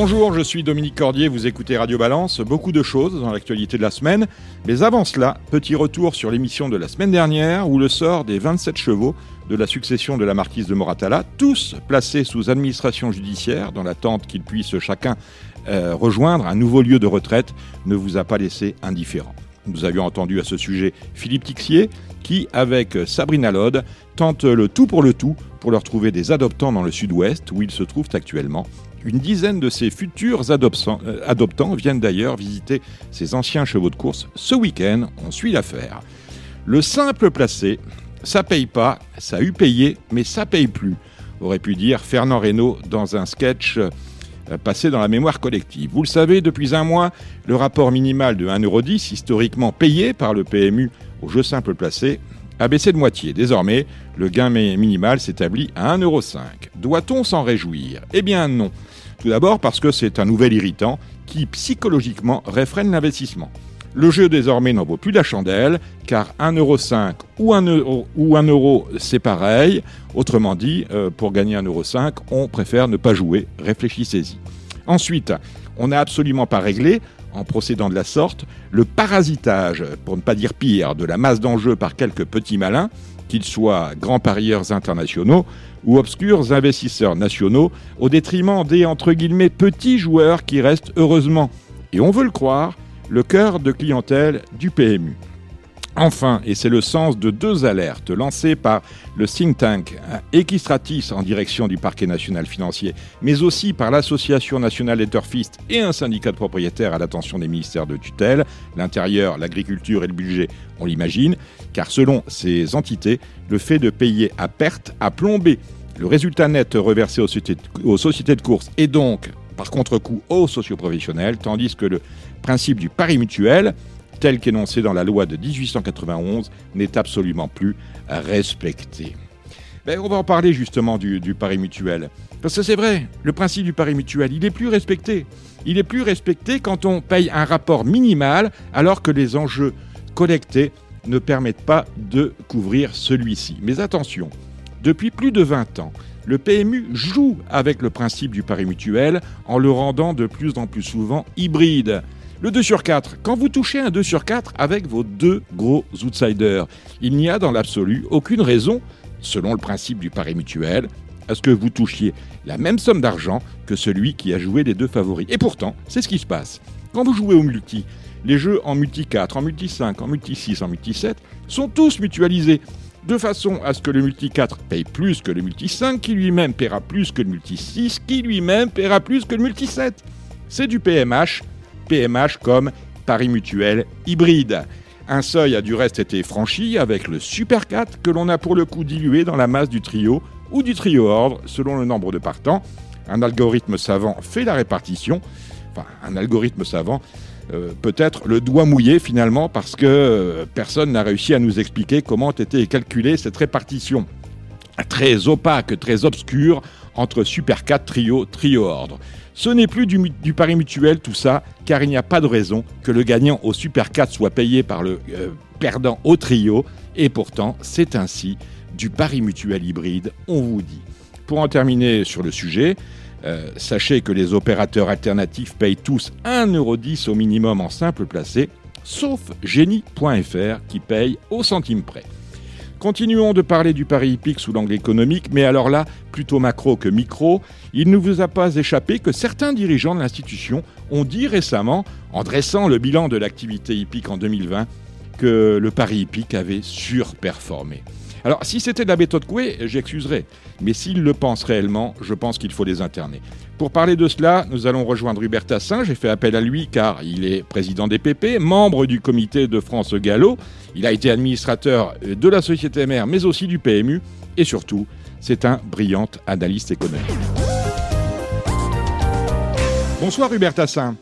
Bonjour, je suis Dominique Cordier, vous écoutez Radio Balance, beaucoup de choses dans l'actualité de la semaine, mais avant cela, petit retour sur l'émission de la semaine dernière où le sort des 27 chevaux de la succession de la marquise de Moratala, tous placés sous administration judiciaire dans l'attente qu'ils puissent chacun euh, rejoindre un nouveau lieu de retraite, ne vous a pas laissé indifférent. Nous avions entendu à ce sujet Philippe Tixier qui, avec Sabrina Lode, tente le tout pour le tout pour leur trouver des adoptants dans le sud-ouest où ils se trouvent actuellement une dizaine de ces futurs euh, adoptants viennent d'ailleurs visiter ces anciens chevaux de course ce week-end. On suit l'affaire. Le simple placé, ça paye pas, ça a eu payé, mais ça paye plus, aurait pu dire Fernand Reynaud dans un sketch euh, passé dans la mémoire collective. Vous le savez, depuis un mois, le rapport minimal de 1,10€, historiquement payé par le PMU au jeu simple placé, a baissé de moitié. Désormais, le gain minimal s'établit à 1,5€. Doit-on s'en réjouir? Eh bien non. Tout d'abord parce que c'est un nouvel irritant qui psychologiquement réfrène l'investissement. Le jeu désormais n'en vaut plus la chandelle, car 1,5€ ou 1 euro, ou 1 euro c'est pareil. Autrement dit, euh, pour gagner 1,5€, on préfère ne pas jouer. Réfléchissez-y. Ensuite, on n'a absolument pas réglé en procédant de la sorte, le parasitage, pour ne pas dire pire, de la masse d'enjeux par quelques petits malins, qu'ils soient grands parieurs internationaux ou obscurs investisseurs nationaux, au détriment des petits joueurs qui restent heureusement, et on veut le croire, le cœur de clientèle du PMU. Enfin, et c'est le sens de deux alertes lancées par le think tank Equistratis en direction du parquet national financier, mais aussi par l'Association nationale des turfistes et un syndicat de propriétaires à l'attention des ministères de tutelle, l'intérieur, l'agriculture et le budget, on l'imagine, car selon ces entités, le fait de payer à perte a plombé le résultat net reversé aux sociétés de, course et donc, par contre-coup, aux socioprofessionnels, tandis que le principe du pari mutuel, tel qu'énoncé dans la loi de 1891, n'est absolument plus respecté. Ben, on va en parler justement du, du pari mutuel. Parce que c'est vrai, le principe du pari mutuel, il est plus respecté. Il est plus respecté quand on paye un rapport minimal alors que les enjeux collectés ne permettent pas de couvrir celui-ci. Mais attention, depuis plus de 20 ans, le PMU joue avec le principe du pari mutuel en le rendant de plus en plus souvent hybride. Le 2 sur 4, quand vous touchez un 2 sur 4 avec vos deux gros outsiders, il n'y a dans l'absolu aucune raison, selon le principe du pari mutuel, à ce que vous touchiez la même somme d'argent que celui qui a joué les deux favoris. Et pourtant, c'est ce qui se passe. Quand vous jouez au multi, les jeux en multi 4, en multi 5, en multi 6, en multi 7 sont tous mutualisés de façon à ce que le multi 4 paye plus que le multi 5, qui lui-même paiera plus que le multi 6, qui lui-même paiera plus que le multi 7. C'est du PMH PMH comme Paris Mutuel hybride. Un seuil a du reste été franchi avec le Super 4 que l'on a pour le coup dilué dans la masse du trio ou du trio ordre selon le nombre de partants. Un algorithme savant fait la répartition. Enfin, un algorithme savant, euh, peut-être le doigt mouillé finalement parce que euh, personne n'a réussi à nous expliquer comment était calculée cette répartition très opaque, très obscure entre Super 4, trio, trio ordre. Ce n'est plus du, pari mutuel tout ça, car il n'y a pas de raison que le gagnant au Super 4 soit payé par le euh, perdant au trio, et pourtant c'est ainsi du pari mutuel hybride, on vous dit. Pour en terminer sur le sujet, euh, sachez que les opérateurs alternatifs payent tous 1,10€ au minimum en simple placé, sauf Génie.fr qui paye au centime près. Continuons de parler du pari hippique sous l'angle économique, mais alors là, plutôt macro que micro, il ne vous a pas échappé que certains dirigeants de l'institution ont dit récemment, en dressant le bilan de l'activité hippique en 2020, que le pari hippique avait surperformé. Alors, si c'était de la méthode Coué, j'excuserais. Mais s'ils le pensent réellement, je pense qu'il faut les interner. Pour parler de cela, nous allons rejoindre Hubert Tassin. J'ai fait appel à lui car il est président des PP, membre du comité de France Gallo. Il a été administrateur de la société mère, mais aussi du PMU. Et surtout, c'est un brillant analyste économique. Bonsoir Hubert Tassin.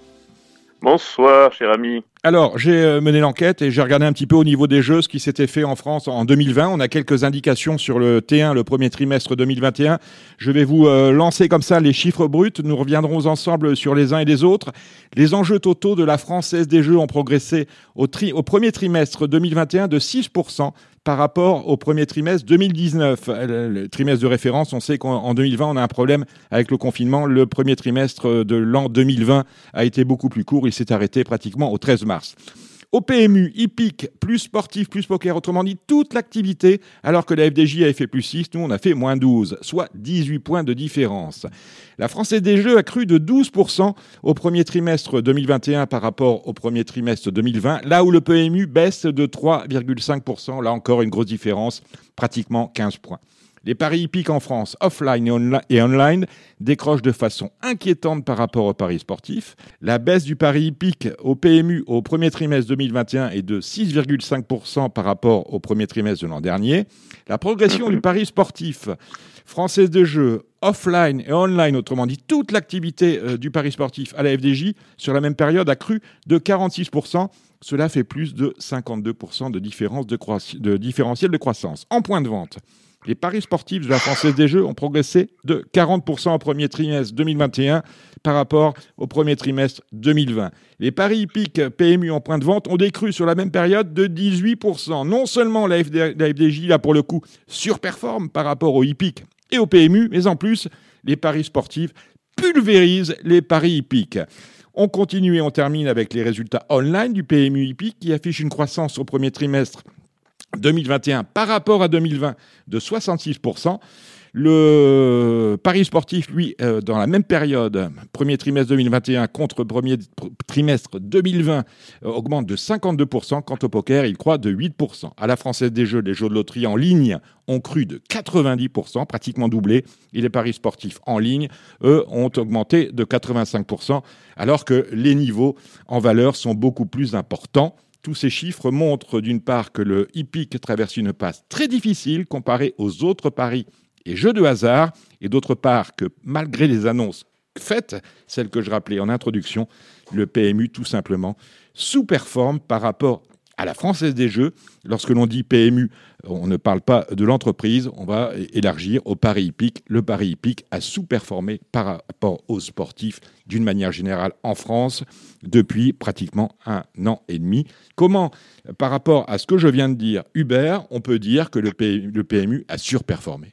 Bonsoir, cher ami. Alors, j'ai euh, mené l'enquête et j'ai regardé un petit peu au niveau des jeux ce qui s'était fait en France en 2020. On a quelques indications sur le T1, le premier trimestre 2021. Je vais vous euh, lancer comme ça les chiffres bruts. Nous reviendrons ensemble sur les uns et les autres. Les enjeux totaux de la Française des Jeux ont progressé au, au premier trimestre 2021 de 6% par rapport au premier trimestre 2019. Le trimestre de référence, on sait qu'en 2020, on a un problème avec le confinement. Le premier trimestre de l'an 2020 a été beaucoup plus court. Il s'est arrêté pratiquement au 13 mars. Au PMU, hippique, plus sportif, plus poker, autrement dit, toute l'activité, alors que la FDJ avait fait plus 6, nous on a fait moins 12, soit 18 points de différence. La Française des Jeux a cru de 12% au premier trimestre 2021 par rapport au premier trimestre 2020, là où le PMU baisse de 3,5%, là encore une grosse différence, pratiquement 15 points. Les paris hippiques en France, offline et, online, décrochent de façon inquiétante par rapport aux paris sportifs. La baisse du pari hippique au PMU au premier trimestre 2021 est de 6,5% par rapport au premier trimestre de l'an dernier. La progression du pari sportif française de jeu, offline et online, autrement dit toute l'activité euh, du pari sportif à la FDJ, sur la même période a cru de 46%. Cela fait plus de 52% de différence de, de différentiel de croissance. En point de vente, les paris sportifs de la Française des Jeux ont progressé de 40% au premier trimestre 2021 par rapport au premier trimestre 2020. Les paris hippiques PMU en point de vente ont décru sur la même période de 18%. Non seulement la, FDJ, là pour le coup, surperforme par rapport aux hippiques et au PMU, mais en plus, les paris sportifs pulvérisent les paris hippiques. On continue et on termine avec les résultats online du PMU hippique qui affiche une croissance au premier trimestre 2021 par rapport à 2020 de 66%. Le Paris sportif, lui, euh, dans la même période, premier trimestre 2021 contre premier trimestre 2020, euh, augmente de 52%. Quant au poker, il croît de 8%. À la Française des Jeux, les jeux de loterie en ligne ont cru de 90%, pratiquement doublé. Et les paris sportifs en ligne, eux, ont augmenté de 85%, alors que les niveaux en valeur sont beaucoup plus importants. Tous ces chiffres montrent d'une part que le hippique traverse une passe très difficile comparée aux autres paris et jeux de hasard, et d'autre part que malgré les annonces faites, celles que je rappelais en introduction, le PMU tout simplement sous-performe par rapport à la Française des Jeux. Lorsque l'on dit PMU, on ne parle pas de l'entreprise, on va élargir au Paris hippique. Le Paris hippique a sous-performé par rapport aux sportifs d'une manière générale en France depuis pratiquement un an et demi. Comment, par rapport à ce que je viens de dire, Hubert, on peut dire que le, PMU a surperformé?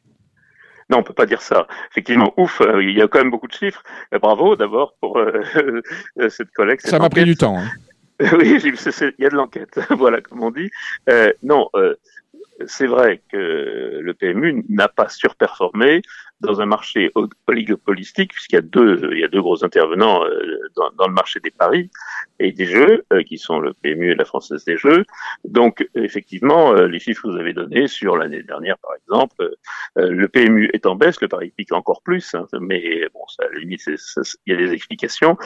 Non, on peut pas dire ça. Effectivement, ouf, euh, il y a quand même beaucoup de chiffres. bravo d'abord pour euh, cette collecte. Ça m'a pris du temps. Hein. oui, il y a de l'enquête, voilà, comme on dit. Euh, non, euh, c'est vrai que le PMU n'a pas surperformé dans un marché oligopolistique, puisqu'il y a deux, il y a deux gros intervenants euh, dans, le marché des paris et des jeux, euh, qui sont le PMU et la Française des Jeux. Donc, effectivement, euh, les chiffres que vous avez donnés sur l'année dernière, par exemple, le PMU est en baisse, le pari pique encore plus, hein, mais bon, ça, à la limite, il y a des explications.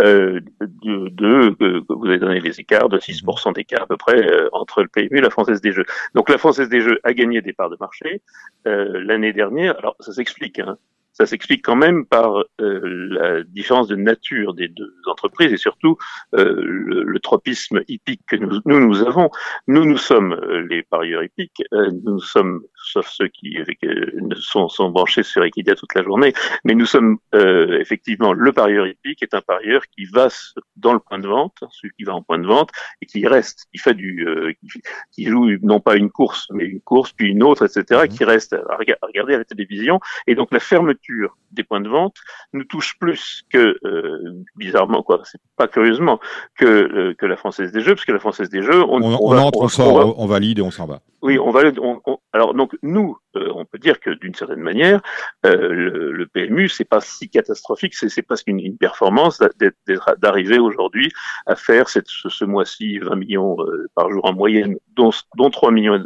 Euh, de, de, vous avez donné les écarts de 6% d'écart à peu près entre le PMU et la Française des Jeux. Donc, la Française des Jeux a gagné des parts de marché l'année dernière. Alors, ça s'explique Hein. Ça s'explique quand même par euh, la différence de nature des deux entreprises et surtout euh, le, tropisme hippique que nous, avons. Nous, nous sommes euh, les parieurs hippiques, nous sommes, sauf ceux qui sont, sont branchés sur Equidia toute la journée, mais nous sommes effectivement le parieur hippique est un parieur qui va dans le point de vente, celui qui va en point de vente et qui reste, qui fait du, qui, joue non pas une course, mais une course puis une autre, etc., mmh. qui reste à regarder à la télévision et donc la fermeture des points de vente nous touche plus que euh, bizarrement quoi, c'est pas curieusement que euh, que la française des jeux, parce que la française des jeux, on, on, entre, on, sort, on, valide et on s'en va. Oui, on valide. alors donc nous, euh, on peut dire que d'une certaine manière, le, le, PMU c'est pas si catastrophique, c'est c'est presque une, performance d'arriver aujourd'hui à faire cette, ce, mois-ci 20 millions par jour en moyenne, dont dont 3 millions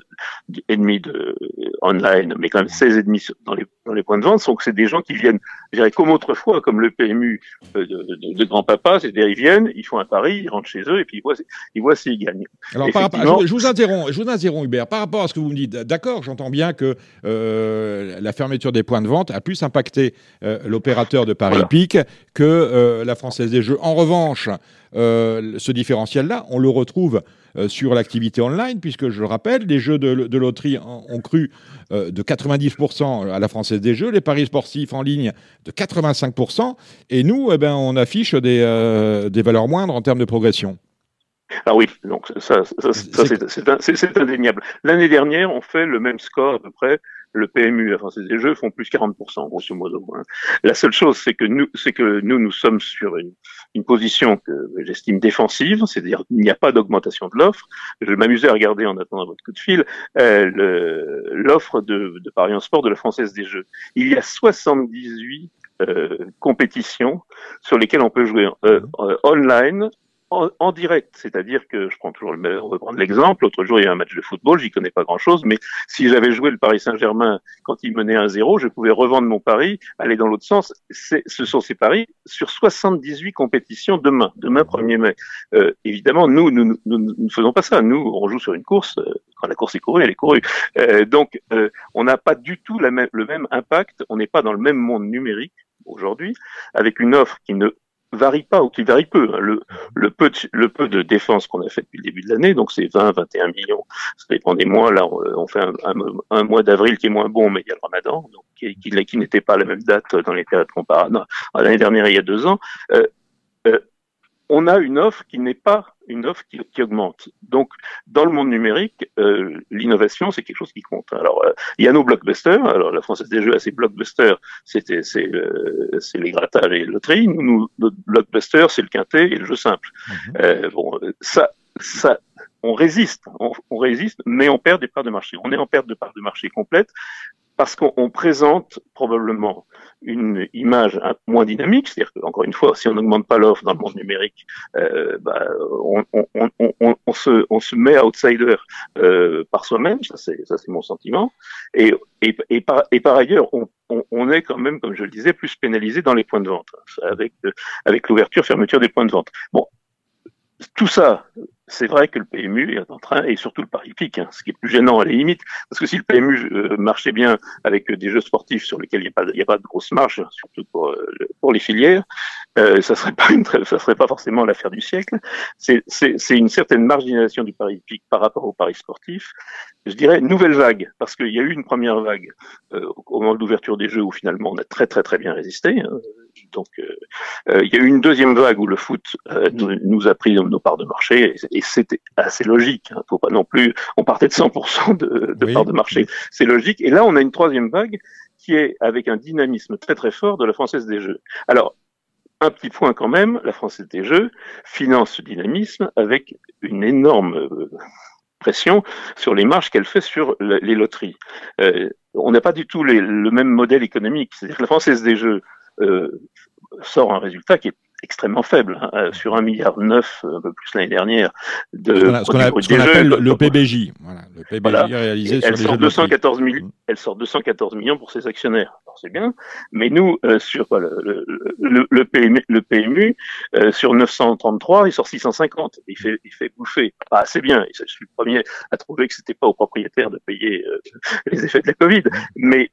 et demi de online, mais quand même 16 et demi dans les dans les points de vente, que c'est des gens qui viennent je dirais comme autrefois, comme le PMU euh, de, de, grand-papa, c'est-à-dire ils viennent, ils font un pari, ils rentrent chez eux et puis ils voient, ils voient s'ils gagnent. Alors, par rapport, je, vous interromps, je vous interromps, Hubert. Par rapport à ce que vous me dites, d'accord, j'entends bien que euh, la fermeture des points de vente a plus impacté euh, l'opérateur de Paris voilà. que la Française des Jeux. En revanche, euh, ce différentiel-là, on le retrouve euh, sur l'activité online, puisque je le rappelle, les jeux de, loterie ont cru de 90% à la Française des Jeux, les paris sportifs en ligne de 85%, et nous, eh ben, on affiche des, des valeurs moindres en termes de progression. Ah oui, donc ça, c'est indéniable. L'année dernière, on fait le même score à peu près. Le PMU, la Française des Jeux, font plus 40%, grosso modo. Hein. La seule chose, c'est que nous, c'est que nous, nous sommes sur une, une position que j'estime défensive, c'est-à-dire qu'il n'y a pas d'augmentation de l'offre. Je m'amusais à regarder en attendant votre coup de fil euh, l'offre de, de Paris en sport de la Française des Jeux. Il y a 78 euh, compétitions sur lesquelles on peut jouer euh, euh online en, direct, c'est-à-dire que je prends toujours le on va prendre l'exemple. L'autre jour, il y a un match de football, j'y connais pas grand-chose, mais si j'avais joué le Paris Saint-Germain quand il menait 1-0, je pouvais revendre mon pari, aller dans l'autre sens. Ce sont ces paris sur 78 compétitions demain, demain 1er mai. Euh, évidemment, nous, nous, ne faisons pas ça. Nous, on joue sur une course. Euh, quand la course est courue, elle est courue. Euh, donc, on n'a pas du tout le même impact. On n'est pas dans le même monde numérique aujourd'hui, avec une offre qui ne varie pas ou qui varie peu. Hein. Le, peu, de, le défense qu'on a fait depuis le début de l'année, donc c'est 20, 21 millions, ça dépend des mois. Là, on, fait un, mois d'avril qui est moins bon, mais il y a le ramadan, donc qui n'était pas à la même date dans les périodes comparables. L'année dernière, il y a deux ans. Euh, euh, on a une offre qui n'est pas une offre qui, qui, augmente. Donc, dans le monde numérique, euh, l'innovation, c'est quelque chose qui compte. Alors, euh, il y a nos blockbusters. Alors, la Française des Jeux a ses blockbusters, c'était c'est euh, les grattages et les loteries. Nous, nous notre blockbuster, c'est le quintet et le jeu simple. Mhm. Euh, bon, ça, ça, on résiste, on, on, résiste, mais on perd des parts de marché. On est en perte de parts de marché complète parce qu'on présente probablement une image moins dynamique, c'est-à-dire qu'encore une fois, si on n'augmente pas l'offre dans le monde numérique, euh, bah, on, se, on se met outsider euh, par soi-même, ça c'est mon sentiment, et, par, ailleurs, on, est quand même, comme je le disais, plus pénalisé dans les points de vente, avec, avec l'ouverture, fermeture des points de vente. Bon, tout ça, c'est vrai que le PMU est en train, et surtout le pari pic, hein, ce qui est plus gênant à la limite, parce que si le PMU euh, marchait bien avec des jeux sportifs sur lesquels il n'y a, pas, a pas de grosse marge, surtout pour, euh, pour les filières, euh, ça serait pas une, ça serait pas forcément l'affaire du siècle. C'est une certaine marginalisation du pari pic par rapport au pari sportif. Je dirais nouvelle vague, parce qu'il y a eu une première vague au moment de l'ouverture des jeux où finalement on a très très très bien résisté. Hein. Donc il y a eu une deuxième vague où le foot nous, a pris nos parts de marché et et c'était assez logique. Hein. Faut pas non plus, on partait de 100% de, de part de marché. C'est logique. Et là, on a une troisième vague qui est avec un dynamisme très très fort de la Française des Jeux. Alors, un petit point quand même, la Française des Jeux finance ce dynamisme avec une énorme euh, pression sur les marges qu'elle fait sur les loteries. Euh, on n'a pas du tout le même modèle économique. C'est-à-dire que la Française des Jeux euh, sort un résultat qui est extrêmement faible, hein, euh, sur un milliard neuf, un peu plus l'année dernière, de ce qu'on appelle le PBJ. Voilà, le PBJ réalisé elle sur sort 214 millions, mmh. Elle sort 214 millions pour ses actionnaires. C'est bien, mais nous, euh, sur le, le, le, PMU, le PMU euh, sur 933, il sort 650. Il fait, il fait bouffer. Pas assez bien. Je suis le premier à trouver que c'était pas aux propriétaires de payer les effets de la Covid, mais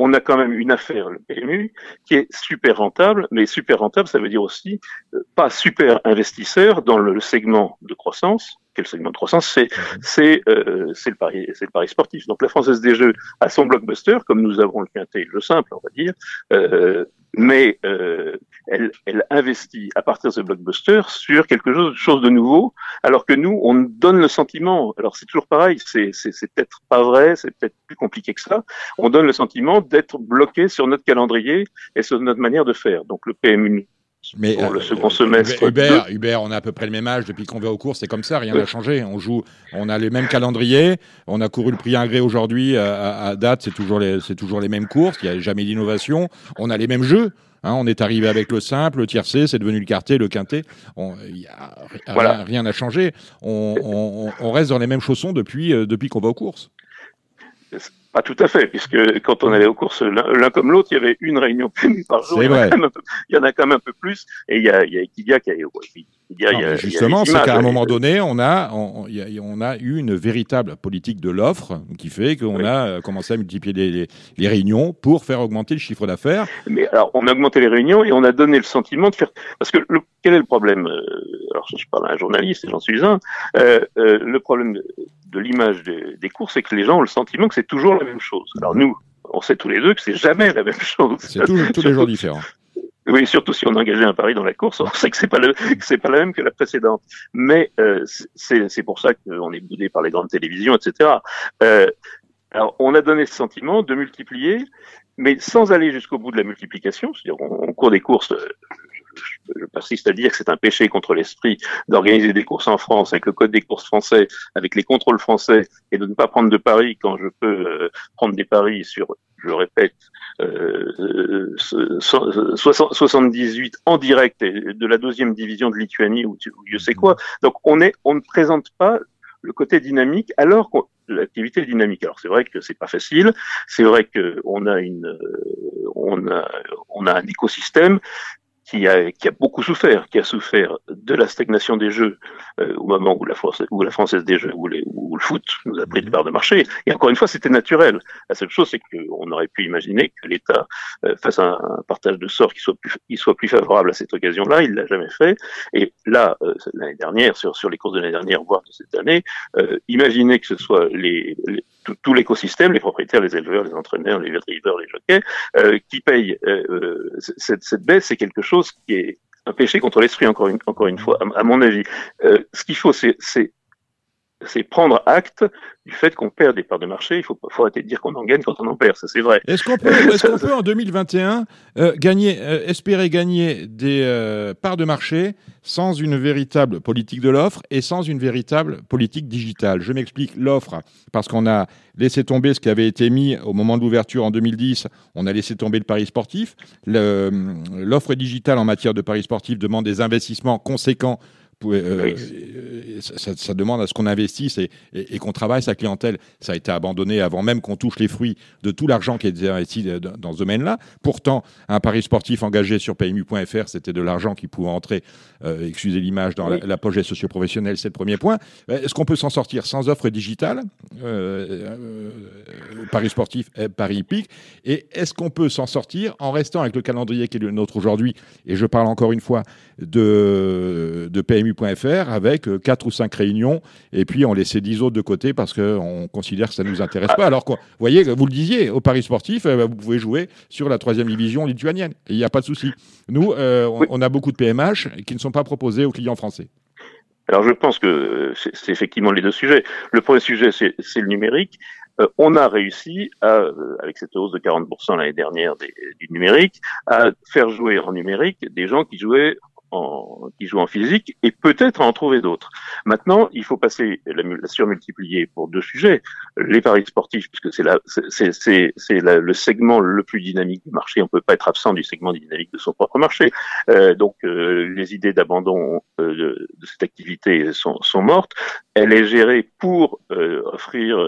on a quand même une affaire, le PMU, qui est super rentable, mais super rentable, ça veut dire aussi euh, pas super investisseur dans le, segment de croissance. Quel segment de croissance C'est mhm. c'est euh, le pari c'est le pari sportif. Donc la Française des Jeux a son blockbuster, comme nous avons le quintet, le simple, on va dire. Euh, mais euh, elle, elle, investit à partir de ce blockbuster sur quelque chose, chose, de nouveau, alors que nous, on donne le sentiment, alors c'est toujours pareil, c'est peut-être pas vrai, c'est peut-être plus compliqué que ça, on donne le sentiment d'être bloqué sur notre calendrier et sur notre manière de faire. Donc le PMU mais pour le euh, second semestre. Hubert, Hubert, on a à peu près le même âge depuis qu'on va au cours, c'est comme ça, rien n'a changé. On joue, on a les mêmes calendriers, on a couru le prix Ingré aujourd'hui à, date, c'est toujours les, toujours les mêmes courses, il n'y a jamais d'innovation. On a les mêmes jeux. Hein, on est arrivé avec le simple, le tiercé, c'est devenu le quartet, le quintet. On, y a, Rien n'a changé. On, on, reste dans les mêmes chaussons depuis, euh, depuis qu'on va aux courses. Pas tout à fait, puisque quand on allait aux courses l'un comme l'autre, il y avait une réunion par jour. Il y, en a quand même un peu plus, et il y a, il y a Equidia qui a, justement, c'est qu'à un moment donné, on a, on, on, a eu une véritable politique de l'offre qui fait qu'on a commencé à multiplier les, réunions pour faire augmenter le chiffre d'affaires. Mais alors, on a augmenté les réunions et on a donné le sentiment de faire. Parce que quel est le problème Alors, je parle à un journaliste et j'en suis un. Euh, euh, le problème de, l'image des, cours, c'est que les gens ont le sentiment que c'est toujours la même chose. Alors nous, on sait tous les deux que c'est jamais la même chose. C'est tous les jours différents. Oui, surtout si on engageait un pari dans la course, on sait que c'est pas le, c'est pas la même que la précédente. Mais euh, c'est, pour ça qu'on est boudé par les grandes télévisions, etc. Euh, alors, on a donné ce sentiment de multiplier, mais sans aller jusqu'au bout de la multiplication. C'est-à-dire, on, court des courses. Je, persiste à dire que c'est un péché contre l'esprit d'organiser des courses en France avec le code des courses français, avec les contrôles français, et de ne pas prendre de paris quand je peux euh, prendre des paris sur je répète, euh, 78 en direct de la deuxième division de Lituanie ou, Dieu sait quoi. Donc on est, on ne présente pas le côté dynamique alors que l'activité dynamique. Alors c'est vrai que c'est pas facile, c'est vrai qu'on a une, euh, on a, on a un écosystème qui a, qui a beaucoup souffert, qui a souffert de la stagnation des jeux euh, au moment où la, où la française des jeux, où, les, où, le foot nous a pris de part de marché. Et encore une fois, c'était naturel. La seule chose, c'est qu'on aurait pu imaginer que l'État euh, fasse un, partage de sort qui soit plus, qui soit plus favorable à cette occasion-là. Il l'a jamais fait. Et là, euh, l'année dernière, sur, sur les courses de l'année dernière, voire de cette année, euh, imaginez que ce soit les, les tout, l'écosystème, les propriétaires, les éleveurs, les entraîneurs, les drivers, les jockeys, euh, qui payent euh, cette, cette baisse, c'est quelque chose qui est un péché contre l'esprit, encore une, encore une fois, à, mon avis. Euh, ce qu'il faut, c'est c'est prendre acte du fait qu'on perd des parts de marché. Il faut, faut arrêter de dire qu'on en gagne quand on en perd, ça c'est vrai. Est-ce qu'on peut, est qu'on peut en 2021 euh, gagner, euh, espérer gagner des euh, parts de marché sans une véritable politique de l'offre et sans une véritable politique digitale? Je m'explique. L'offre, parce qu'on a laissé tomber ce qui avait été mis au moment de l'ouverture en 2010, on a laissé tomber le pari sportif. L'offre digitale en matière de paris sportif demande des investissements conséquents euh, euh, ça, demande à ce qu'on investisse et, qu'on travaille sa clientèle. Ça a été abandonné avant même qu'on touche les fruits de tout l'argent qui est investi dans ce domaine-là. Pourtant, un pari sportif engagé sur PMU.fr, c'était de l'argent qui pouvait entrer, euh, excusez l'image, dans la, poche des socioprofessionnels, c'est le premier point. Est-ce qu'on peut s'en sortir sans offre digitale, pari sportif, pari hippique? Et est-ce qu'on peut s'en sortir en restant avec le calendrier qui est le nôtre aujourd'hui? Et je parle encore une fois de, de PMU avec euh, quatre ou cinq réunions et puis on laissait 10 autres de côté parce qu'on considère que ça ne nous intéresse pas. Alors, quoi, vous voyez, vous le disiez, au Paris sportif, euh, vous pouvez jouer sur la troisième division lituanienne. Il n'y a pas de souci. Nous, euh, on, a beaucoup de PMH qui ne sont pas proposés aux clients français. Alors je pense que c'est effectivement les deux sujets. Le premier sujet, c'est le numérique. on a réussi, à, avec cette hausse de 40% l'année dernière du numérique, à faire jouer en numérique des gens qui jouaient en, qui jouent en physique et peut-être en trouver d'autres. Maintenant, il faut passer la, la surmultiplier pour deux sujets. Les paris sportifs, puisque c'est le segment le plus dynamique du marché. On peut pas être absent du segment dynamique de son propre marché. Euh, donc, euh, les idées d'abandon euh, de, de, cette activité sont, sont, mortes. Elle est gérée pour euh, offrir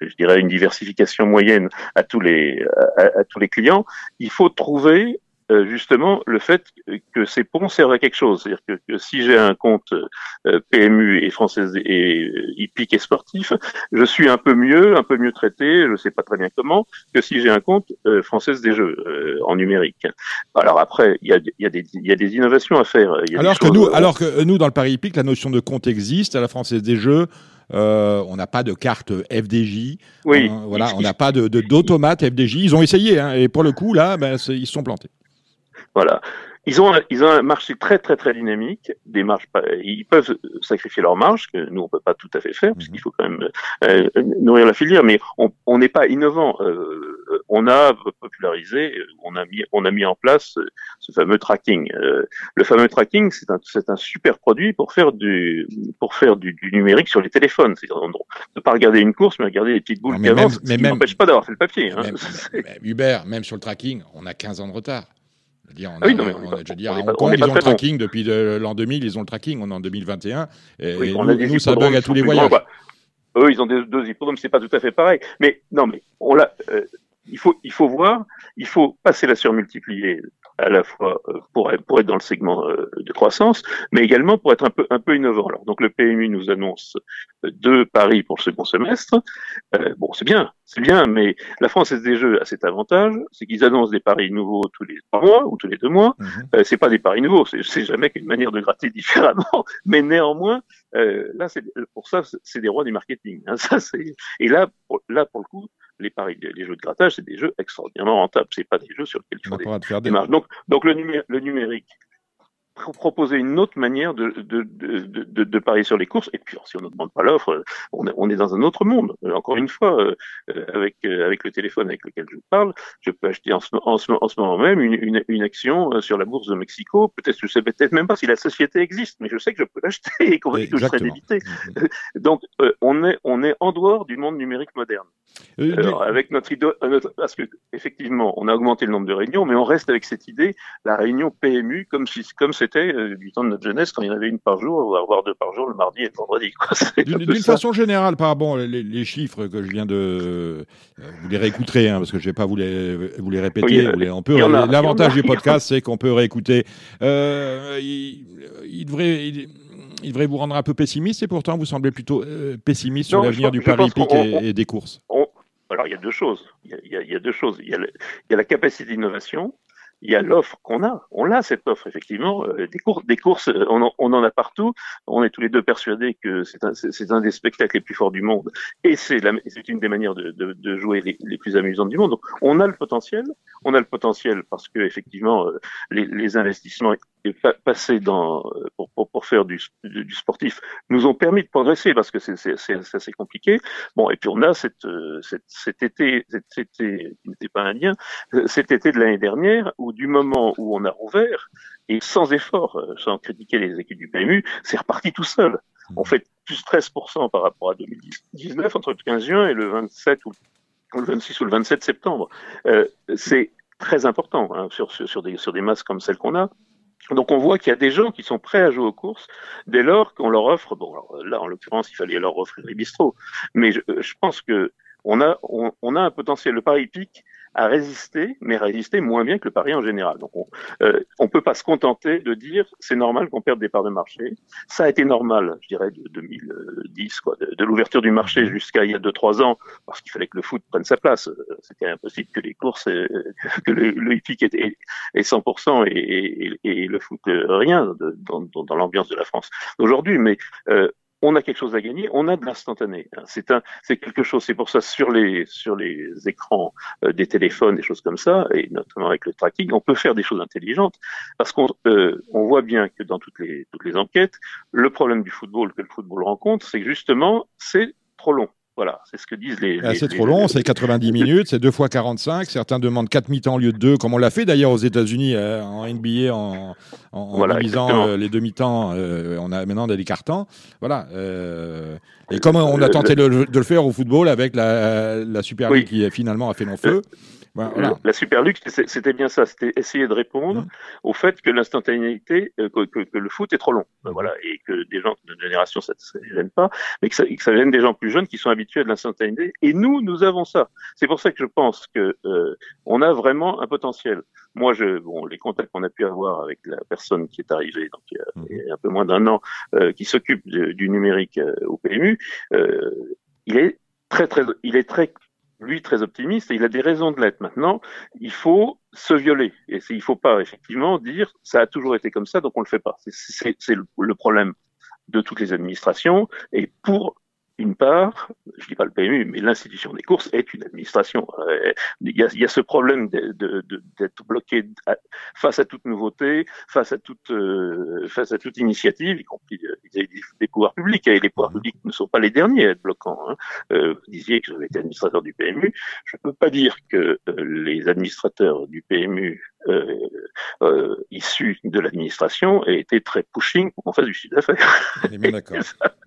je dirais une diversification moyenne à tous les à, tous les clients. Il faut trouver euh, justement le fait que ces ponts servent à quelque chose. C'est-à-dire que, si j'ai un compte euh, PMU et française et euh, hippique et sportif, je suis un peu mieux, un peu mieux traité, je ne sais pas très bien comment, que si j'ai un compte française des jeux en numérique. Alors après, il y a, y, a des, y a des innovations à faire. alors, que nous, alors que nous, dans le Paris hippique, la notion de compte existe à la française des jeux. on n'a pas de carte FDJ. Oui. voilà, on n'a pas de d'automate FDJ. Ils ont essayé, hein, et pour le coup, là, ben, ils se sont plantés. Voilà. Ils ont, un, ils ont un marché très très très dynamique, des marges, ils peuvent sacrifier leurs marges, que nous on peut pas tout à fait faire, puisqu'il faut quand même euh, nourrir la filière, mais on n'est pas innovant. Euh, on a popularisé, on a mis, on a mis en place ce fameux tracking. Euh, le fameux tracking, c'est un, c'est un super produit pour faire du, pour faire du, du numérique sur les téléphones. C'est-à-dire ne pas regarder une course, mais regarder les petites boules qui avancent, mais qui n'empêche pas d'avoir fait le papier. Hein. Même, même sur le tracking, on a 15 ans de retard. Dire, on ah oui, non, mais on, a, je dire, à Hong Kong, ils ont le tracking depuis l'an 2000, ils ont le tracking, on est en 2021. Et, oui, nous, nous ça bug à tous les voyages. Eux, ils ont des, deux hippodromes, c'est pas tout à fait pareil. Mais non, mais on l'a. Euh, il faut, il faut voir, il faut passer la surmultiplier à la fois euh, pour, être, pour être dans le segment euh, de croissance, mais également pour être un peu, un peu innovant. Alors, donc le PMU nous annonce deux paris pour le second semestre. Euh, bon, c'est bien, c'est bien, mais la France des jeux a cet avantage, c'est qu'ils annoncent des paris nouveaux tous les trois mois ou tous les deux mois. Mhm. c'est pas des paris nouveaux, c'est jamais qu'une manière de gratter différemment, mais néanmoins, là, pour ça, c'est des rois du marketing. Hein, ça, et là, pour, là, pour le coup, les paris, les jeux de grattage, c'est des jeux extraordinairement rentables. C'est pas des jeux sur lesquels il faut des, marges. Donc, donc le, le numérique proposer une autre manière de, de, de, de, parier sur les courses. Et puis, si on ne demande pas l'offre, on, on, est dans un autre monde. Encore une fois, euh, avec, euh, avec le téléphone avec lequel je vous parle, je peux acheter en ce, en ce, en ce moment même une, une, une, action euh, sur la bourse de Mexico. Peut-être, je sais peut-être même pas si la société existe, mais je sais que je peux l'acheter et qu'on que je serai débité. Donc, on est on est en dehors du monde numérique moderne. Alors, avec notre idée, parce que effectivement, on a augmenté le nombre de réunions, mais on reste avec cette idée, la réunion PMU, comme si, comme c'est euh, du temps de notre jeunesse quand il y en avait une par jour, voire deux par jour le mardi et le vendredi. D'une façon générale, par bon, les, chiffres que je viens de. Euh, vous les réécouterez, hein, parce que je ne vais pas vous les, vous les répéter. L'avantage du podcast, c'est qu'on peut réécouter. Euh, il, devrait. Il, devrait vous rendre un peu pessimiste et pourtant vous semblez plutôt pessimiste sur l'avenir du Paris Hippique et, des courses. alors il y a deux choses. Il y a, il y a deux choses. Il y a, il y a la capacité d'innovation il y a l'offre qu'on a. On a cette offre, effectivement. Euh, des, courses, des courses, euh, on en, on en, a partout. On est tous les deux persuadés que c'est un, un, des spectacles les plus forts du monde. Et c'est une des manières de, de, de jouer les, les, plus amusantes du monde. Donc, on a le potentiel. On a le potentiel parce que, effectivement, euh, les, les investissements passés dans, pour, pour, pour faire du, du, sportif nous ont permis de progresser parce que c'est assez compliqué. Bon, et puis on a cette, cette cet été, cet été qui n'était pas indien, cet été de l'année dernière où du moment où on a rouvert, et sans effort, euh, sans critiquer les équipes du PMU, c'est reparti tout seul. On fait plus 13% par rapport à 2019 entre le 15 juin et le 27 ou le 26 ou le 27 septembre. Euh, c'est très important hein, sur, sur, des, sur des masses comme celles qu'on a. Donc on voit qu'il y a des gens qui sont prêts à jouer aux courses dès lors qu'on leur offre, bon là en l'occurrence il fallait leur offrir les bistrots, mais je, je pense que on a, on, on a un potentiel. Le pari pic à résister, mais résister moins bien que le pari en général. Donc on euh, on peut pas se contenter de dire c'est normal qu'on perde des parts de marché. Ça a été normal, je dirais, de 2010, quoi, de, l'ouverture du marché mhm. jusqu'à il y a deux trois ans, parce qu'il fallait que le foot prenne sa place. C'était impossible que les courses, euh, que le, le hippique est, 100% et, et, le foot euh, rien dans, dans, dans l'ambiance de la France aujourd'hui. Mais euh, on a quelque chose à gagner, on a de l'instantané. C'est un, c'est quelque chose. C'est pour ça sur les sur les écrans euh, des téléphones, des choses comme ça, et notamment avec le tracking, on peut faire des choses intelligentes parce qu'on euh, voit bien que dans toutes les toutes les enquêtes, le problème du football que le football rencontre, c'est que justement c'est trop long. Voilà, c'est ce que disent les. Ah, c'est trop long, c'est 90 minutes, c'est 2 fois 45. Certains demandent 4 mi-temps au lieu de 2, comme on l'a fait d'ailleurs aux États-Unis euh, en NBA en, en, divisant euh, les demi-temps. Euh, on a maintenant des cartons. Voilà. et comme on a tenté de, le faire au football avec la, la Super League qui finalement a fait long feu. La Super Luxe, c'était bien ça, c'était essayer de répondre mmh. au fait que l'instantanéité, euh, que, le foot est trop long, mmh. voilà, et que des gens de génération ça ne gêne pas, mais que ça, que ça, gêne des gens plus jeunes qui sont habitués à de l'instantanéité. Et nous, nous avons ça. C'est pour ça que je pense que euh, on a vraiment un potentiel. Moi, je, bon, les contacts qu'on a pu avoir avec la personne qui est arrivée, donc il y a, mmh. un peu moins d'un an, euh, qui s'occupe du numérique au PMU, il est très très, il est très lui très optimiste et il a des raisons de l'être. Maintenant, il faut se violer et il faut pas effectivement dire ça a toujours été comme ça donc on le fait pas. C'est le problème de toutes les administrations et pour une part, je dis pas le PMU, mais l'institution des courses est une administration. Euh, il y a, il y a ce problème d'être de, de, bloqué face à toute nouveauté, face à toute euh, face à toute initiative, y compris des, des pouvoirs publics. Et les pouvoirs publics ne sont pas les derniers à être bloquants. Hein. Euh, vous disiez que j'avais été administrateur du PMU. Je ne peux pas dire que euh, les administrateurs du PMU euh, euh, issus de l'administration aient été très pushing pour qu'on fasse du chiffre d'affaires. d'accord.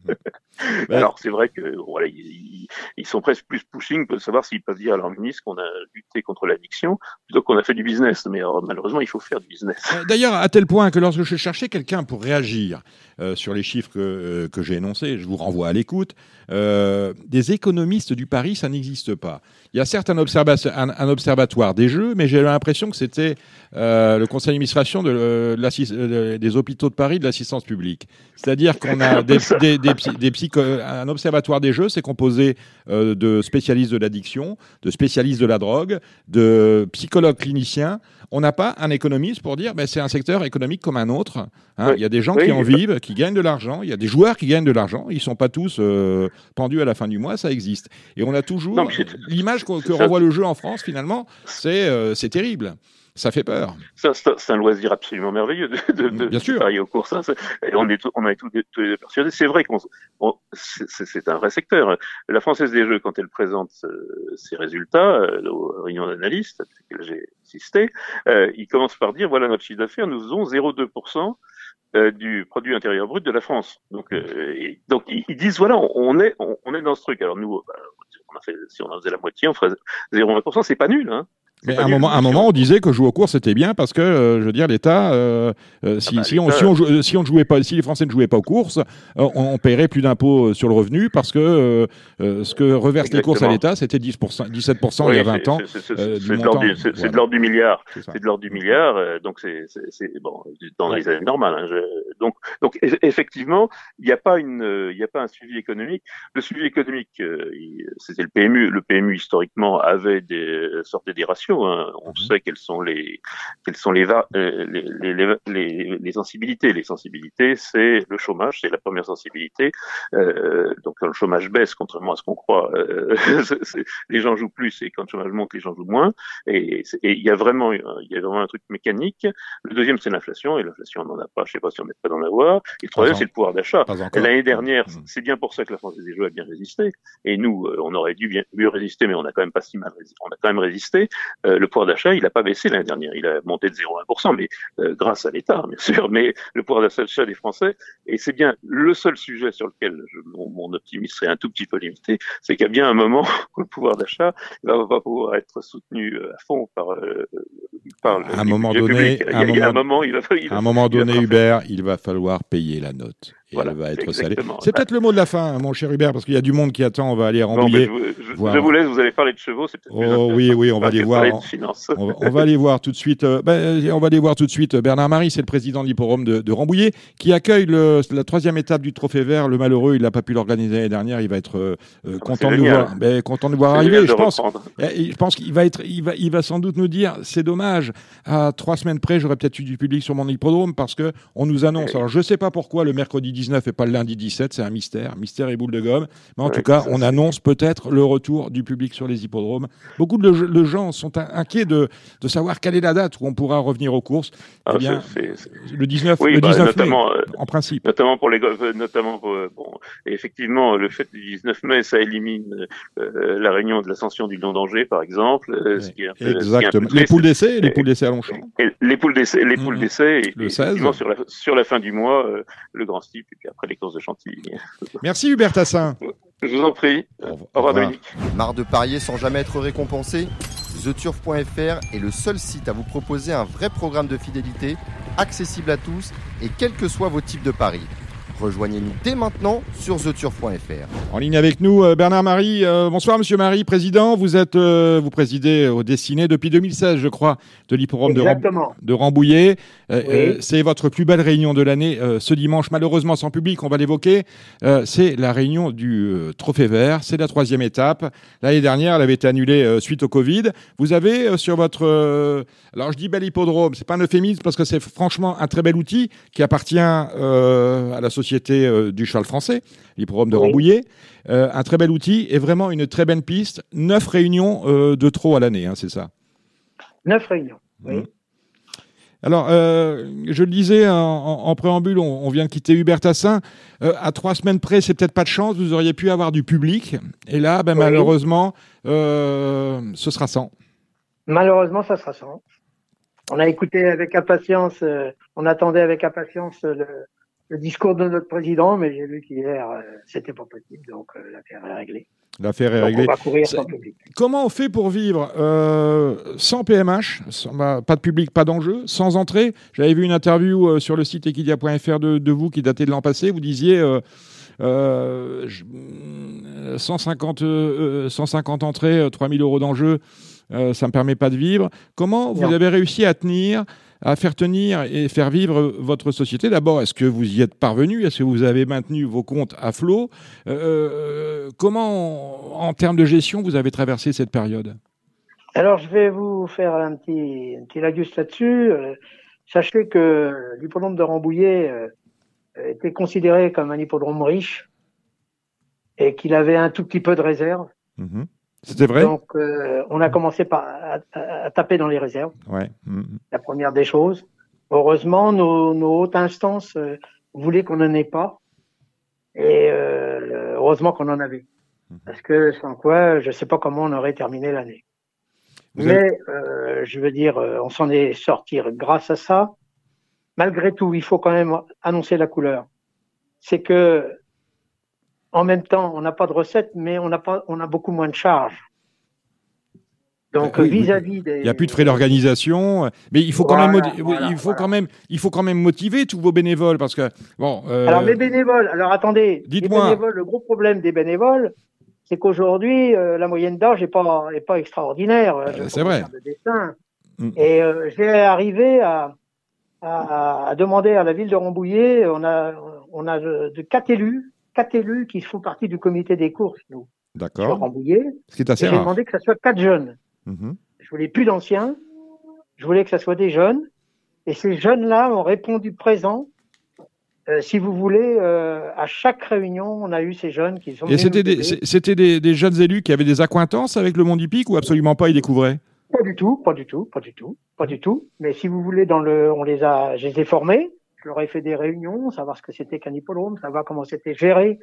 Alors c'est vrai que voilà, ils, sont presque plus pushing pour savoir s'ils peuvent dire à leur ministre qu'on a lutté contre l'addiction plutôt qu'on a fait du business. Mais malheureusement, il faut faire du business. Euh, d'ailleurs, à tel point que lorsque je cherchais quelqu'un pour réagir euh, sur les chiffres que, euh, que j'ai énoncés, je vous renvoie à l'écoute, des économistes du Paris, ça n'existe pas. Il y a certes un, un, observatoire des jeux, mais j'ai l'impression que c'était euh, le conseil d'administration de, euh, de des hôpitaux de Paris de l'assistance publique. C'est-à-dire qu'on a des, des, des, des un observatoire des jeux, c'est composé euh, de spécialistes de l'addiction, de spécialistes de la drogue, de psychologues cliniciens. On n'a pas un économiste pour dire, ben, c'est un secteur économique comme un autre. Hein. Il y a des gens qui en vivent, qui gagnent de l'argent. Il y a des joueurs qui gagnent de l'argent. Ils sont pas tous pendus à la fin du mois. Ça existe. Et on a toujours l'image que, que renvoie le jeu en France. Finalement, c'est c'est terrible. Ça fait peur. C'est un loisir absolument merveilleux de, de, de Bien sûr. au cours. Ça, et on, est, on a tous les persuadés. C'est vrai qu'on c'est un vrai secteur. La Française des Jeux, quand elle présente euh, ses résultats euh, aux réunions d'analystes, que j'ai assisté, euh, il commence par dire voilà notre chiffre d'affaires, nous faisons 0,2% euh, du produit intérieur brut de la France. Donc, euh, donc ils, disent voilà, on est, on, est dans ce truc. Alors nous, bah, on a fait, si on en faisait la moitié, on ferait 0,1%, c'est pas nul. Hein. Mais à un moment, un moment, on disait que jouer aux courses c'était bien parce que, euh, je veux dire, l'État, euh, euh, si, ah bah, si, on, si, on, si on ne jouait pas, si les Français ne jouaient pas aux courses, on, on paierait plus d'impôts sur le revenu parce que ce que reversent les courses à l'État, c'était 10%, 17% il y a 20 ans. C'est de l'ordre du milliard. C'est de l'ordre du milliard. donc c'est bon dans les années normales. Hein, je, donc donc effectivement, il n'y a pas une, il n'y a pas un suivi économique. Le suivi économique, c'était le PMU. Le PMU historiquement avait des sortait des ratios Hein. On mhm. sait quelles sont les quelles sont euh, les les, les, les, sensibilités. Les sensibilités, c'est le chômage, c'est la première sensibilité. Euh, donc quand le chômage baisse, contrairement à ce qu'on croit, euh, les gens jouent plus et quand le chômage monte, les gens jouent moins. Et il y a vraiment il y a vraiment un truc mécanique. Le deuxième, c'est l'inflation et l'inflation, on n'en a pas. Je sais pas si on est pas dans l'avoir. Et le troisième, c'est le pouvoir d'achat. L'année dernière, mhm. c'est bien pour ça que la France des Jeux a bien résisté. Et nous, on aurait dû bien mieux résister, mais on a quand même pas si mal résisté. On a quand même résisté. Euh, le pouvoir d'achat, il n'a pas baissé l'année dernière, il a monté de 0,1%, mais euh, grâce à l'État, bien sûr, mais le pouvoir d'achat des Français, et c'est bien le seul sujet sur lequel je, mon, optimisme serait un tout petit peu limité, c'est qu'il y a bien un moment où le pouvoir d'achat va pas pouvoir être soutenu euh, à fond par, par le, un moment donné, public. Un, il y a, un moment, il va, il un moment donné, Hubert, il va falloir payer la note voilà, va être salé. C'est peut-être le mot de la fin, mon cher Hubert, parce qu'il y a du monde qui attend. On va aller rembouiller. je, vous laisse, vous allez parler de chevaux. Oh oui, oui, on va aller voir. On, va aller voir tout de suite. Euh, ben, on va aller voir tout de suite. Bernard Marie, c'est le président de l'hipporome de, de, Rambouillet, qui accueille le, la troisième étape du Trophée Vert. Le malheureux, il n'a pas pu l'organiser l'année dernière. Il va être euh, euh, content, de nous voir, ben, content de voir arriver. Je pense, je pense qu'il va être, il va, il va sans doute nous dire, c'est dommage. À trois semaines près, j'aurais peut-être eu du public sur mon hippodrome parce que on nous annonce. Alors, je sais pas pourquoi le mercredi 19 et pas le lundi 17, c'est un mystère, mystère et boule de gomme. Mais en tout cas, on annonce peut-être le retour du public sur les hippodromes. Beaucoup de, gens sont inquiets de, de, savoir quelle est la date où on pourra revenir aux courses. Ah, eh bien, le 19, le 19 bah, notamment, mai, euh, en principe. Notamment pour les euh, notamment pour, euh, bon, effectivement, le fait du 19 mai, ça élimine la réunion de l'ascension du Lion d'Angers, par exemple. Exactement. les poules d'essai, les poules d'essai à Longchamp. les poules d'essai, les poules mmh. d'essai. Le 16. Sur la, sur la fin du mois, le grand steep, et puis après les courses de Chantilly. Merci Hubert Tassin. Je vous en prie. Au revoir, Dominique. Marre de parier sans jamais être récompensé TheTurf.fr est le seul site à vous proposer un vrai programme de fidélité, accessible à tous et quels que soient vos types de paris. Rejoignez-nous dès maintenant sur theturf.fr. En ligne avec nous, euh, Bernard Marie. Euh, bonsoir, monsieur Marie, président. Vous êtes, euh, vous présidez au Dessiné depuis 2016, je crois, de l'hipporome de, de, Rambouillet. C'est votre plus belle réunion de l'année ce dimanche, malheureusement sans public, on va l'évoquer. c'est la réunion du Trophée Vert. C'est la troisième étape. L'année dernière, elle avait été annulée suite au Covid. Vous avez sur votre, alors je dis bel hippodrome, c'est pas un euphémisme parce que c'est franchement un très bel outil qui appartient à la société euh, du cheval français, l'hippodrome de Rambouillet. Euh, un très bel outil et vraiment une très belle piste. Neuf réunions euh, de trop à l'année, hein, c'est ça Neuf réunions, oui. Mmh. Alors, je le disais en, préambule, on, vient de quitter Hubert Tassin. à trois semaines près, c'est peut-être pas de chance, vous auriez pu avoir du public. Et là, ben, malheureusement, ce sera sans. Malheureusement, ça sera sans. On a écouté avec impatience, on attendait avec impatience le, le discours de notre président, mais j'ai vu qu'hier, euh, c'était pas possible, donc euh, l'affaire est réglée. L'affaire est réglée. On va courir sans public. Comment on fait pour vivre euh, sans PMH, bah, pas de public, pas d'enjeu, sans entrée? J'avais vu une interview sur le site equidia.fr de, de, vous qui datait de l'an passé. Vous disiez euh, je- 150, euh, 150 entrées, 3000 euros d'enjeu, euh, ça ne me permet pas de vivre. Comment vous avez réussi à tenir, à faire tenir et faire vivre votre société D'abord, est-ce que vous y êtes parvenu? Est-ce que vous avez maintenu vos comptes à flot? Euh, Comment, en termes de gestion, vous avez traversé cette période? Alors, je vais vous faire un petit, un petit lagus là-dessus. Euh, sachez que l'hippodrome de Rambouillet euh, était considéré comme un hippodrome riche et qu'il avait un tout petit peu de réserve. Mhm. C'était vrai? Donc, euh, on a commencé par à, à- à taper dans les réserves, Ouais. Mhm. la première des choses. Heureusement, nos, nos hautes instances euh, voulaient qu'on n'en ait pas. Et euh, heureusement qu'on en avait. Mhm. Parce que sans quoi, je ne sais pas comment on aurait terminé l'année. Avez- Mais je veux dire, on s'en est sorti grâce à ça. Malgré tout, il faut quand même annoncer la couleur. C'est que, en même temps, on n'a pas de recettes, mais on n'a pas, on a beaucoup moins de charges. Donc oui, vis-à-vis des, Il n'y a plus de frais d'organisation, mais il faut quand même, Voilà, il faut voilà. quand même, il faut quand même motiver tous vos bénévoles parce que bon. euh, Alors les bénévoles, alors attendez, Dites-moi. le gros problème des bénévoles, c'est qu'aujourd'hui euh, la moyenne d'âge n'est pas est pas extraordinaire. euh, c'est vrai. faire De dessin. Mm. Et j'ai arrivé à, à, à demander à la ville de Rambouillet, on a on a de, de quatre élus, quatre élus qui font partie du comité des courses nous sur D'accord. Rambouillet. Ce qui est assez J'ai rare. demandé que ça soit quatre jeunes. Mhm. Je voulais plus d'anciens. Je voulais que ça soit des jeunes. Et ces jeunes-là ont répondu présent. Euh, si vous voulez, euh, à chaque réunion, on a eu ces jeunes qui sont. Et c'était des, jeunes élus qui avaient des accointances avec le monde hippique ou absolument pas, ils découvraient? Pas du tout, pas du tout, pas du tout, pas du tout. Mais si vous voulez, dans le, on les a, je les ai formés. Je leur ai fait des réunions, savoir ce que c'était qu'un hippodrome, savoir comment c'était géré.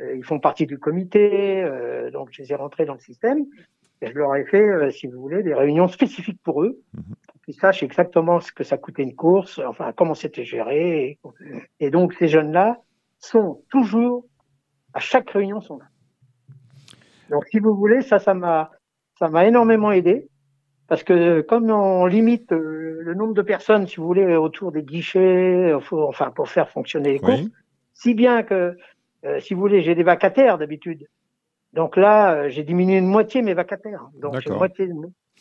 Euh, ils font partie du comité, euh, donc je les ai rentrés dans le système. Et je leur ai fait, euh, si vous voulez, des réunions spécifiques pour eux, Mhm. pour qu'ils sachent exactement ce que ça coûtait une course, enfin comment c'était géré. Et, et donc ces jeunes-là sont toujours, à chaque réunion, sont là. Donc si vous voulez, ça, ça m'a, ça m'a énormément aidé. Parce que comme on limite euh, le nombre de personnes, si vous voulez, autour des guichets, euh, faut- enfin pour faire fonctionner les courses, Oui. si bien que, euh, si vous voulez, j'ai des vacataires d'habitude. Donc là, euh, j'ai diminué de moitié mes vacataires. Donc j'ai moitié,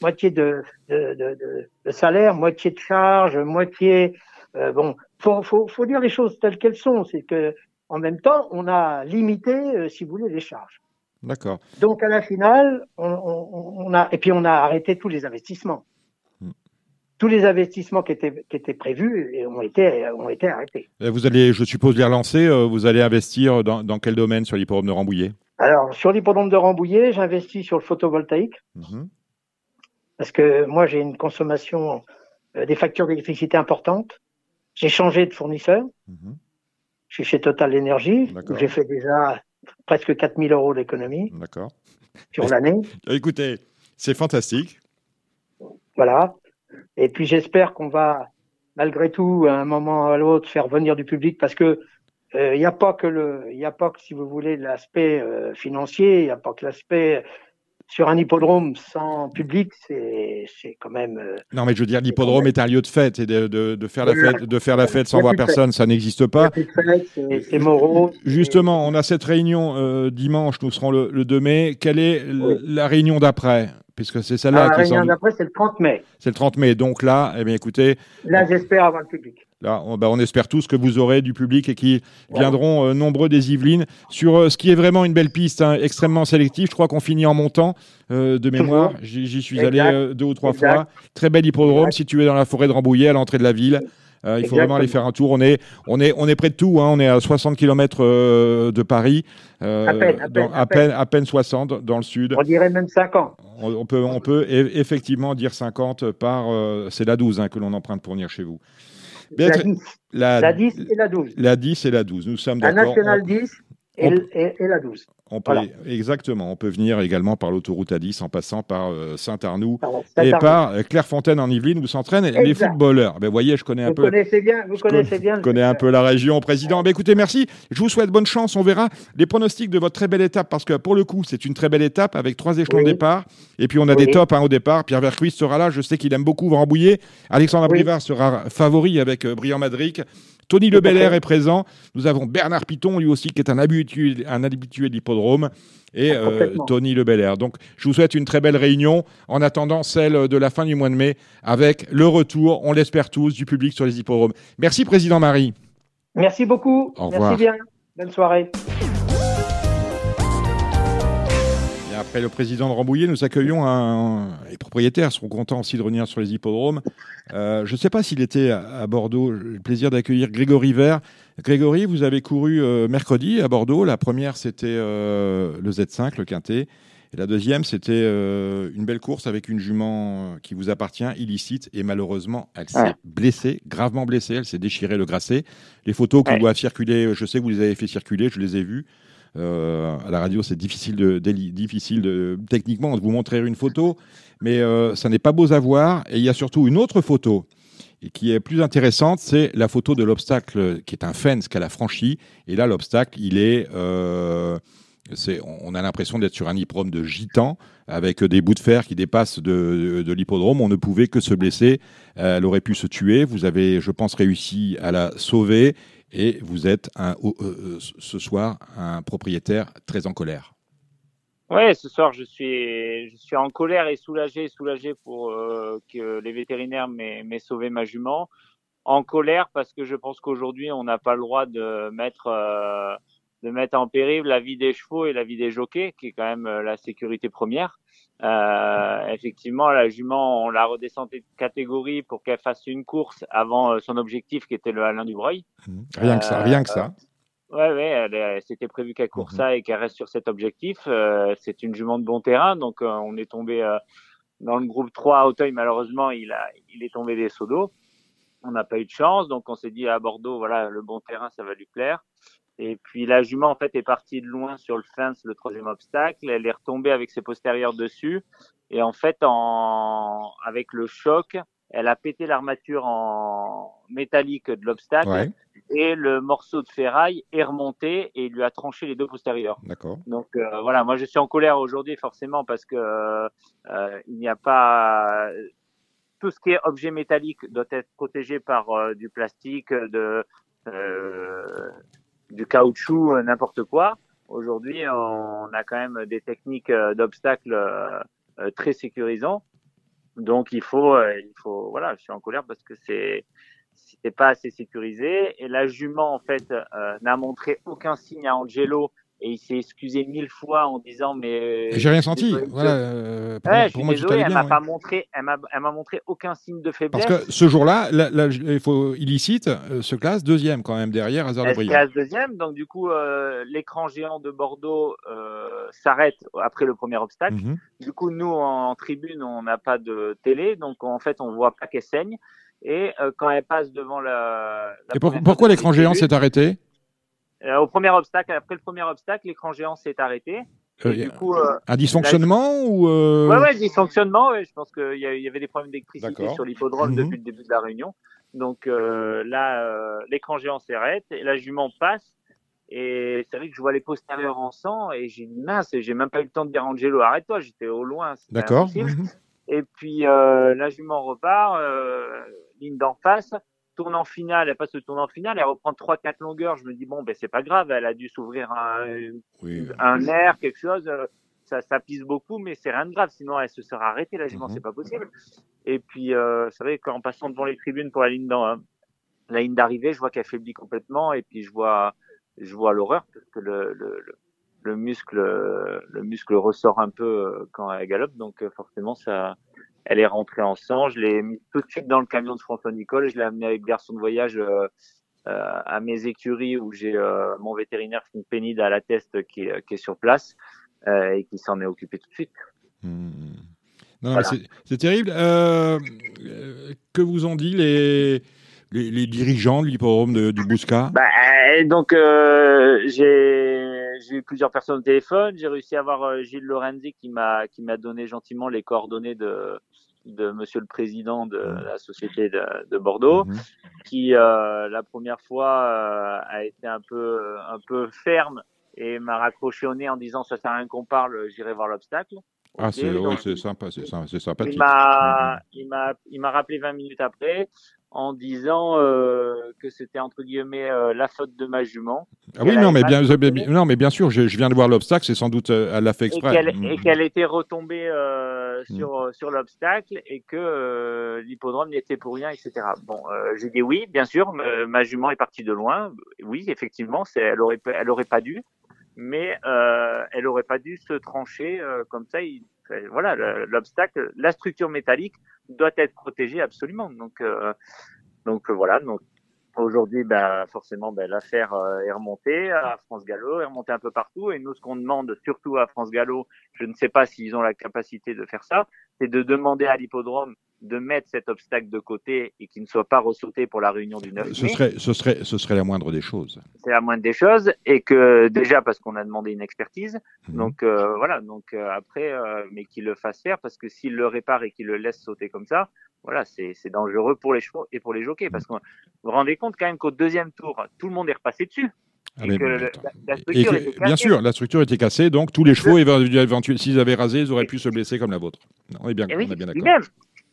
moitié de, de, de, de, de salaire, moitié de charge, moitié. Euh, bon, faut, faut, faut dire les choses telles qu'elles sont. C'est que en même temps, on a limité, euh, si vous voulez, les charges. D'accord. Donc à la finale, on, on, on a et puis on a arrêté tous les investissements. Hmm. Tous les investissements qui étaient qui étaient prévus et ont été ont été arrêtés. Et Vous allez, je suppose, les relancer. euh, Vous allez investir dans, dans quel domaine sur l'hippodrome de Rambouillet? Alors sur l'hippodrome de Rambouillet, j'investis sur le photovoltaïque Mhm. parce que moi j'ai une consommation euh, des factures d'électricité importantes. J'ai changé de fournisseur. Mhm. Je suis chez Total où J'ai fait déjà presque 4000 euros d'économie sur l'année. Écoutez, c'est fantastique. Voilà. Et puis j'espère qu'on va, malgré tout, à un moment ou à l'autre, faire venir du public parce que il n'y a pas que le, il a pas que si vous voulez l'aspect euh, financier, il n'y a pas que l'aspect sur un hippodrome sans public, c'est quand même. euh, Non, mais je veux dire, l'hippodrome est un lieu de fête et de, de- de faire la fête, de faire la fête sans voir personne, ça n'existe pas. c'est moraux. Justement, on a cette réunion euh, dimanche, nous serons le, le 2 mai. Quelle est Oui. la réunion d'après? Puisque c'est Ah, celle-là la qui réunion d'après, c'est le 30 mai. C'est le 30 mai. Donc là, eh bien, écoutez, Là, j'espère avoir le public. Là, on, bah, on espère tous que vous aurez du public et qui viendront euh, nombreux des Yvelines sur euh, ce qui est vraiment une belle piste, hein, extrêmement sélective. Je crois qu'on finit en montant euh, de mémoire. J'y suis Exact. allé deux ou trois Exact. fois. Très bel hippodrome Exact. situé dans la forêt de Rambouillet, à l'entrée de la ville. Euh, il faut Exactement. vraiment aller faire un tour. On est, on est, on est près de tout. hein. On est à 60 km de Paris. Euh, À peine, à peine, à à peine, à peine 60 dans le sud. On dirait même 5 ans. On, on peut, on peut e- effectivement dire 50 par. c'est la 12 hein, que l'on emprunte pour venir chez vous. La Béatri- 10, La, la 10 et la 12. la 10 et la 12. Nous sommes La d'accord. nationale 10 et, on- et- et la 12. On, on peut, Voilà. Exactement. On peut venir également par l'autoroute A10 en passant par euh, Saint-Arnoux et par euh, Clairefontaine en Yvelines où s'entraînent les footballeurs. Ben, voyez, je connais un Vous peu. connaissez bien, vous Je con- connaissez bien. je connais un peu la région, président. Ben, écoutez, merci. Je vous souhaite bonne chance. On verra les pronostics de votre très belle étape parce que pour le coup, c'est une très belle étape avec trois échelons Oui. de départ. Et puis on a Oui. des tops hein, au départ. Pierre Vercuis sera là. Je sais qu'il aime beaucoup Rambouillet. Alexandre Oui. Brivard sera favori avec euh, Brian Madric. Tony Le est présent. Nous avons Bernard Piton, lui aussi, qui est un habitué, un habitué de l'hippodrome. Et euh, Tony Le Donc, je vous souhaite une très belle réunion en attendant celle de la fin du mois de mai avec le retour, on l'espère tous, du public sur les hippodromes. Merci, Président Marie. Merci beaucoup. Au revoir. Merci bien. Bonne soirée. Après le président de Rambouillet, nous accueillons un. Les propriétaires seront contents aussi de revenir sur les hippodromes. Euh, je ne sais pas s'il était à Bordeaux. J'ai le plaisir d'accueillir Grégory Vert. Grégory, vous avez couru euh, mercredi à Bordeaux. La première, c'était euh, le Z5, le Quintet. Et la deuxième, c'était une belle course avec une jument qui vous appartient, illicite. Et malheureusement, elle s'est blessée, gravement blessée. Elle s'est déchirée le grasset. Les photos qu'on voit circuler, je sais que vous les avez fait circuler, je les ai vues. Euh, à la radio, c'est difficile, de, difficile techniquement de vous montrer une photo, mais euh, ça n'est pas beau à voir. Et il y a surtout une autre photo et qui est plus intéressante, c'est la photo de l'obstacle qui est un fence qu'elle a franchi. Et là, l'obstacle, il est, euh, on a l'impression d'être sur un hippodrome de gitan avec des bouts de fer qui dépassent de, de l'hippodrome. On ne pouvait que se blesser. Elle aurait pu se tuer. Vous avez, je pense, réussi à la sauver et vous êtes euh, euh, ce soir un propriétaire très en colère. Oui, ce soir je suis, je suis en colère et soulagé, soulagé pour euh, que les vétérinaires m'aient sauvé ma jument. En colère parce que je pense qu'aujourd'hui on n'a pas le droit de mettre de mettre en péril la vie des chevaux et la vie des jockeys, qui est quand même la sécurité première. Euh, effectivement, la jument, on l'a redescendue de catégorie pour qu'elle fasse une course avant euh, son objectif qui était le Alain Dubreuil. Mmh. Rien que ça, rien que ça. Euh, ouais, ouais, c'était prévu qu'elle court mmh. ça et qu'elle reste sur cet objectif. Euh, c'est une jument de bon terrain, donc on est tombé dans le groupe 3 à Auteuil. Malheureusement, il, a, il est tombé des seaux d'eau. On n'a pas eu de chance, donc on s'est dit à Bordeaux, voilà, le bon terrain, ça va lui plaire. Et puis la jument en fait est partie de loin sur le fence, le troisième obstacle. Elle est retombée avec ses postérieurs dessus. Et en fait, en... avec le choc, elle a pété l'armature en métallique de l'obstacle. Et le morceau de ferraille est remonté et lui a tranché les deux postérieurs. D'accord. Donc euh, voilà, moi je suis en colère aujourd'hui forcément parce que euh, il n'y a pas tout ce qui est objet métallique doit être protégé par euh, du plastique, de euh, du caoutchouc, euh, n'importe quoi. Aujourd'hui, on a quand même des techniques euh, d'obstacles euh, très sécurisants. Donc il faut, il faut, voilà, je suis en colère parce que c'est c'était pas assez sécurisé et la jument en fait n'a montré aucun signe à Angelo et il s'est excusé mille fois en disant mais j'ai rien senti. voilà euh, pour, ouais, moi désolé, elle m'a pas montré elle m'a elle m'a montré aucun signe de faiblesse. Parce que ce jour-là il faut illicite euh, se classe deuxième quand même derrière Hazard elle se classe deuxième donc du coup euh, l'écran géant de Bordeaux s'arrête après le premier obstacle. Mhm. du coup nous en tribune on n'a pas de télé donc en fait on voit pas qu'elle saigne. Et quand elle passe devant la, la et pourquoi l'écran géant s'est arrêté? euh, au premier obstacle, après le premier obstacle, l'écran géant s'est arrêté. Euh, du coup, euh, un dysfonctionnement ou euh... Ouais, ouais, dysfonctionnement. Ouais, je pense qu'il y, y, avait des problèmes d'électricité sur l'hippodrome mhm. depuis le début de la réunion. Donc euh, là, l'écran géant s'arrête et la jument passe. Et c'est vrai que je vois les postérieurs en sang et j'ai dit mince, j'ai même pas eu le temps de dire Angelo, arrête-toi, j'étais au loin. D'accord. Mhm. Et puis la jument repart, ligne d'en face tournant final, elle passe le tournant final, elle reprend trois quatre longueurs. Je me dis bon ben c'est pas grave, elle a dû s'ouvrir un, un air, quelque chose. Euh, ça, ça pisse beaucoup, mais c'est rien de grave. Sinon elle se serait arrêtée. Là, je mm c'est pas possible. Et puis euh, c'est vrai qu'en passant devant les tribunes pour la ligne dans, la ligne d'arrivée, je vois qu'elle faiblit complètement et puis je vois je vois l'horreur parce que le, le, le, muscle le muscle ressort un peu euh, quand elle galope, donc euh, forcément ça elle est rentrée en sang. Je l'ai mis tout de suite dans le camion de François Nicole. Je l'ai amené avec garçon de voyage euh, euh, à mes écuries où j'ai euh, mon vétérinaire Pénide à la test qui est, qui est sur place et qui s'en est occupé tout de suite. Mmh. Non, c'est terrible. Que vous ont dit les, les, les dirigeants de l'hippodrome du Bousca bah, Donc, j'ai j'ai eu plusieurs personnes au téléphone. J'ai réussi à avoir Gilles Lorenzi qui m'a qui m'a donné gentiment les coordonnées de de Monsieur le Président de mmh. la Société de, Bordeaux, mmh. qui euh, la première fois euh, a été un peu un peu ferme et m'a raccroché au nez en disant ça sert à rien qu'on parle, j'irai voir l'obstacle. Ah, c'est sympa, c'est sympathique. Il m'a rappelé 20 minutes après en disant euh, que c'était entre guillemets euh, la faute de ma jument. Ah oui, non mais bien, non, mais bien sûr, je, viens de voir l'obstacle, c'est sans doute euh, elle l'a fait exprès. Et qu'elle était retombée mm. sur, sur l'obstacle et que l'hippodrome n'y était pour rien, etc. Bon, j'ai dit oui, bien sûr, ma jument est partie de loin. Oui, effectivement, elle aurait, elle aurait pas dû, mais elle aurait pas dû se trancher comme ça. Il, voilà, l'obstacle, la structure métallique doit être protégée absolument. Donc, euh, donc euh, voilà. Donc aujourd'hui, ben, forcément, ben, l'affaire euh, est remontée à France Gallo, est remontée un peu partout. Et nous, ce qu'on demande surtout à France Gallo, je ne sais pas s'ils ont la capacité de faire ça, c'est de demander à l'hippodrome de mettre cet obstacle de côté et qu'il ne soit pas ressauté pour la réunion du 9 ce Serait, ce, serait, ce serait la moindre des choses. C'est la moindre des choses et que déjà parce qu'on a demandé une expertise, mhm. donc euh, voilà, donc euh, après, euh, mais qu'il le fasse faire parce que s'il le répare et qu'il le laisse sauter comme ça, voilà, c'est dangereux pour les chevaux et pour les jockeys parce que vous vous rendez compte quand même qu'au deuxième tour, tout le monde est repassé dessus. Bien sûr, la structure était cassée, donc tous les chevaux, s'ils avaient rasé, ils auraient pu se blesser comme la vôtre. On est bien, on est bien d'accord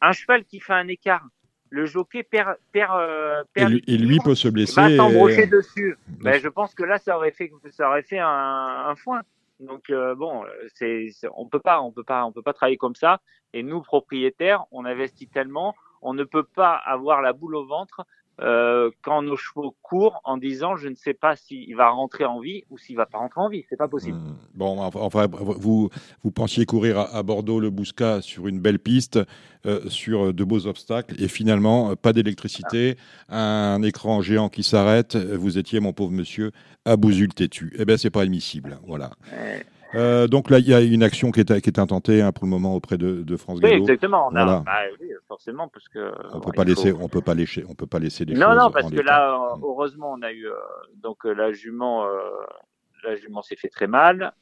un cheval qui fait un écart, le jockey perd, perd, euh, perd et, lui, peut se blesser. Va s'embrocher dessus. Ben, je pense que là, ça aurait fait, ça aurait fait un, foin. Donc euh, bon, c'est, on peut pas, on peut pas, on peut pas travailler comme ça. Et nous, propriétaires, on investit tellement, on ne peut pas avoir la boule au ventre euh, quand nos chevaux courent en disant je ne sais pas s'il va rentrer en vie ou s'il va pas rentrer en vie. C'est pas possible. Hmm. Bon, enfin, vous, vous pensiez courir à, Bordeaux le Bouscat sur une belle piste, euh, sur de beaux obstacles, et finalement, pas d'électricité, un écran géant qui s'arrête. Vous étiez, mon pauvre monsieur, à Bousul têtu. Eh bien, c'est pas admissible. Voilà. Euh, donc là, il y a une action qui est, qui est intentée hein, pour le moment auprès de, de France Gallo. Oui, exactement. Bah, oui, forcément, parce que on peut pas laisser, on peut pas laisser, on peut pas laisser les non, choses. Non, non, parce que là, heureusement, on a eu euh, donc euh, la jument, la jument s'est fait très mal.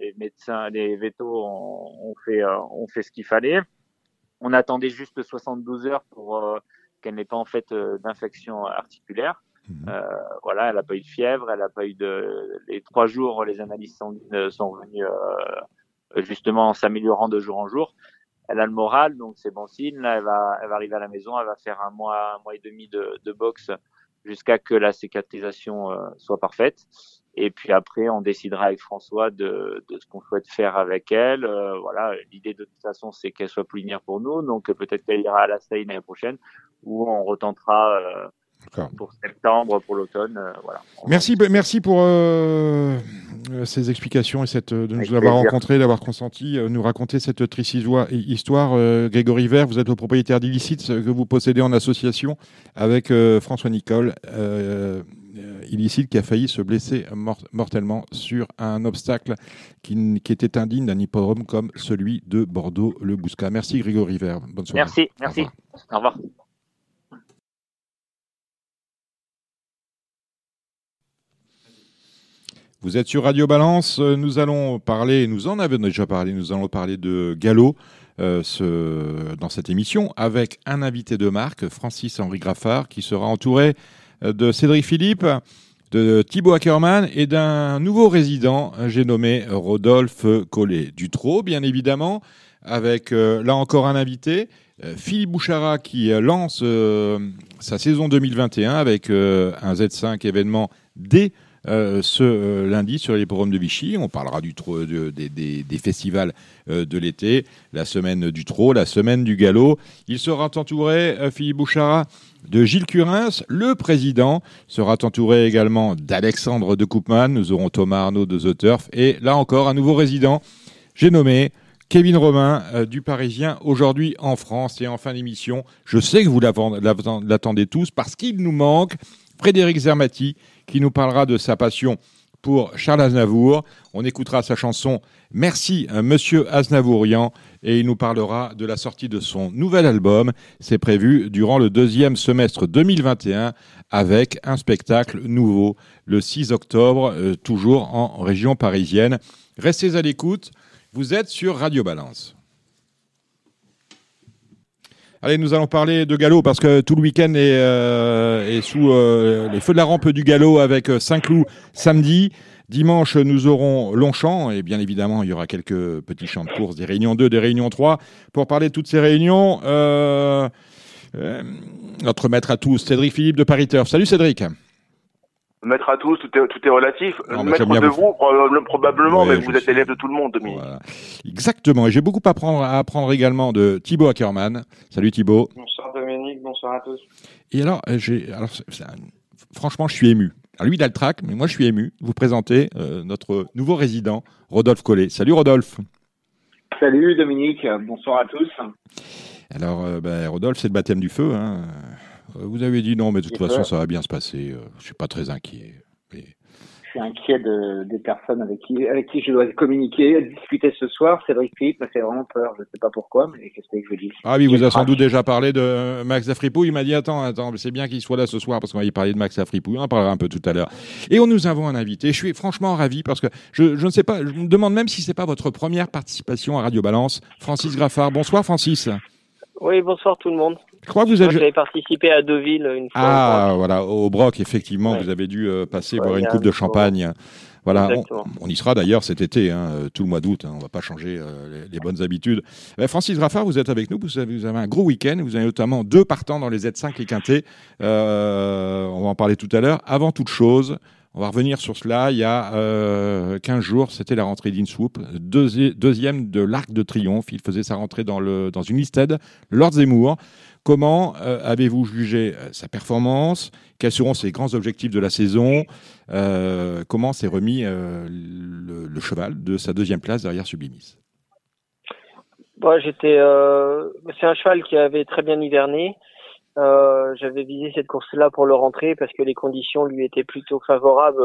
les médecins, les vétos ont, fait, ont fait ce qu'il fallait. On attendait juste 72 heures pour qu'elle n'ait pas en fait d'infection articulaire. Mhm. Euh, voilà, elle n'a pas eu de fièvre, elle n'a pas eu de. Les trois jours, les analyses sanguines sont venues euh, justement s'améliorant de jour en jour. Elle a le moral, donc c'est bon signe. Là, elle va, elle va arriver à la maison, elle va faire un mois, un mois et demi de, de boxe jusqu'à que la cicatrisation euh, soit parfaite. Et puis après, on décidera avec François de, de ce qu'on souhaite faire avec elle. Euh, voilà, l'idée de toute façon, c'est qu'elle soit plus pour nous. Donc peut-être qu'elle ira à la Seine l'année prochaine, où on retentera euh, pour septembre, pour l'automne. Euh, voilà. Merci, merci pour euh, euh, ces explications et cette, de nous avoir rencontrés, d'avoir consenti, nous raconter cette triste histoire. Grégory Vert, vous êtes le propriétaire d'Illicite que vous possédez en association avec François Nicole. Illicite qui a failli se blesser mortellement sur un obstacle qui, qui était indigne d'un hippodrome comme celui de Bordeaux-le Bouscat. Merci Grégory Vert. Bonne soirée. Merci, merci. Au revoir. Vous êtes sur Radio Balance. Euh, nous allons parler, nous en avons déjà parlé, nous allons parler de galop euh, dans cette émission avec un invité de marque, Francis-Henri Graffard, qui sera entouré euh, de Cédric Philippe, de Thibaut Ackermann et d'un nouveau résident, j'ai nommé Rodolphe Collet. Du Trot, bien évidemment, avec là encore un invité, Philippe Bouchara, qui lance sa saison 2021 avec un Z5 événement dès euh, ce euh, lundi sur programmes de Vichy. On parlera du des, festivals euh, de l'été, la semaine du trot, la semaine du galop. Il sera entouré, Philippe Bouchara, de Gilles Curins. Le président sera entouré également d'Alexandre de Koopman. Nous aurons Thomas Arnaud de The Turf. Et là encore, un nouveau résident, j'ai nommé Kevin Romain du Parisien, aujourd'hui en France et en fin d'émission. Je sais que vous l'attendez tous parce qu'il nous manque Frédéric Zermati, qui nous parlera de sa passion pour Charles Aznavour. On écoutera sa chanson Merci Monsieur Aznavourian et il nous parlera de la sortie de son nouvel album. C'est prévu durant le deuxième semestre 2021 avec un spectacle nouveau le 6 octobre, euh, toujours en région parisienne. Restez à l'écoute. Vous êtes sur Radio Balance. Allez, nous allons parler de galop parce que tout le week-end est, euh, sous euh, les feux de la rampe du galop avec euh, Saint-Cloud samedi. Dimanche, nous aurons Longchamp et bien évidemment, il y aura quelques petits champs de course, des réunions 2, des réunions 3. Pour parler de toutes ces réunions, notre maître à tous, Cédric Philippe de Paris Turf. Salut Cédric. Maître à tous, tout est, tout est relatif. Non, Maître de vous- vous, proba- probablement, Ouais, mais vous êtes sais. élève de tout le monde, Dominique. Voilà. Exactement. Et j'ai beaucoup à apprendre, à apprendre également de Thibaut Ackermann. Salut Thibaut. Bonsoir Dominique, bonsoir à tous. Et alors, euh, j'ai, alors un- franchement, je suis ému. Alors lui, il a le trac, mais moi, je suis ému. de Vous présenter euh, notre nouveau résident, Rodolphe Collet. Salut Rodolphe. Salut Dominique, bonsoir à tous. Alors, euh, ben, Rodolphe, c'est le baptême du feu. hein. Euh, Vous avez dit non, mais de toute façon, ça va bien se passer. Euh, Je suis pas très inquiet. Mais- Je suis inquiet de, des personnes avec qui, avec qui je dois communiquer, discuter ce soir. Cédric Philippe me fait vraiment peur, je ne sais pas pourquoi, mais qu'est-ce que je vous dis Ah oui, vous a le sans doute déjà parlé de euh, Max Afripou. Il m'a dit attends, attends, c'est bien qu'il soit là ce soir parce qu'on va y parler de Max Afripou. On en parlera un peu tout à l'heure. Et on nous avons un invité. Je suis franchement ravi parce que je, je ne sais pas, je me demande même si c'est pas votre première participation à Radio Balance. Francis Graffard. Bonsoir Francis. Oui, bonsoir tout le monde. Je crois que vous Moi, êtes. J'avais participé à Deauville une fois. Ah voilà, au Broc effectivement, Ouais. vous avez dû euh, passer boire une coupe de champagne. Voilà, on, y sera d'ailleurs cet été, hein, euh, tout le mois d'août. Hein, on va pas changer euh, les, les bonnes habitudes. Francis Graffard, vous êtes avec nous. Vous avez, vous avez un gros week-end. Vous avez notamment deux partants dans les Z5 et Quintet. Euh, on va en parler tout à l'heure. Avant toute chose, on va revenir sur cela. Il y a euh, 15 jours, c'était la rentrée d'Inswoop, Deuxi- deuxième de l'Arc de Triomphe. Il faisait sa rentrée dans, le, dans une listed, Lord Zemmour. Comment euh, avez-vous jugé euh, sa performance? Quels seront ses grands objectifs de la saison? Euh, Comment s'est remis euh, le, le cheval de sa deuxième place derrière Sublimis? Bon, j'étais. Euh... C'est un cheval qui avait très bien hiverné. J'avais visé cette course-là pour le rentrer parce que les conditions lui étaient plutôt favorables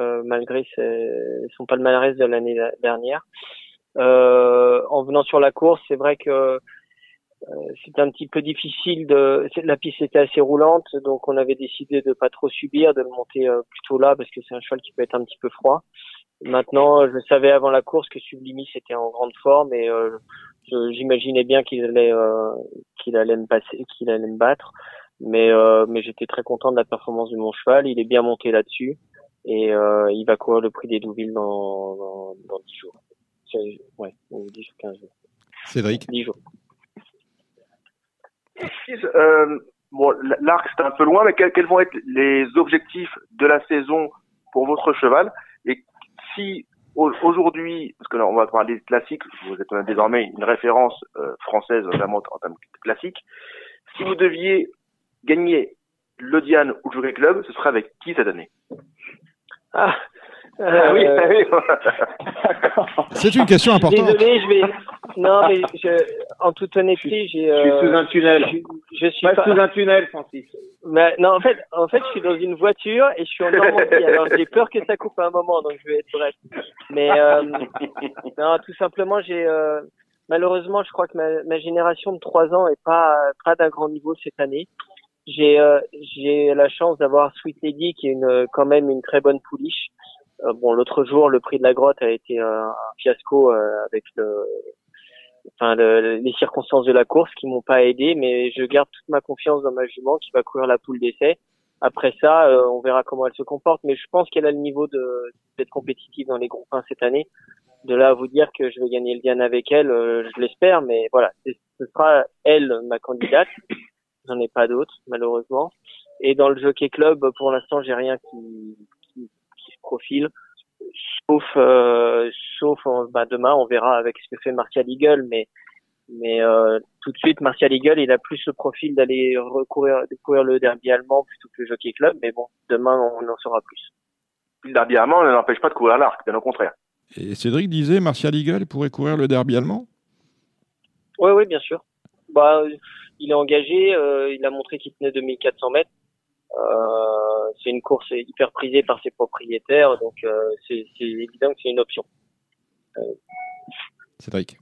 euh, malgré ses... son palmarès de l'année dernière. Euh, en venant sur la course, c'est vrai que c'était un petit peu difficile. De... La piste était assez roulante, donc on avait décidé de pas trop subir, de le monter euh, plutôt là parce que c'est un cheval qui peut être un petit peu froid. Maintenant, je savais avant la course que Sublimis était en grande forme et euh, j'imaginais bien qu'il allait euh, qu'il allait me passer, qu'il allait me battre. Mais euh, mais j'étais très content de la performance de mon cheval. Il est bien monté là-dessus et euh, il va courir le prix des Douvilles dans dans, dans 10 jours. C'est- Ouais, ou 10 ou 15 jours. Cédric? 10 jours. Euh, bon, l'arc c'est un peu loin, mais quels, vont être les objectifs de la saison pour votre cheval? Et si au- aujourd'hui, parce que là on va parler de classique, vous êtes désormais une référence euh, française notamment en termes classiques, si vous deviez gagner le Diane ou le Jockey Club, ce serait avec qui cette année? Ah, Ah oui, euh, ah oui. C'est une question importante. Désolé, je vais. Non, mais je, en toute honnêteté, j'ai. Je suis euh, sous un tunnel. Je, je suis Pas pas. sous un tunnel, Francis. Mais non, en fait, en fait, je suis dans une voiture et je suis en Normandie. Alors j'ai peur que ça coupe à un moment, donc je vais être bref. Mais euh, non, tout simplement, j'ai euh, malheureusement, je crois que ma, ma génération de 3 ans est pas pas d'un grand niveau cette année. J'ai euh, j'ai la chance d'avoir Sweet Lady qui est une quand même une très bonne pouliche. Euh, bon, l'autre jour, le prix de la grotte a été euh, un fiasco euh, avec le enfin le- les circonstances de la course qui m'ont pas aidé, mais je garde toute ma confiance dans ma jument qui va courir la poule d'essai. Après ça, euh, on verra comment elle se comporte, mais je pense qu'elle a le niveau de d'être compétitive dans les groupes 1 cette année. De là à vous dire que je vais gagner le Diane avec elle, euh, je l'espère, mais voilà, ce sera elle ma candidate. J'en ai pas d'autres, malheureusement. Et dans le Jockey Club, pour l'instant, j'ai rien qui, profile. Sauf, euh, sauf euh, bah, demain, on verra avec ce que fait Martial Eagle, mais mais euh, tout de suite, Martial Eagle, il a plus le profil d'aller recourir, le derby allemand plutôt que le Jockey Club. Mais bon, demain, on en saura plus. Le derby allemand ne l'empêche pas de courir l'arc, bien au contraire. Et Cédric disait, Martial Eagle pourrait courir le derby allemand? Oui, oui, bien sûr. Bah, il est engagé, euh, il a montré qu'il tenait 2400 mètres. Euh, c'est une course hyper prisée par ses propriétaires, donc euh, c'est c'est évident que c'est une option. Cédric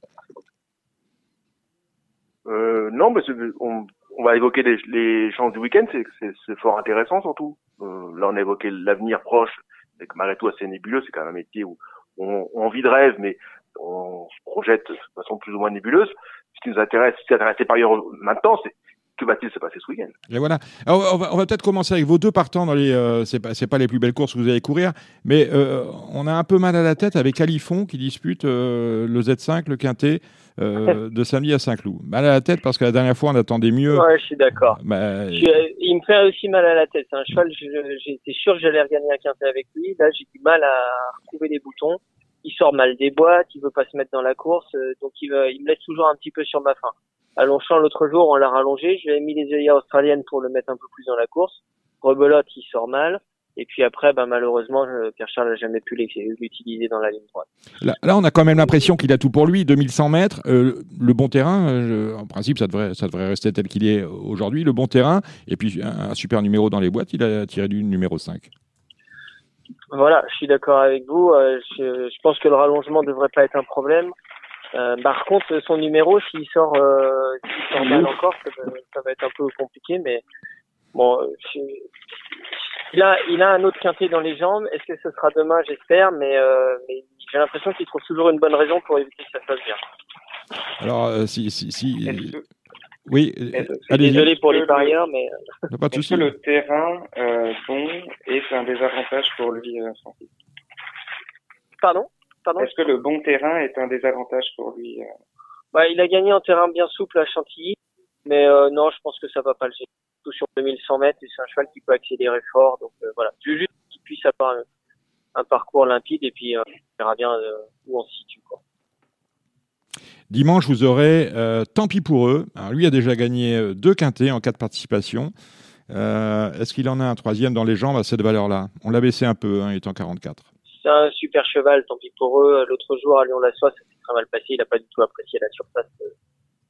Euh, non, mais c'est- on, on va évoquer les, les chances du week-end, c'est- c'est c'est fort intéressant surtout. Euh, là, on a évoqué l'avenir proche, avec malgré tout assez nébuleux, c'est quand même un métier où on, on vit de rêve, mais on se projette de façon plus ou moins nébuleuse. Ce qui nous intéresse, ce qui intéresse par ailleurs maintenant, c'est que va-t-il se passer ce week-end? Et voilà. Alors, on va, on va peut-être commencer avec vos deux partants dans les. Euh, c'est pas, c'est pas les plus belles courses que vous allez courir, mais euh, on a un peu mal à la tête avec Alifon qui dispute euh, le Z5, le Quintet. Euh, de samedi à Saint-Cloud. Mal à la tête parce que la dernière fois on attendait mieux. Ouais, je suis d'accord. Bah, il me fait aussi mal à la tête. C'est un cheval, je- j'étais sûr que j'allais regagner un quintet avec lui. Là, j'ai du mal à retrouver les boutons. Il sort mal des boîtes, il veut pas se mettre dans la course, donc il, il me laisse toujours un petit peu sur ma faim. À Longchamp, l'autre jour, on l'a rallongé. Je lui ai mis les œillères australiennes pour le mettre un peu plus dans la course. Rebelote, il sort mal. Et puis après, bah, malheureusement, je- Pierre Charles n'a jamais pu l'utiliser dans la ligne droite. Là, là, on a quand même l'impression qu'il a tout pour lui. 2100 mètres, euh, le bon terrain, euh, en principe, ça devrait, ça devrait rester tel qu'il est aujourd'hui. Le bon terrain, et puis un, un super numéro dans les boîtes, il a tiré du numéro 5. Voilà, je suis d'accord avec vous. Euh, je, je pense que le rallongement devrait pas être un problème. Euh, par contre, son numéro, s'il sort, euh, s'il sort mal encore, ça va, ça va être un peu compliqué. Mais bon, euh, je- il a, il a un autre quintet dans les jambes. Est-ce que ce sera demain? J'espère. Mais, euh, mais j'ai l'impression qu'il trouve toujours une bonne raison pour éviter que ça se passe bien. Alors, euh, si. si, si oui, allez-y. Désolé pour les le- parieurs, mais Pas de souci. que le terrain euh, bon est un désavantage pour lui, euh, Francis? Pardon, pardon. Est-ce que le bon terrain est un désavantage pour lui euh Bah, il a gagné en terrain bien souple à Chantilly, mais euh, non, je pense que ça va pas le gêner. Tout sur 2100 mètres, et c'est un cheval qui peut accélérer fort, donc euh, voilà. Je veux juste qu'il puisse avoir un, un parcours limpide, et puis euh, on verra bien euh, où on se situe. Quoi. Dimanche, vous aurez euh, Tant pis pour eux. Alors, lui a déjà gagné deux quintés en quatre participations. Euh, Est-ce qu'il en a un troisième dans les jambes à cette valeur-là? On l'a baissé un peu, hein, il est en 44. C'est un super cheval, tant pis pour eux. L'autre jour à Lyon-la-Soie, ça s'est très mal passé. Il a pas du tout apprécié la surface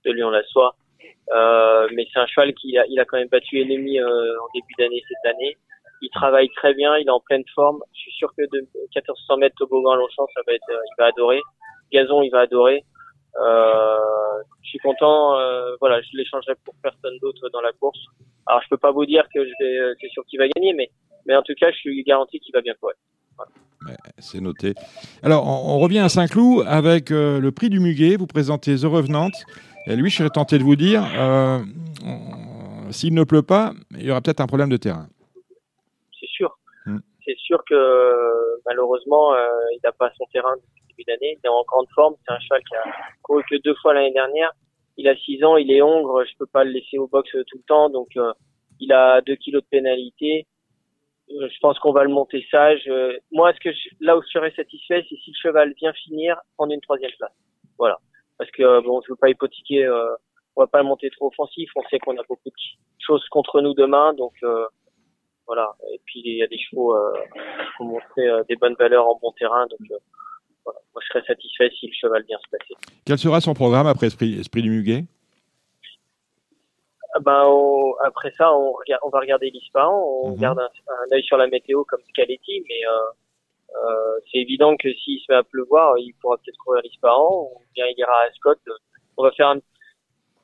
de, Lyon-la-Soie. Euh, mais c'est un cheval qui a, il a quand même battu ennemi euh, en début d'année cette année. Il travaille très bien, il est en pleine forme. Je suis sûr que de 1400 mètres toboggan Longchamp, ça va être, euh, il va adorer. Gazon, il va adorer. Euh, je suis content. euh, voilà, je l'échangerai pour personne d'autre dans la course. Alors, je peux pas vous dire que je vais, c'est sûr qu'il va gagner, mais, mais en tout cas, je suis garanti qu'il va bien courir. C'est noté. Alors, on, on revient à Saint-Cloud avec euh, le prix du Muguet. Vous présentez The Revenant. Et lui, je serais tenté de vous dire, euh, s'il ne pleut pas, il y aura peut-être un problème de terrain. c'est sûr. Mm. C'est sûr que malheureusement, euh, il n'a pas son terrain depuis le début d'année. Il est en grande forme. C'est un cheval qui a couru que deux fois l'année dernière. Il a 6 ans, il est hongre. Je peux pas le laisser au box tout le temps. Donc, il a 2 kilos de pénalité. Euh, je pense qu'on va le monter sage. Euh, moi, ce que je- là où je serais satisfait, c'est si le cheval vient finir, prendre une troisième place. Voilà. Parce que euh, bon, je veux pas hypothéquer. Euh, on va pas le monter trop offensif. On sait qu'on a beaucoup de choses contre nous demain, donc euh, voilà. Et puis il y a des chevaux euh, qui ont montré des bonnes valeurs en bon terrain, donc voilà. Moi, je serais satisfait si le cheval vient se passer. Quel sera son programme après Esprit, du Muguet? Ben, on- après ça, on, regarde, on va regarder l'ISPAN, on Mhm. garde un, un œil sur la météo comme Scaletti, mais euh, euh, c'est évident que s'il se met à pleuvoir, il pourra peut-être courir l'ISPAN, ou bien il ira à Scott. On va faire un...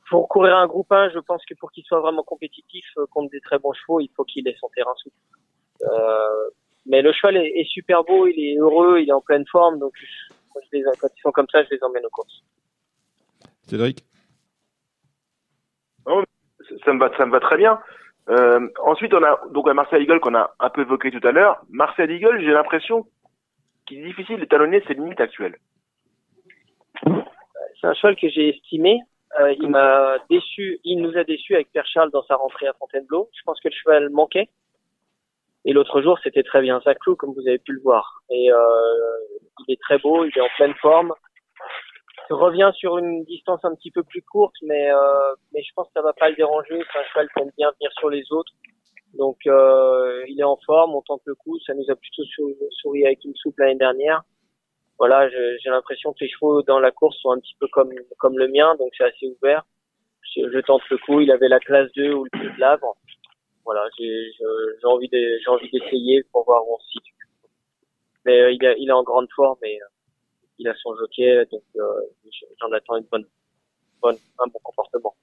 Pour courir un groupe 1, je pense que pour qu'il soit vraiment compétitif euh, contre des très bons chevaux, il faut qu'il ait son terrain souple. Euh, mais le cheval est, est super beau, il est heureux, il est en pleine forme, donc je- je les, quand ils sont comme ça, je les emmène aux courses. Cédric? Ça me va, ça très bien. Euh, ensuite, on a donc un Marcel Eagle qu'on a un peu évoqué tout à l'heure. Marcel Eagle, j'ai l'impression qu'il est difficile d'étalonner ses limites actuelles. C'est un cheval que j'ai estimé. Euh, il m'a déçu, il nous a déçus avec Père Charles dans sa rentrée à Fontainebleau. Je pense que le cheval manquait. Et l'autre jour, c'était très bien Saint-Cloud, comme vous avez pu le voir. Et euh, il est très beau, il est en pleine forme. Revient sur une distance un petit peu plus courte, mais euh, mais je pense que ça va pas le déranger. C'est un cheval aime bien venir sur les autres. Donc euh, il est en forme, on tente le coup. Ça nous a plutôt sou- souri avec une souple l'année dernière voilà, j'ai l'impression que les chevaux dans la course sont un petit peu comme comme le mien, donc c'est assez ouvert. Je, tente le coup. Il avait la classe 2 ou le pied de l'avre. Voilà, j'ai envie j'ai envie d'essayer pour voir où on se situe. Mais euh, il, a- il est en grande forme et il a son jockey, donc euh, j'en attends une bonne bonne un bon comportement.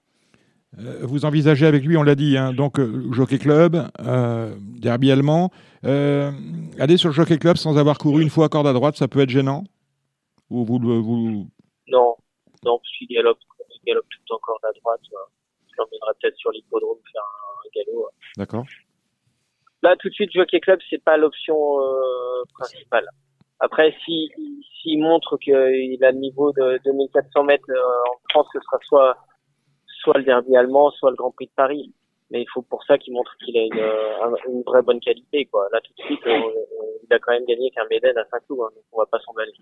Euh, Vous envisagez avec lui, on l'a dit, hein, donc euh, Jockey Club, euh, derby allemand. Euh, aller sur le Jockey Club sans avoir couru une fois à corde à droite, ça peut être gênant? Ou vous, vous... Non, non, parce qu'il galope, il galope tout le temps corde à droite. euh, Je l'emmènerai peut-être sur l'hippodrome faire un galop. euh. D'accord. Là, tout de suite, Jockey Club, c'est pas l'option euh, principale. Après, si s'il montre qu'il a le niveau de 2400 mètres euh, en France, ce sera soit soit le derby allemand, soit le Grand Prix de Paris. Mais il faut pour ça qu'il montre qu'il a une, euh, une vraie bonne qualité. Quoi. Là, tout de suite, il a quand même gagné qu'un Méden à Saint-Cloud, hein, donc on va pas s'emballer.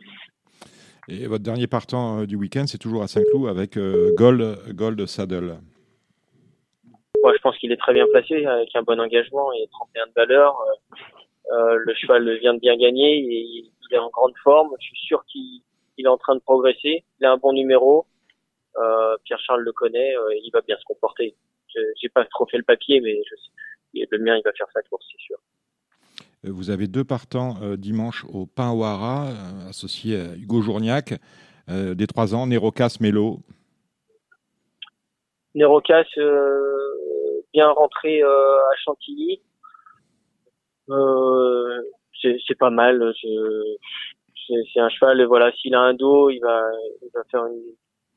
Et votre dernier partant euh, du week-end, c'est toujours à Saint-Cloud avec euh, Gold, Gold Saddle. Moi, je pense qu'il est très bien placé, avec un bon engagement et 31 de valeur. Euh, euh, le cheval vient de bien gagner et il est en grande forme. Je suis sûr qu'il il est en train de progresser. Il a un bon numéro. Euh, Pierre-Charles le connaît, euh, il va bien se comporter. Je- J'ai pas trop fait le papier, mais je le mien, il va faire sa course, c'est sûr. Vous avez deux partants euh, dimanche au Haras, euh, associés à Hugo Journiac, euh, des 3 ans, Nérocas Mélo. Nérocas euh, bien rentré à Chantilly. Euh, c'est pas mal. C'est un cheval. et Voilà, s'il a un dos, il va, il va faire une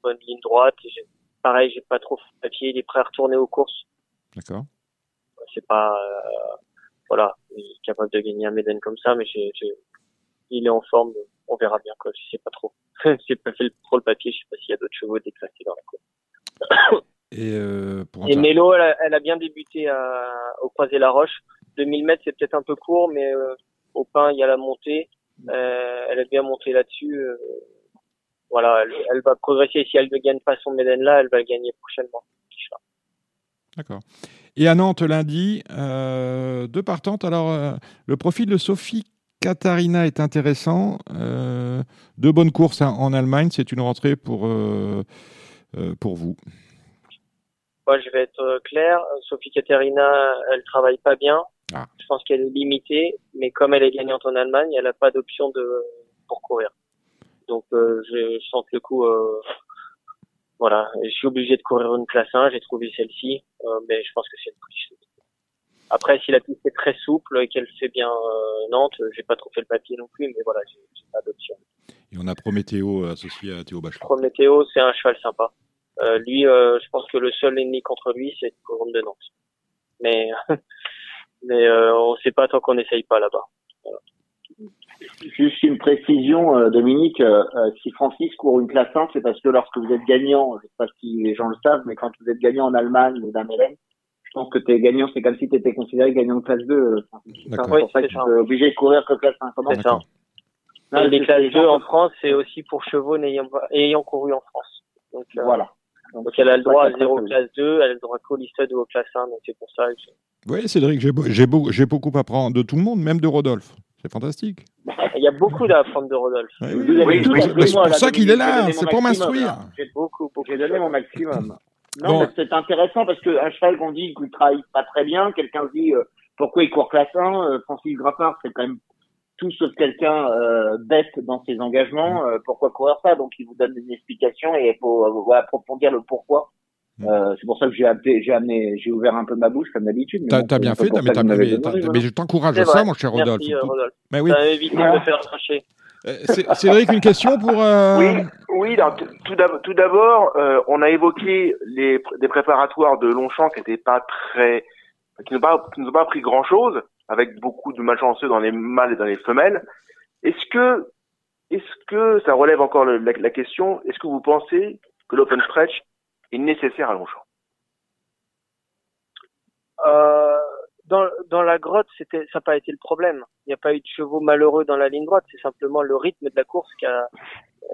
bonne ligne droite. Pareil, j'ai pas trop le papier. Il est prêt à retourner aux courses. D'accord. C'est pas, euh, voilà, il est capable de gagner un Méden comme ça, mais j'ai- j'ai- il est en forme. On verra bien quoi. Je sais pas trop. j'ai pas fait trop le papier. Je sais pas s'il y a d'autres chevaux déclassés dans la course. Et euh, pour Et Mélo, elle a, elle a bien débuté à, au Croisé la Roche. 2000 mètres, c'est peut-être un peu court, mais euh, au pain, il y a la montée. Euh, elle a bien monté là-dessus. euh, voilà, elle, elle va progresser. Si elle ne gagne pas son Méden là, elle va le gagner prochainement. D'accord. Et à Nantes, lundi, euh, deux partantes. Alors, euh, le profil de Sophie Katharina est intéressant. Euh, deux bonnes courses hein, en Allemagne. C'est une rentrée pour, pour vous. Moi, je vais être euh, clair. Sophie Katerina, elle travaille pas bien. Ah. Je pense qu'elle est limitée, mais comme elle est gagnante en Allemagne, elle n'a pas d'option de pour courir. Donc, euh, je, je sens que le coup, euh, voilà, je suis obligé de courir une classe 1. J'ai trouvé celle-ci, euh, mais je pense que c'est une triche. Après, si la piste est très souple et qu'elle fait bien Nantes, j'ai pas trop fait le papier non plus, mais voilà, j'ai pas d'option. Et on a Prométhéo associé à Théo Bachelot. Prométhéo, c'est un cheval sympa. Euh, lui, euh, je pense que le seul ennemi contre lui, c'est le couronne de Nantes. Mais, mais euh, on sait pas tant qu'on n'essaye pas là-bas. Voilà. Juste une précision, euh, Dominique, euh, euh, si Francis court une classe 1, c'est parce que lorsque vous êtes gagnant, je sais pas si les gens le savent, mais quand vous êtes gagnant en Allemagne ou Hélène, je pense que t'es gagnant, c'est comme si tu étais considéré gagnant de classe 2. euh, Francis. C'est pour Oui, ça que tu es obligé de courir que classe 1. Comment C'est ça. Non, les classes c'est 2 gens- en France, c'est aussi pour chevaux n'ayant pas- ayant couru en France. Donc, euh, Voilà. Donc elle a le droit à après, 0 c'est- classe 2, elle a le droit qu'au listed ou au classe 1, donc c'est pour ça. que Oui, Cédric, j'ai beau- beaucoup à apprendre de tout le monde, même de Rodolphe. C'est fantastique. Il y a beaucoup à apprendre de Rodolphe. Oui, oui, oui, c'est- pour ça qu'il est là, c'est pour m'instruire. J'ai beaucoup, beaucoup. J'ai donné mon maximum. Non, Bon. mais c'est intéressant parce qu'un cheval qu'on dit qu'il travaille pas très bien, quelqu'un se dit euh, pourquoi il court classe 1, euh, Francis Grappard, c'est quand même tout sauf quelqu'un euh, bête dans ses engagements, euh, pourquoi courir ça? Donc il vous donne une explication et il faut euh, voilà, approfondir le pourquoi. Mm. Euh, c'est pour ça que j'ai appelé- j'ai amené, j'ai ouvert un peu ma bouche comme d'habitude. T'as bon, t'as bien fait, mais, t'as- mais- demandé, t'as- voilà. mais je t'encourage à ça, mon cher Rodolphe. Merci, euh, Rodolphe. Mais oui. Ça m'a évité de me faire trancher. Euh, Cé- Cédric, une question pour. euh, Oui, oui. alors, tout d'ab- tout d'abord, euh, on a évoqué les des préparatoires de Longchamp qui n'étaient pas très, qui n'ont pas, qui pas pris grand chose, avec beaucoup de malchanceux dans les mâles et dans les femelles. Est-ce que, est-ce que ça relève encore la, question Est-ce que vous pensez que l'open stretch est nécessaire à Longchamp? Euh, dans, dans la grotte, c'était, ça n'a pas été le problème. Il n'y a pas eu de chevaux malheureux dans la ligne droite. C'est simplement le rythme de la course qui a,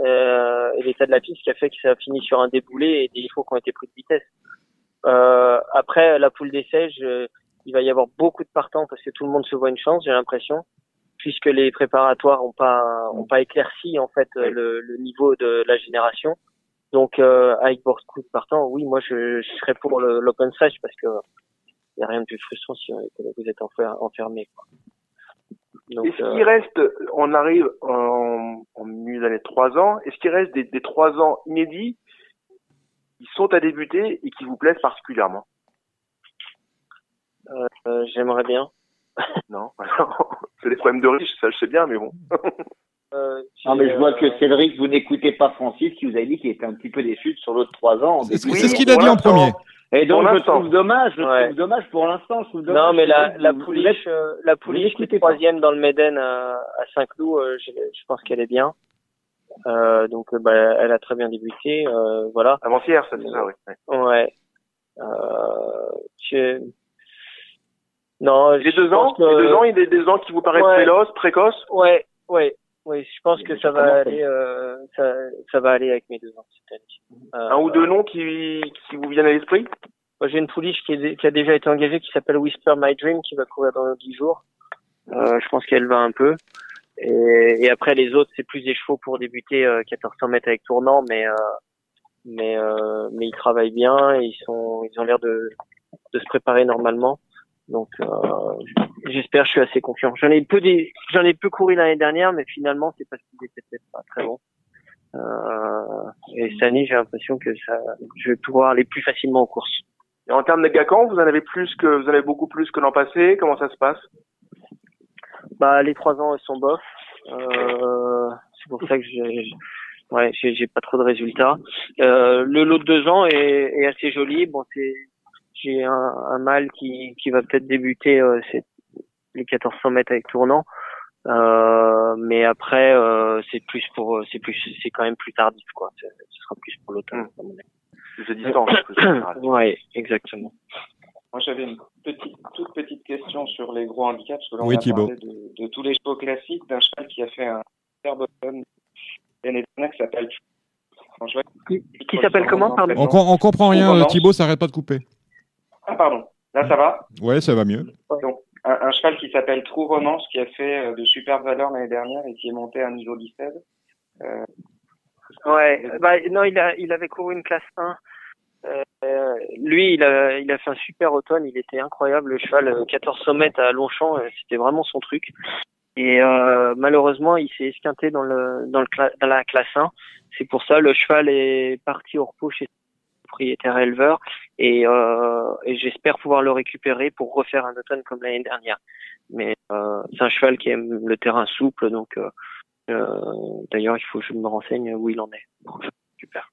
euh, et l'état de la piste qui a fait que ça a fini sur un déboulé et des chevaux qui ont été pris de vitesse. Euh, après, la poule d'essai, je- il va y avoir beaucoup de partants parce que tout le monde se voit une chance, j'ai l'impression, puisque les préparatoires ont pas, ont pas éclairci en fait le, le niveau de la génération. Donc, euh, avec beaucoup de partants, oui, moi, je, je serais pour l'open stage parce que il n'y a rien de plus frustrant si euh, vous êtes enfer- enfermé. Quoi. Donc, Est-ce euh, qu'il reste, on arrive en, en milieu d'année 3 ans, est-ce qu'il reste des, des 3 ans inédits qui sont à débuter et qui vous plaisent particulièrement? Euh, j'aimerais bien. Non, c'est des problèmes de riches, ça je sais bien, mais bon. Euh, non, mais je vois euh, que Cédric, vous n'écoutez pas Francis qui vous a dit qu'il était un petit peu déçu sur l'autre trois ans. C'est ce qu'il a dit en premier. Et donc, je trouve dommage, je Ouais. trouve dommage pour l'instant. Non, mais la, la pouliche, euh, la pouliche qui est troisième dans le Méden à, à Saint-Cloud, euh, je, je pense qu'elle est bien. Euh, donc, euh, bah, elle a très bien débuté. Euh, voilà. Avant-hier, ça, c'est ça, oui. Ouais. Ouais. Euh, je... Non, je deux ans, que- deux ans, il y a des ans qui vous paraissent Ouais. véloces, précoces? Ouais, ouais, ouais. Je pense que ça va aller, euh, ça, ça va aller avec mes deux ans cette année. Euh, Un ou deux noms qui, qui vous viennent à l'esprit? Moi, j'ai une pouliche qui, est- qui a déjà été engagée, qui s'appelle Whisper My Dream, qui va courir dans 10 jours. Euh, je pense qu'elle va un peu. Et, et après, les autres, c'est plus des chevaux pour débuter euh, 1400 mètres avec tournant, mais euh, mais euh, mais ils travaillent bien, et ils sont, ils ont l'air de de se préparer normalement. Donc, euh, j'espère, je suis assez confiant. J'en ai peu des, j'en ai peu couru l'année dernière, mais finalement, c'est parce qu'ils étaient peut-être pas très bons. Euh, et cette année, j'ai l'impression que ça, je vais pouvoir aller plus facilement aux courses. Et en termes de Gacan, vous en avez plus que, vous en avez beaucoup plus que l'an passé. Comment ça se passe? Bah, les trois ans, elles sont bof. Euh, c'est pour ça que j'ai, ouais, j'ai pas trop de résultats. Euh, le lot de deux ans est, est assez joli. Bon, c'est, j'ai un, un mâle qui, qui va peut-être débuter euh, les 1400 mètres avec tournant. Euh, mais après, euh, c'est plus pour, c'est plus, c'est quand même plus tardif, quoi. Ce sera plus pour l'automne. Plus de distance. ouais, exactement. Moi, j'avais une petite, toute petite question sur les gros handicaps, parce que là, on Oui, a Thibaut. parlé de, de tous les chevaux classiques, d'un cheval qui a fait un super bottom l'année dernière qui s'appelle Qui, qui s'appelle comment, pardon On, on comprend rien. Thibaut, ça arrête pas de couper. Ah, pardon. Là, ça va? Ouais, ça va mieux. Donc, un, un cheval qui s'appelle True Romance, qui a fait euh, de super valeurs l'année dernière et qui est monté à un niveau 17. Euh, Ouais, bah non, il a il avait couru une classe 1. Euh, lui, il a il a fait un super automne, il était incroyable le cheval, euh, 1400 mètres à Longchamp, euh, c'était vraiment son truc. Et euh, malheureusement, il s'est esquinté dans le dans le dans la classe 1. C'est pour ça le cheval est parti au repos chez son propriétaire éleveur et, euh, et j'espère pouvoir le récupérer pour refaire un automne comme l'année dernière. Mais euh, c'est un cheval qui aime le terrain souple, donc euh, d'ailleurs, il faut que je me renseigne où il en est. Super.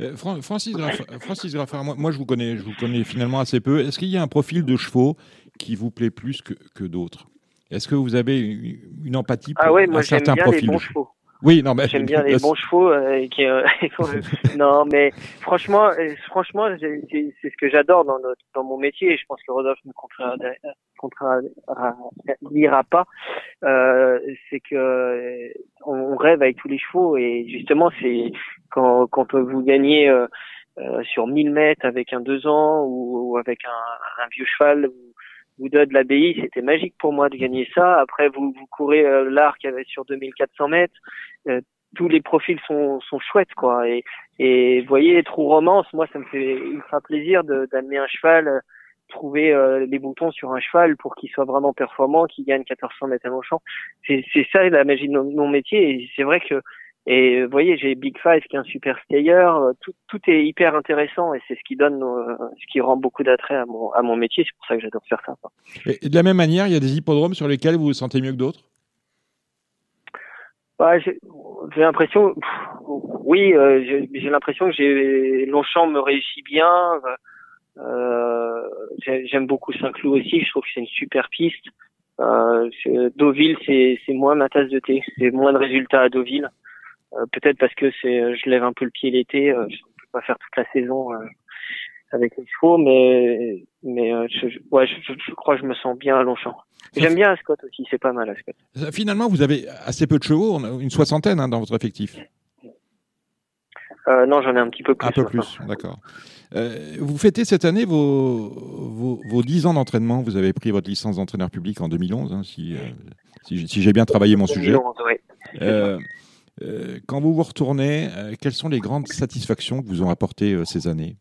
Euh, Fran- Francis, Graff- Francis Graffard, moi, moi, je vous connais, je vous connais finalement assez peu. Est-ce qu'il y a un profil de chevaux qui vous plaît plus que, que d'autres? Est-ce que vous avez une, une empathie pour Ah ouais, un moi j'aime certain bien les profil bons de chevaux. Oui, non, mais J'aime bien les bons chevaux. euh, qui, euh, non, mais franchement, euh, franchement, c'est ce que j'adore dans, notre- dans mon métier. Et je pense que Rodolphe ne contrariera pas. Euh, c'est que euh, on, rêve avec tous les chevaux et justement, c'est quand, quand vous gagnez euh, euh, sur 1000 mètres avec un deux ans ou, ou avec un, un vieux cheval ou, ou de l'abbaye, c'était magique pour moi de gagner ça. Après, vous, vous courez euh, l'arc avec sur 2400 mètres. Euh, tous les profils sont, sont chouettes, quoi. Et, et vous voyez, True Romance, moi, ça me fait ultra plaisir d'amener un cheval, euh, trouver euh, les boutons sur un cheval pour qu'il soit vraiment performant, qu'il gagne 1400 mètres à Longchamp. C'est ça la magie de mon, mon métier. Et c'est vrai que, et vous voyez, j'ai Big Five qui est un super stayer. euh, Tout, tout est hyper intéressant et c'est ce qui donne, euh, ce qui rend beaucoup d'attrait à mon, à mon métier. C'est pour ça que j'adore faire ça. Et de la même manière, il y a des hippodromes sur lesquels vous vous sentez mieux que d'autres? Ouais, j'ai l'impression, oui, euh, j'ai l'impression que j'ai Longchamp me réussit bien. Euh, j'ai- J'aime beaucoup Saint-Cloud aussi. Je trouve que c'est une super piste. Euh, Deauville, c'est c'est moins ma tasse de thé. C'est moins de résultats à Deauville. Euh, Peut-être parce que c'est, je lève un peu le pied l'été. Euh, je peux pas faire toute la saison euh, avec les chevaux, mais mais euh, je, je- ouais, je, je- je crois que je me sens bien à Longchamp. J'aime bien Ascot aussi. C'est pas mal Ascot. Euh, Finalement, vous avez assez peu de chevaux, une soixantaine hein, dans votre effectif. Euh, non, j'en ai un petit peu plus. Un peu plus, d'accord. Euh, vous fêtez cette année vos, vos, vos 10 ans d'entraînement. Vous avez pris votre licence d'entraîneur public en 2011, hein, si, euh, si, j'ai- si j'ai bien travaillé mon sujet. 2011, ouais. Euh, quand vous vous retournez, euh, quelles sont les grandes satisfactions que vous ont apportées euh, ces années?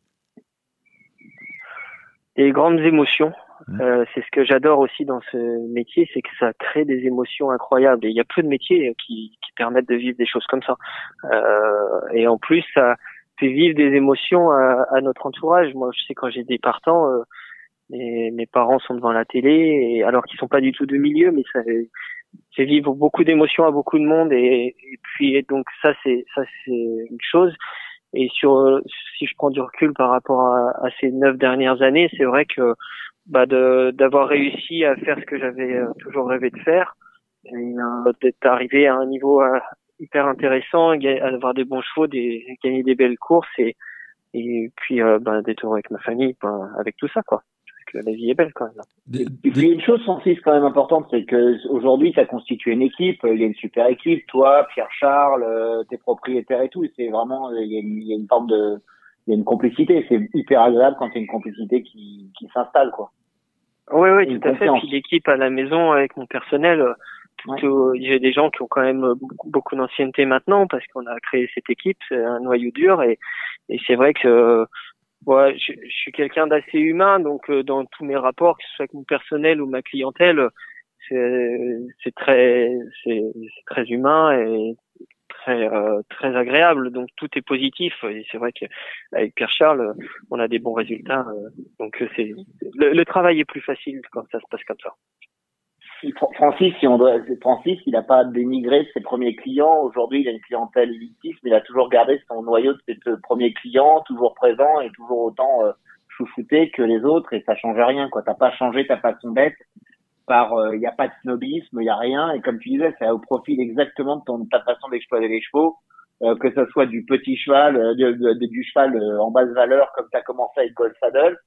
Des grandes émotions. Mmh. Euh, c'est ce que j'adore aussi dans ce métier, c'est que ça crée des émotions incroyables. Et il y a peu de métiers qui, qui permettent de vivre des choses comme ça. Euh, et en plus, ça fait vivre des émotions à, à notre entourage. Moi, je sais quand j'ai des partants, euh, mes, mes parents sont devant la télé, et, alors qu'ils sont pas du tout de milieu, mais ça, fait vivre beaucoup d'émotions à beaucoup de monde et, et puis donc ça c'est ça c'est une chose. Et sur si je prends du recul par rapport à, à ces neuf dernières années, c'est vrai que bah d'avoir réussi à faire ce que j'avais euh, toujours rêvé de faire, d'être arrivé à un niveau euh, hyper intéressant, avoir des bons chevaux, des, gagner des belles courses et et puis euh, bah, d'être heureux avec ma famille, bah, avec tout ça quoi la vie est belle quand même. Et puis une chose, Francis, quand même importante, c'est que aujourd'hui, ça constitue une équipe. Il y a une super équipe. Toi, Pierre Charles, euh, tes propriétaires et tout. C'est vraiment, il y, a une, il y, a une, forme de, il y a une complicité. C'est hyper agréable quand il y a une complicité qui, qui s'installe, quoi. Oui, oui, tout à fait. Puis l'équipe à la maison avec mon personnel. Tout, J'ai des gens qui ont quand même beaucoup, beaucoup d'ancienneté maintenant parce qu'on a créé cette équipe, c'est un noyau dur et, et c'est vrai que Ouais, je, je suis quelqu'un d'assez humain, donc euh, dans tous mes rapports, que ce soit avec mon personnel ou ma clientèle, c'est très c'est très humain et très euh, très agréable. Donc tout est positif. Et c'est vrai qu'avec Pierre Charles, on a des bons résultats. Euh, donc c'est le, le travail est plus facile quand ça se passe comme ça. Francis, si on doit, Francis, il n'a pas dénigré ses premiers clients. Aujourd'hui, il a une clientèle élitiste, mais il a toujours gardé son noyau de ses premiers clients, toujours présent et toujours autant euh, chouchouté que les autres. Et ça change rien, quoi. T'as pas changé ta façon d'être. Par, il euh, n'y a pas de snobisme, il y a rien. Et comme tu disais, c'est au profil exactement de, ton, ta façon d'exploiter les chevaux. Euh, que ce soit du petit cheval, euh, du cheval en basse valeur, comme tu as commencé avec Gold Saddle,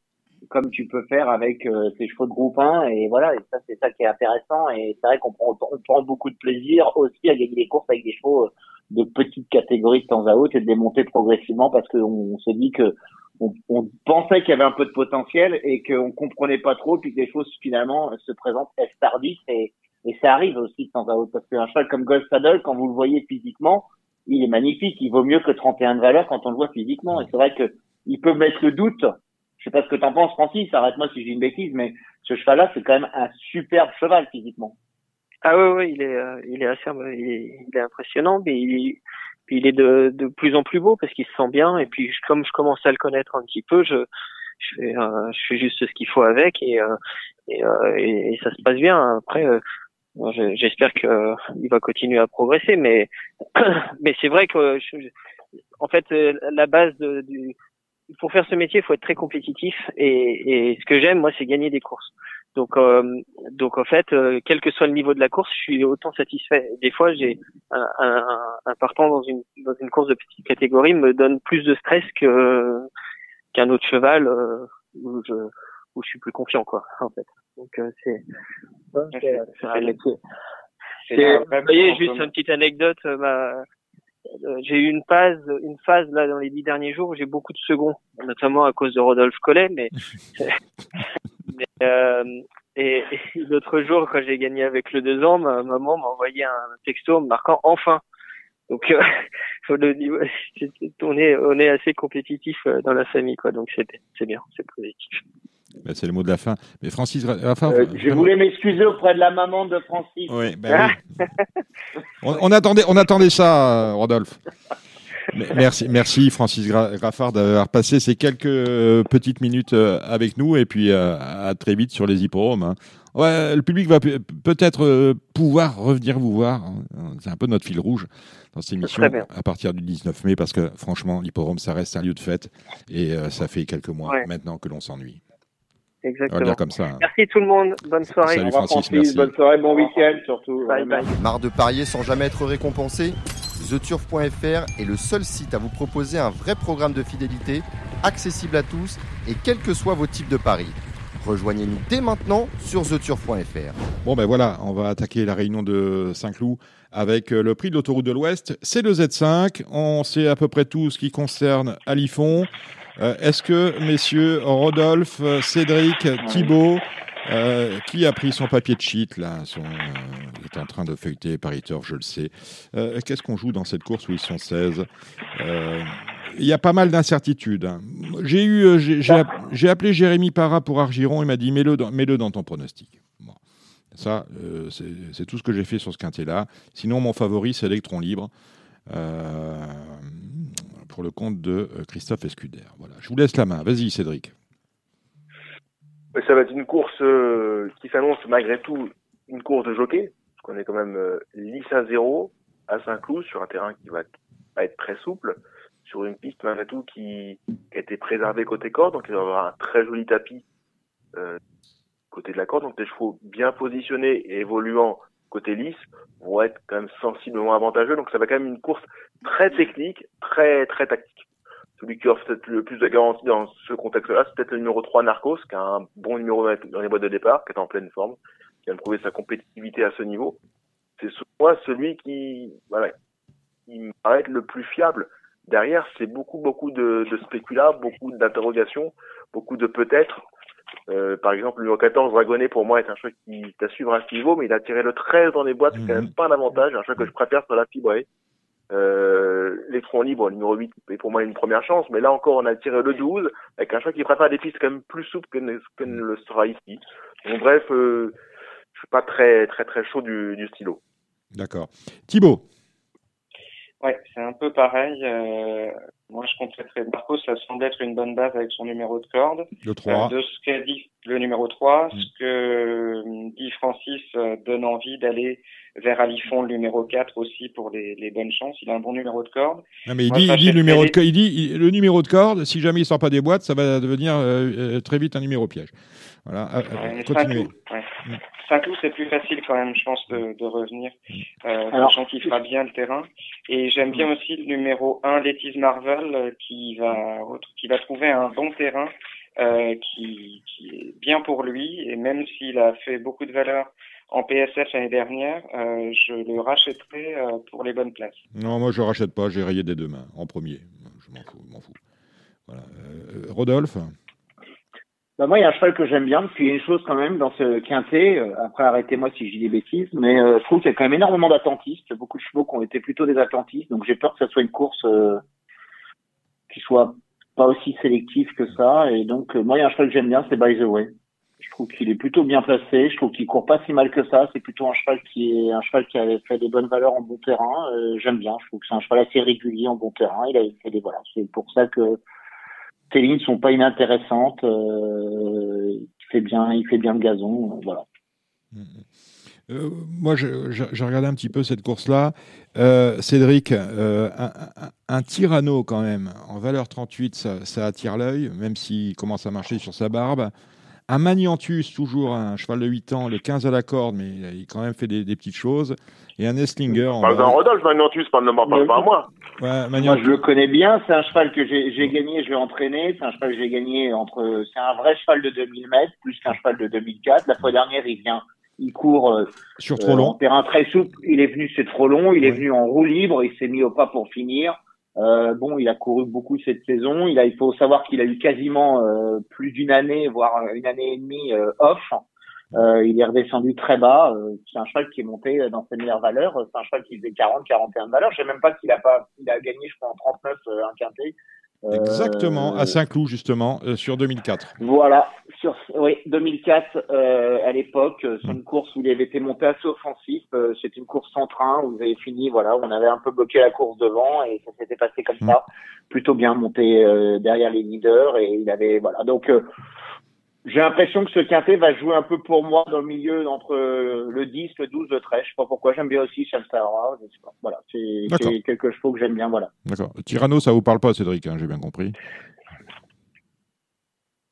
comme tu peux faire avec euh, tes chevaux de groupe 1 et voilà et ça c'est ça qui est intéressant et c'est vrai qu'on prend, on prend beaucoup de plaisir aussi à gagner des courses avec des chevaux euh, de petite catégorie de temps à autre et de les monter progressivement parce qu'on on se dit que on, pensait qu'il y avait un peu de potentiel et qu'on comprenait pas trop puis que les choses finalement se présentent tardif et, et ça arrive aussi de temps à autre parce qu'un cheval comme Gold Saddle quand vous le voyez physiquement il est magnifique il vaut mieux que 31 de valeur quand on le voit physiquement. Et c'est vrai que il peut mettre le doute je sais pas ce que t'en penses, Francis. Arrête-moi si j'ai une bêtise, mais ce cheval-là, c'est quand même un superbe cheval physiquement. Ah oui, oui, il est, euh, il est assez, il est, il est impressionnant, mais il, puis il est de, de plus en plus beau parce qu'il se sent bien. Et puis comme je commence à le connaître un petit peu, je, je fais, euh, je fais juste ce qu'il faut avec et, euh, et, et, ça se passe bien. Après, j'espère que il va continuer à progresser, mais mais c'est vrai que en fait la base du pour faire ce métier, il faut être très compétitif et, et ce que j'aime, moi, c'est gagner des courses. Donc, euh, donc en fait, euh, quel que soit le niveau de la course, je suis autant satisfait. Des fois, j'ai un, un, un, partant dans une dans une course de petite catégorie me donne plus de stress que qu'un autre cheval euh, où je où je suis plus confiant, quoi. En fait. Donc euh, c'est c'est un métier. Vous voyez, juste une petite anecdote. Ma, euh, j'ai eu une phase, une phase là dans les dix derniers jours où j'ai beaucoup de seconds, notamment à cause de Rodolphe Collet, mais, mais euh, et, l'autre jour quand j'ai gagné avec le deux ans, ma maman m'a envoyé un texto me marquant enfin. Donc euh, on est on est assez compétitif euh, dans la famille quoi, donc c'est c'est bien, c'est positif. Ben, c'est le mot de la fin. Mais Francis, euh, je voulais m'excuser auprès de la maman de Francis. Oui, ben oui. on, attendait, on attendait ça, euh, Rodolphe. merci, merci Francis Graffard d'avoir passé ces quelques euh, petites minutes avec nous et puis à très vite sur les hippodromes. Hein. Ouais, le public va peut-être pouvoir revenir vous voir. Hein. C'est un peu notre fil rouge dans cette émission à partir du 19 mai parce que franchement, l'hippodrome, ça reste un lieu de fête et ça fait quelques mois maintenant que l'on s'ennuie. Exactement. comme ça. Hein. Merci tout le monde. Bonne soirée. Salut Francis, Bonne soirée, bon week-end surtout. Bye bye. Marre de parier sans jamais être récompensé? TheTurf.fr est le seul site à vous proposer un vrai programme de fidélité, accessible à tous et quels que soient vos types de paris. Rejoignez-nous dès maintenant sur TheTurf.fr. Bon ben voilà, on va attaquer la réunion de Saint-Cloud avec euh, le prix de l'autoroute de l'Ouest. C'est le Z5. On sait à peu près tout ce qui concerne Alifon. Euh, est-ce que, messieurs, Rodolphe, Cédric, Thibault, euh, qui a pris son papier de cheat là son, euh, est en train de feuilleter Paris Turf, je le sais. Qu'est-ce qu'on joue dans cette course où ils sont 16 Il y a pas mal d'incertitudes. Hein. J'ai eu, j'ai appelé Jérémy Parra pour Argiron. Il m'a dit mets-le dans, mets -le dans ton pronostic. Ça, c'est tout ce que j'ai fait sur ce quintet-là. Sinon, mon favori, c'est Electron Libre. Euh, pour le compte de euh, Christophe Escuder. Voilà. Je vous laisse la main. Vas-y, Cédric. Ça va être une course euh, qui s'annonce malgré tout une course de jockey. qu'on est quand même euh, lisse à zéro à Saint-Cloud sur un terrain qui va, être très souple, sur une piste malgré tout qui, a été préservée côté corde, donc il va y avoir un très joli tapis euh, côté de la corde, donc des chevaux bien positionnés et évoluant côté lisse vont être quand même sensiblement avantageux, donc ça va quand même une course très technique, très très tactique. Celui qui offre peut-être le plus de garantie dans ce contexte-là, c'est peut-être le numéro 3 Narcos, qui a un bon numéro dans les boîtes de départ, qui est en pleine forme, qui vient de prouver sa compétitivité à ce niveau. C'est moi celui qui, voilà, qui me paraît être le plus fiable. Derrière, c'est beaucoup, beaucoup de, de beaucoup d'interrogations, beaucoup de peut-être. Euh, par exemple, le numéro 14, Dragonnet, pour moi, est un choix qui est à suivre à ce niveau, mais il a tiré le 13 dans les boîtes, c'est quand même pas un avantage, un choix que je préfère sur la fibre. Euh, L'électron libre, le numéro 8, est pour moi une première chance, mais là encore, on a tiré le 12, avec un choix qui préfère des pistes quand même plus souples que, ne, que ne le sera ici. Donc bref, euh, je suis pas très très très chaud du, du stylo. D'accord. Thibaut Ouais, c'est un peu pareil. Euh, moi, je compléterais Marco, ça semble être une bonne base avec son numéro de corde. Le 3. Euh, de ce qu'a dit le numéro 3, ce que euh, dit Francis euh, donne envie d'aller vers Alifon, le numéro 4 aussi pour les, les, bonnes chances. Il a un bon numéro de corde. Non, mais il, dit, il dit, le numéro de, il dit il, le numéro de corde, si jamais il sort pas des boîtes, ça va devenir euh, très vite un numéro piège. Voilà, ouais, continuez. Ouais. Mm. Saint-Cloud, c'est plus facile quand même, je pense, de, de revenir, euh, Alors, sachant qu'il fera bien le terrain. Et j'aime bien aussi le numéro 1, Lettice Marvel, euh, qui va, qui va trouver un bon terrain euh, qui, qui est bien pour lui. Et même s'il a fait beaucoup de valeur en PSF l'année dernière, euh, je le rachèterai euh, pour les bonnes places. Non, moi je ne rachète pas, j'ai rayé des deux mains en premier. Je m'en fous. M'en fous. Voilà. Euh, Rodolphe bah moi, il y a un cheval que j'aime bien, puis il y a une chose quand même dans ce quintet, euh, après arrêtez-moi si je dis des bêtises, mais euh, je trouve qu'il y a quand même énormément d'attentistes, beaucoup de chevaux qui ont été plutôt des attentistes, donc j'ai peur que ça soit une course euh, qui soit pas aussi sélective que ça, et donc moi, il y a un cheval que j'aime bien, c'est By the Way. Je trouve qu'il est plutôt bien placé, je trouve qu'il court pas si mal que ça, c'est plutôt un cheval qui est un cheval qui avait fait des bonnes valeurs en bon terrain, j'aime bien, je trouve que c'est un cheval assez régulier en bon terrain, il a fait des voilà, c'est pour ça que ces lignes sont pas inintéressantes. Euh, il fait bien, il fait bien le gazon, euh, voilà. Euh, moi, j'ai regardé un petit peu cette course-là. Euh, Cédric, euh, un, un, un, Tyranno quand même, en valeur 38, ça, ça attire l'œil, même s'il commence à marcher sur sa barbe. Un Magnantus, toujours un cheval de 8 ans, le 15 à la corde, mais il a quand même fait des, des petites choses. Et un Estlinger. Parle d'un Rodolphe, Magnantus, pas, pas, pas, pas à moi. Ouais, moi, je le connais bien. C'est un cheval que j'ai gagné, je l'ai entraîné. C'est un cheval que j'ai gagné entre. C'est un vrai cheval de 2000 mètres, plus qu'un cheval de 2004. La fois dernière, il vient. Il court euh, sur trop long. en terrain très souple. Il est venu, c'est trop long. Il ouais. est venu en roue libre. Il s'est mis au pas pour finir. Euh, bon, il a couru beaucoup cette saison. Il, a, il faut savoir qu'il a eu quasiment euh, plus d'une année, voire une année et demie euh, off. Euh, il est redescendu très bas. Euh, c'est un cheval qui est monté dans ses meilleures valeurs. C'est un cheval qui faisait 40, 41 valeurs. Je sais même pas s'il a pas, il a gagné, je crois, en 39 euh, un quintet. Exactement, à Saint-Cloud justement, sur 2004. Voilà, sur oui 2004 à l'époque, c'est une course où il avait été monté assez offensif. c'est une course sans train où vous avez fini, voilà, on avait un peu bloqué la course devant et ça s'était passé comme mmh. ça, plutôt bien monté derrière les leaders et il avait voilà donc j'ai l'impression que ce quintet va jouer un peu pour moi dans le milieu entre le 10, le 12, le 13. Je sais pas pourquoi. J'aime bien aussi Shamsara. Voilà, c'est quelques chevaux que j'aime bien. Voilà. D'accord. Tyranno, ça vous parle pas, Cédric, hein, j'ai bien compris.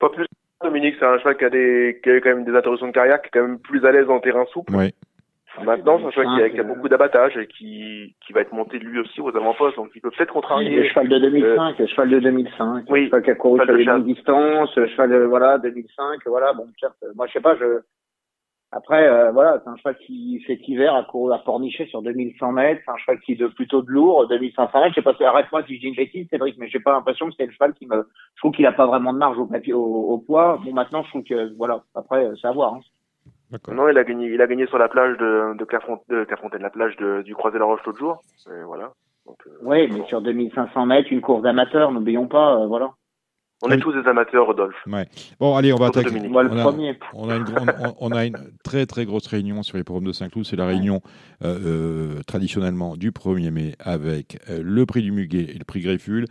Pas plus. Dominique, c'est un cheval qui a, des, qui a quand même des interruptions de carrière, qui est quand même plus à l'aise en terrain souple. Oui. Maintenant, c'est un cheval qui a, qui a beaucoup d'abattage et qui, qui va être monté lui aussi aux avant-postes, donc il peut peut-être contrarier. Le cheval de 2005, euh, le cheval de 2005, oui, le cheval qui a couru sur les longues distances, le cheval de, voilà, 2005, voilà, bon, certes, moi je sais pas, je, après, euh, voilà, c'est un cheval qui, cet hiver, a couru à Pornichet sur 2100 mètres, c'est un cheval qui est de plutôt de lourd, 2500 mètres, je sais pas, arrête-moi si je dis une bêtise, Cédric, mais j'ai pas l'impression que c'est le cheval qui me, je trouve qu'il a pas vraiment de marge au papier, au, au poids, bon, maintenant, je trouve que, voilà, après, c'est à voir, hein. Non, il a gagné, il a gagné sur la plage de, de Clairefontaine, de Clairefontaine, la plage de, du Croisé la Roche l'autre jour. Et voilà. Euh, oui, mais sur 2500 mètres, une course d'amateur, n'oublions pas, euh, voilà. On est tous des amateurs, Rodolphe. Ouais. Bon, allez, on va attaquer. Moi, le on, a, premier. on, a une grande, on, on, a une très très grosse réunion sur les programmes de Saint-Cloud. C'est la réunion euh, euh, traditionnellement du 1er mai avec euh, le prix du Muguet et le prix Grefful.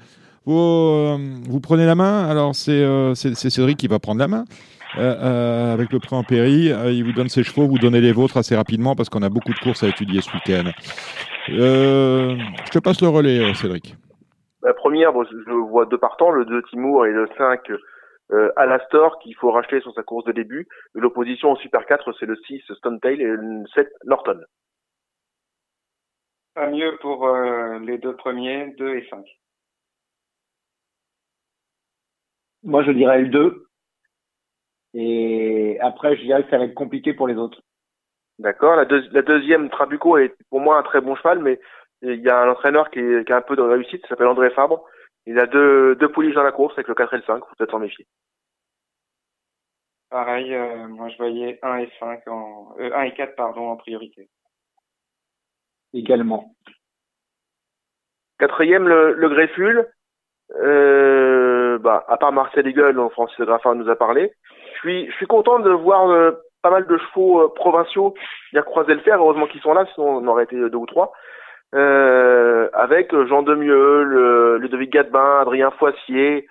Vous, vous prenez la main? Alors, c'est Cédric qui va prendre la main. Avec le prix en Péry. il vous donne ses chevaux, vous donnez les vôtres assez rapidement parce qu'on a beaucoup de courses à étudier ce week-end. je te passe le relais, Cédric. La première, je vois deux partants, le 2 Timour et le 5 euh, Alastor qu'il faut racheter sur sa course de début. L'opposition au Super 4, c'est le 6 Stone Tail et le 7 Norton. Pas mieux pour euh, les deux premiers, 2 et 5. Moi, je dirais le 2. Et après, je dirais que ça va être compliqué pour les autres. D'accord. La, la, deuxième, Trabuco, est pour moi un très bon cheval, mais il y a un entraîneur qui, qui a un peu de réussite, il s'appelle André Fabre. Il a deux, deux poulies dans la course avec le 4 et le 5, faut peut-être s'en méfier. Pareil, euh, moi je voyais 1 et 5 en, euh, 1 et 4 pardon, en priorité. Également. Quatrième, le, le Grefful. Euh, bah, à part Marcel Eagle, dont Francis Graffard nous a parlé. Suis, je suis content de voir euh, pas mal de chevaux euh, provinciaux bien croiser le fer. Heureusement qu'ils sont là, sinon on aurait été deux ou trois euh, avec Jean Demieux, le, Ludovic Gadbin, Adrien Foissier.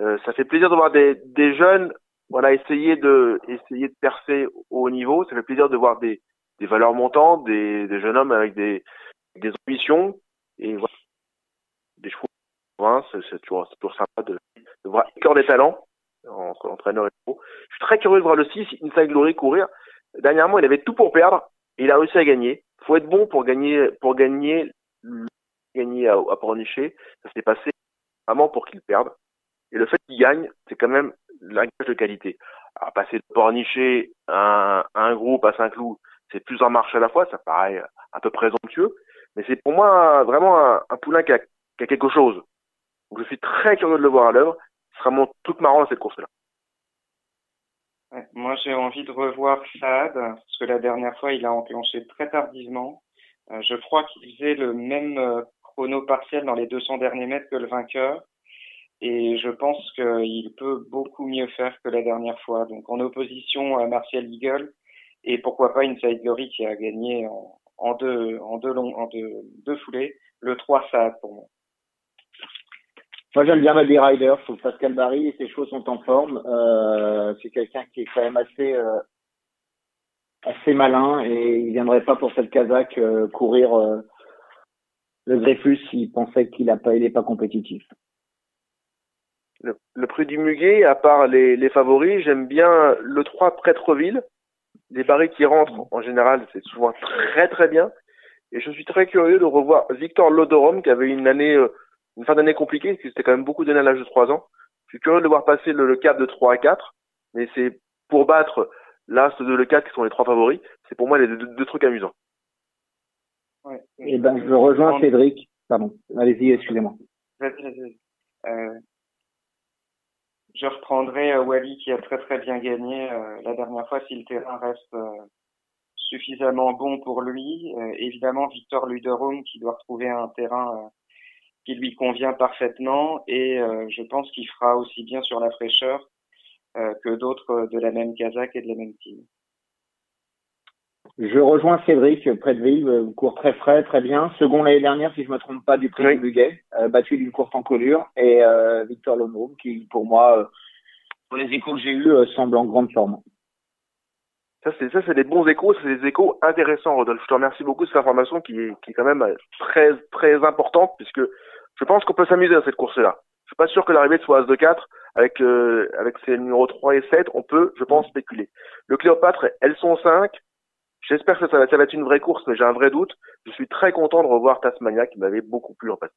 Euh, ça fait plaisir de voir des, des jeunes voilà, essayer de, essayer de percer au niveau. Ça fait plaisir de voir des, des valeurs montantes, des, des jeunes hommes avec des, des ambitions et voilà, des chevaux. c'est toujours, toujours sympa de, de voir cœur des talents entre entraîneur et pro. Suis très curieux de voir le 6 Inside Glory courir. Dernièrement, il avait tout pour perdre et il a réussi à gagner faut être bon pour gagner, pour gagner, gagner à, à Pornichet. Ça s'est passé vraiment pour qu'il perde. Et le fait qu'il gagne, c'est quand même la gage de qualité. À passer de Pornichet à un, groupe à Saint-Cloud, c'est plus en marche à la fois, ça paraît un peu présomptueux, mais c'est pour moi vraiment un, poulain qui a, qui a, quelque chose. Donc je suis très curieux de le voir à l'œuvre. Ce sera mon toute marrant cette course-là. Moi, j'ai envie de revoir Saad, parce que la dernière fois, il a enclenché très tardivement. Euh, je crois qu'il faisait le même euh, chrono partiel dans les 200 derniers mètres que le vainqueur. Et je pense qu'il peut beaucoup mieux faire que la dernière fois. Donc, en opposition à Martial Eagle, et pourquoi pas Inside Glory qui a gagné en, en deux, en deux longs, en deux, deux foulées, le 3 Saad pour moi. Moi, j'aime bien Baby Rider. Je trouve Pascal Barry et ses chevaux sont en forme. Euh, c'est quelqu'un qui est quand même assez euh, assez malin et il viendrait pas pour cette Kazakh euh, courir le Dreyfus s'il pensait qu'il a pas, pas compétitif. Le, le, prix du Muguet, à part les, les favoris, j'aime bien le 3 Prêtreville. Des barils qui rentrent, en général, c'est souvent très très bien. Et je suis très curieux de revoir Victor Lodorum, qui avait une année une fin d'année compliquée, parce que c'était quand même beaucoup donné à l'âge de 3 ans. Je suis curieux de voir passer le, cap de 3 à 4, mais c'est pour battre l'As de le 4 qui sont les trois favoris, c'est pour moi les deux, trucs amusants. Ouais. Et eh ben, je rejoins Cédric. Pardon. Allez-y, excusez-moi. Euh, je reprendrai euh, Wally qui a très très bien gagné euh, la dernière fois si le terrain reste euh, suffisamment bon pour lui. Euh, évidemment, Victor Luderum qui doit retrouver un terrain qui lui convient parfaitement et euh, je pense qu'il fera aussi bien sur la fraîcheur euh, que d'autres de la même Kazakh et de la même team. Je rejoins Cédric Ville, euh, court très frais, très bien. Second l'année dernière, si je me trompe pas, du prix oui. Buguet, battu d'une course en colure. Et Victor Lomroum, qui pour moi, pour les échos que j'ai eus, semble en grande forme. Ça, c'est ça, c'est des bons échos, c'est des échos intéressants, Rodolphe. Je te remercie beaucoup de cette information qui est, qui est quand même très, très importante, puisque je pense qu'on peut s'amuser dans cette course-là. Je suis pas sûr que l'arrivée soit As de 4 avec euh, avec ses numéros 3 et 7, on peut, je pense, spéculer. Le Cléopâtre, elles sont 5. J'espère que ça va, ça va être une vraie course, mais j'ai un vrai doute. Je suis très content de revoir Tasmania qui m'avait beaucoup plu en fait.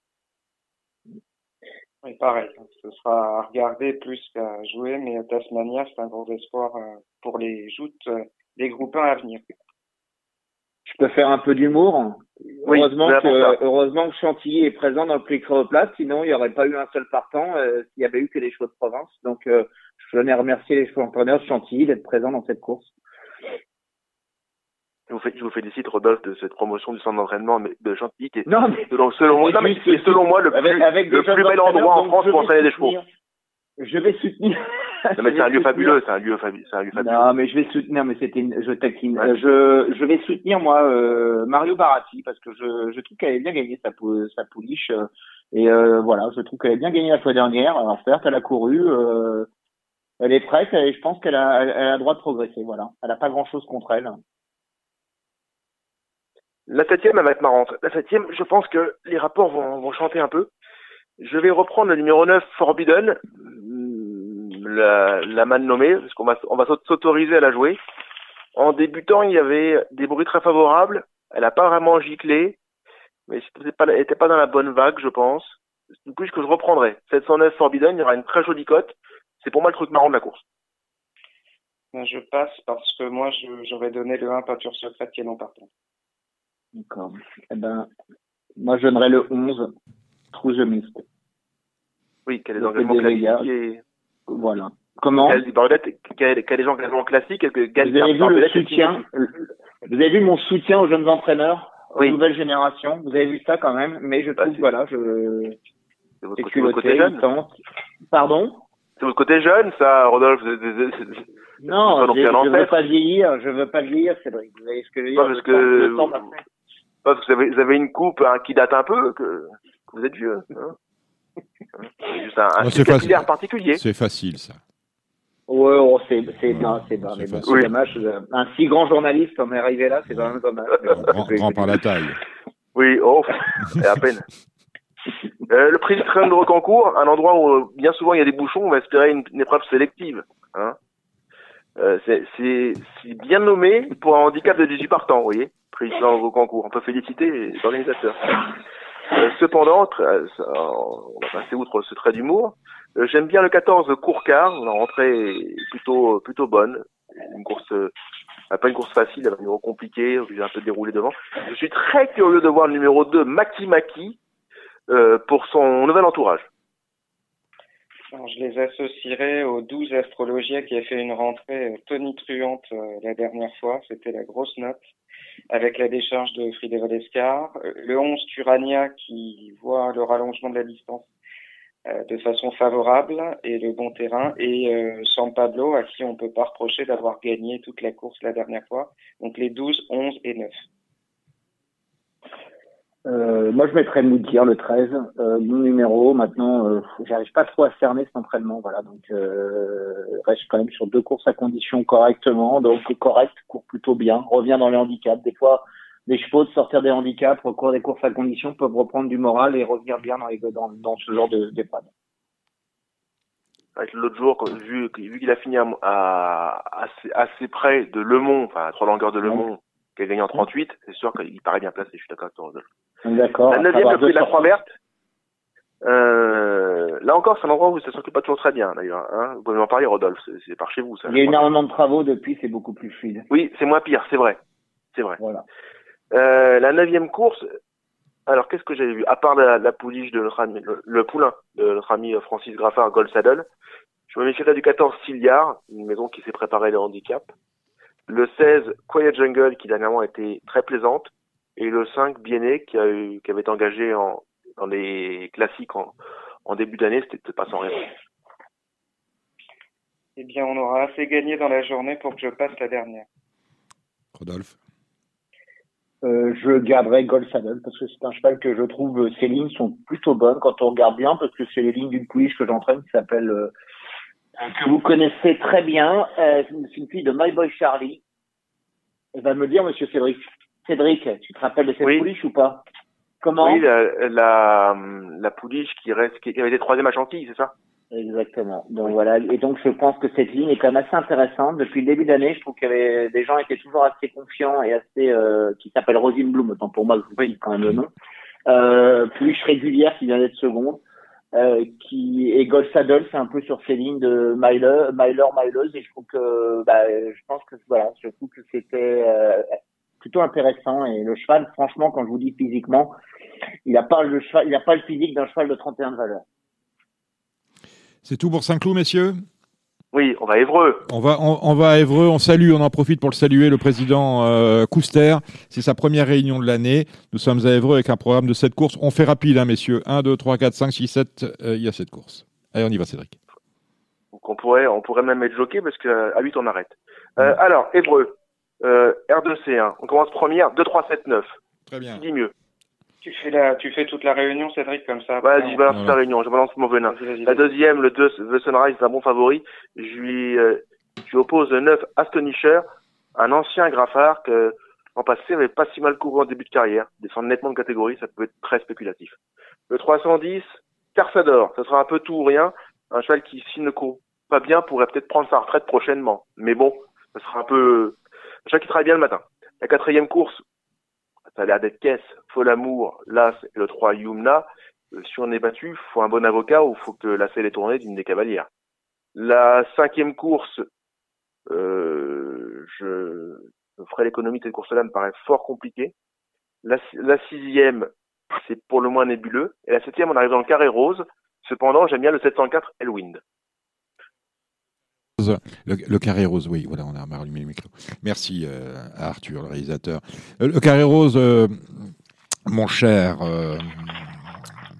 Oui, pareil. Ce sera à regarder plus qu'à jouer, mais Tasmania, c'est un gros espoir euh, pour les joutes euh, des groupes 1 à venir je peux faire un peu d'humour. heureusement, que, heureusement que Chantilly est présent dans le prix Créoplate, sinon il n'y aurait pas eu un seul partant euh, s'il y avait eu que des chevaux de province. Donc, euh, je tenais à remercier les chevaux entraîneurs de Chantilly d'être présents dans cette course. Je vous, je vous félicite, Rodolphe, de cette promotion du centre d'entraînement de Chantilly, qui est, non, mais, selon, selon, non, mais, selon moi le plus, avec, le plus bel endroit en France pour entraîner des chevaux. Je vais soutenir non, mais c'est un lieu fabuleux, c'est un lieu, c'est un lieu fabuleux. Non, mais je vais soutenir, mais c'était, je taquine. Je, je vais soutenir moi euh, Mario Baratti parce que je, je trouve qu'elle a bien gagné sa, sa pouliche euh, et euh, voilà, je trouve qu'elle a bien gagné la fois dernière. Alors certes, elle a couru. Euh, Elle est prête et je pense qu'elle a, elle a le droit de progresser. Voilà. Elle n'a pas grand-chose contre elle. La septième, elle va être marrante. La septième, je pense que les rapports vont, vont chanter un peu. Je vais reprendre le numéro 9, Forbidden, la, la mal nommée, parce qu'on va, on va s'autoriser à la jouer. En débutant, il y avait des bruits très favorables. Elle n'a pas vraiment giclé, mais elle n'était pas dans la bonne vague, je pense. Du coup, que je reprendrai. 709 Forbidden, il y aura une très jolie cote. C'est pour moi le truc marrant de la course. Ben, je passe parce que moi, j'aurais donné le 1 peinture secrète qui est non partant. D'accord. Eh ben, moi, je donnerais le 11 True the Mist. Oui, quel est classique et... Voilà. Comment quel, quel est l'engagement classique Vous avez vu le soutien Vous avez vu mon soutien aux jeunes entraîneurs, aux nouvelles générations Vous avez vu ça quand même Mais je bah, trouve, voilà, je... C'est votre, côté jeune Pardon C'est votre côté jeune, ça, Rodolphe Non, je, je veux pas vieillir, je veux pas vieillir, Cédric. Vous voyez ce que je veux dire Parce que, parce que vous avez, vous avez une coupe hein, qui date un peu, que, que vous êtes vieux. Hein juste un, un particulier. C'est facile, ça. Ouais, oh, c'est c'est bien, c'est bien. Mais bon, c'est dommage. Euh, un si grand journaliste en est arrivé là, c'est quand même dommage. Grand, grand par la taille. Oui, oh, c'est à peine. Euh, le prix du train de Recancourt, un endroit où euh, bien souvent il y a des bouchons, on va espérer une, une épreuve sélective. Hein. Euh, c'est bien nommé pour un handicap de 18 partants, vous voyez. Prix du train de Recancourt. On peut féliciter les organisateurs. Euh, cependant, on va passer outre ce trait d'humour. Euh, j'aime bien le 14 court-car. La rentrée plutôt plutôt bonne. Une course, euh, pas une course facile, un numéro compliqué, obligé un peu de dérouler devant. Je suis très curieux de voir le numéro 2, Maki Maki, pour son nouvel entourage. je les associerai aux 12 astrologiens qui a fait une rentrée tonitruante la dernière fois. C'était la grosse note avec la décharge de Friedel Lescar, euh, le 11 Turania qui voit le rallongement de la distance euh, de façon favorable et le bon terrain, et euh, San Pablo à qui on peut pas reprocher d'avoir gagné toute la course la dernière fois. Donc les 12, 11 et 9. Euh, moi, je mettrais Moutir le 13, euh, mon numéro. Maintenant, euh, j'arrive pas trop à cerner cet entraînement, voilà. Donc, euh, reste quand même sur deux courses à conditions correctement. Donc, correct, court plutôt bien, revient dans les handicaps. Des fois, les chevaux de sortir des handicaps, au cours des courses à conditions, peuvent reprendre du moral et revenir bien dans, les, dans, dans ce genre d'épreuve. Avec l'autre jour, vu, vu qu'il a fini à, à, assez, assez, près de Le Mans, enfin à trois longueurs de Le Mans, qui a gagné en 38, c'est sûr qu'il paraît bien placé. Je suis d'accord avec toi. D'accord. La neuvième, le prix de la Croix Verte. Euh, là encore, c'est un endroit où ça s'occupe pas toujours très bien, d'ailleurs. Hein vous pouvez m'en parler, Rodolphe. C'est par chez vous, ça. Il y a énormément de travaux depuis, c'est beaucoup plus fluide. Oui, c'est moins pire, c'est vrai. C'est vrai. Voilà. Euh, la neuvième course. Alors, qu'est-ce que j'avais vu? À part la, la pouliche de notre ami, le, poulain de notre ami Francis Graffard, Gold Saddle, je me méfierais du 14 Siliard, une maison qui s'est préparée les handicaps. Le 16 Quiet Jungle, qui dernièrement a été très plaisante et le 5 Bienné qui, a eu, qui avait été engagé en, dans les classiques en, en début d'année, c'était pas sans raison. Eh bien, on aura assez gagné dans la journée pour que je passe la dernière. Rodolphe? Euh, je garderai Gold Saddle parce que c'est un cheval que je trouve ses lignes sont plutôt bonnes quand on regarde bien parce que c'est les lignes d'une pouliche que j'entraîne qui s'appelle euh, que vous connaissez très bien. Euh, c'est une fille de My Boy Charlie. Elle va me dire, Monsieur Cédric, Cédric, tu te rappelles de cette pouliche ou pas? Comment? Oui, la, la, la, pouliche qui reste, qui avait été troisième à Chantilly, c'est ça? Exactement. Donc voilà. Et donc je pense que cette ligne est quand même assez intéressante. Depuis le début d'année, je trouve qu'il y avait des gens étaient toujours assez confiants et assez euh, qui s'appelle Rosine Bloom. Autant pour moi, je vous dis quand même le nom. Euh, pouliche régulière qui vient d'être seconde. Euh, qui et Gold Saddle, c'est un peu sur ces lignes de Myler, Myler, Myleuse, et je trouve que, bah, je pense que voilà, je trouve que c'était euh, plutôt intéressant. Et le cheval, franchement, quand je vous dis physiquement, il n'a pas le cheval, il a pas le physique d'un cheval de 31 de valeur. C'est tout pour Saint-Cloud, messieurs? Oui, on va à Évreux. On va, on, va à Évreux, on salue, on en profite pour le saluer, le président euh, Couster. C'est sa première réunion de l'année. Nous sommes à Évreux avec un programme de 7 courses. On fait rapide, hein, messieurs. 1, 2, 3, 4, 5, 6, 7. il y a 7 courses. Allez, on y va, Cédric. Donc on pourrait, on pourrait même être jockey parce qu'à 8, on arrête. Euh, alors, Évreux. Euh, R2C1. On commence première, 2, 3, 7, 9. Très bien. Qui dit mieux? Tu fais, la, tu fais toute la réunion, Cédric, comme ça. Vas-y, je balance toute la réunion, je balance mon venin. La deuxième, le 2, The Sunrise, c'est un bon favori. Je lui, euh, je lui oppose le 9, Astonisher, un ancien graffard que, en passé, n'avait pas si mal couru en début de carrière. Descendre nettement de catégorie, ça peut être très spéculatif. Le 310, Carsador, ce sera un peu tout ou rien. Un cheval qui, s'il ne court pas bien, pourrait peut-être prendre sa retraite prochainement. Mais bon, ce sera un peu, un cheval qui travaille bien le matin. La quatrième course, ça a l'air d'être caisse, Folamour, Las et le 3 Yumna. Euh, si on est battu, faut un bon avocat ou faut que la selle est tournée d'une des cavalières. La cinquième course, euh, je, je ferai l'économie de cette course-là me paraît fort compliquée. La, la sixième, c'est pour le moins nébuleux. Et la septième, on arrive dans le carré rose. Cependant, j'aime bien le 704 Elwind. Le, le, carré rose, oui, voilà, on a allumé le micro. Merci euh, à Arthur, le réalisateur. Euh, le carré rose, euh, mon cher euh,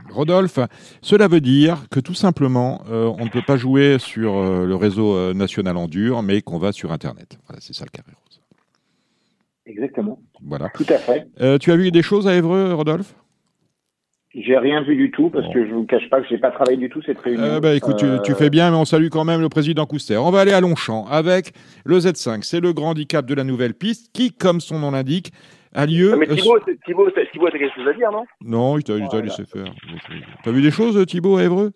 Rodolphe, cela veut dire que tout simplement, on ne peut pas jouer sur le réseau national en dur, mais qu'on va sur Internet. Voilà, c'est ça le carré rose. Exactement. Voilà. Tout à fait. tu as vu des choses à Évreux, Rodolphe? J'ai rien vu du tout parce bon. que je vous cache pas que j'ai pas travaillé du tout cette réunion. Euh, bah, écoute, euh... tu, tu, fais bien, mais on salue quand même le président Couster. On va aller à Longchamp avec le Z5. C'est le grand handicap de la nouvelle piste qui, comme son nom l'indique, a lieu. Non, mais Thibaut, euh... Thibaut, Thibaut, t'as quelque chose à dire, non? Non, il t'a voilà. laissé faire. T'as vu des choses, Thibaut, à Évreux?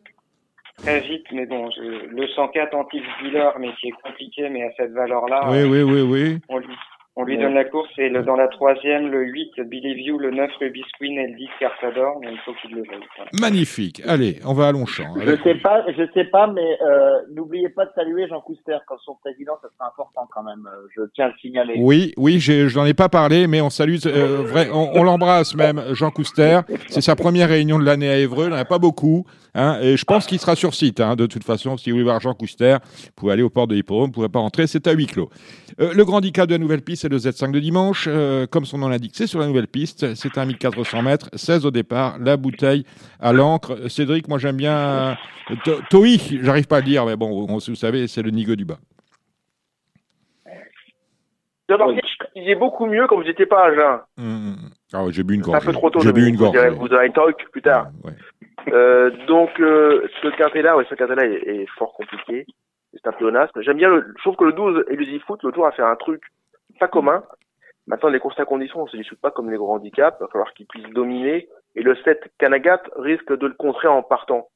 Très vite, mais bon, je... le 104 anti-dealer, mais qui est compliqué, mais à cette valeur-là. Oui, oui, oui, oui. On lui, on lui donne la course et le, dans la troisième, le 8, Believe You, le 9, Ruby Queen et le 10, Cartador, mais il faut qu'il le veuille. Voilà. Magnifique. Allez, on va à Longchamp. Je sais pas, je sais pas, mais euh, n'oubliez pas de saluer Jean Couster comme son président, ça serait important quand même. Euh, je tiens à le signaler. Oui, oui, je n'en ai pas parlé, mais on salue, euh, vrai, on, on l'embrasse même, Jean Couster. C'est sa première réunion de l'année à Évreux, il n'y en a pas beaucoup. Hein, et je pense qu'il sera sur site, hein, de toute façon. Si vous voulez voir Jean Couster, vous pouvez aller au port de l'hippodrome, vous ne pourrez pas rentrer, c'est à huis clos. Euh, le grand handicap de la nouvelle piste, c'est le Z5 de dimanche. Euh, comme son nom l'indique, c'est sur la nouvelle piste. C'est un 1400 mètres, 16 au départ, la bouteille à l'encre. Cédric, moi j'aime bien euh, Toi, j'arrive pas à le dire, mais bon, vous savez, c'est le Nigo du bas. Remarqué que je disais beaucoup mieux quand vous n'étiez pas à jeun. Mmh. Ah ouais, j'ai bu une gorge. C'est un peu trop tôt. J'ai bu une gorge. Vous aurez un talk plus tard. Ouais. Euh, donc, ce quintet-là, ouais, ce quintet-là est, est, fort compliqué. C'est un pléonasme. J'aime bien le, je trouve que le 12 Elusive Foot, le tour a fait un truc pas commun. Maintenant, les courses à conditions, on se discute pas comme les gros handicaps. Il va falloir qu'il puisse dominer. Et le 7 Kanagat risque de le contrer en partant.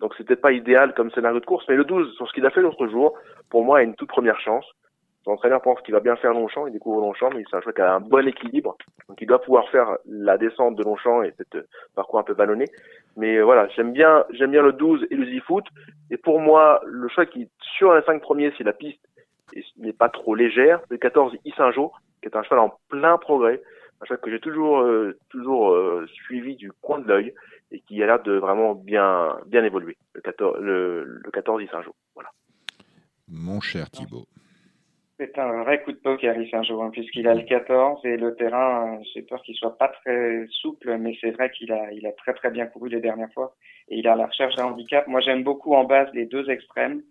Donc, c'est peut-être pas idéal comme scénario de course, mais le 12, sur ce qu'il a fait l'autre jour, pour moi, a une toute première chance. L'entraîneur pense qu'il va bien faire Longchamp, il découvre Longchamp, mais c'est un choix qui a un bon équilibre. Donc il doit pouvoir faire la descente de Longchamp et cette parcours un peu ballonné. Mais voilà, j'aime bien, j'aime bien le 12 et le Z-Foot. Et pour moi, le choix qui, sur les 5 premiers, si la piste n'est pas trop légère, le 14 Issinjo, qui est un cheval en plein progrès. Un cheval que j'ai toujours, euh, toujours euh, suivi du coin de l'œil et qui a l'air de vraiment bien, bien évoluer. Le 14, le, le 14 Issinjo. Voilà. Mon cher Thibault. C'est un vrai coup de poker, jour, hein, puisqu'il a le 14 et le terrain, j'ai peur qu'il soit pas très souple, mais c'est vrai qu'il a, il a très très bien couru les dernières fois et il a la recherche d'un handicap. Moi, j'aime beaucoup en base les deux extrêmes,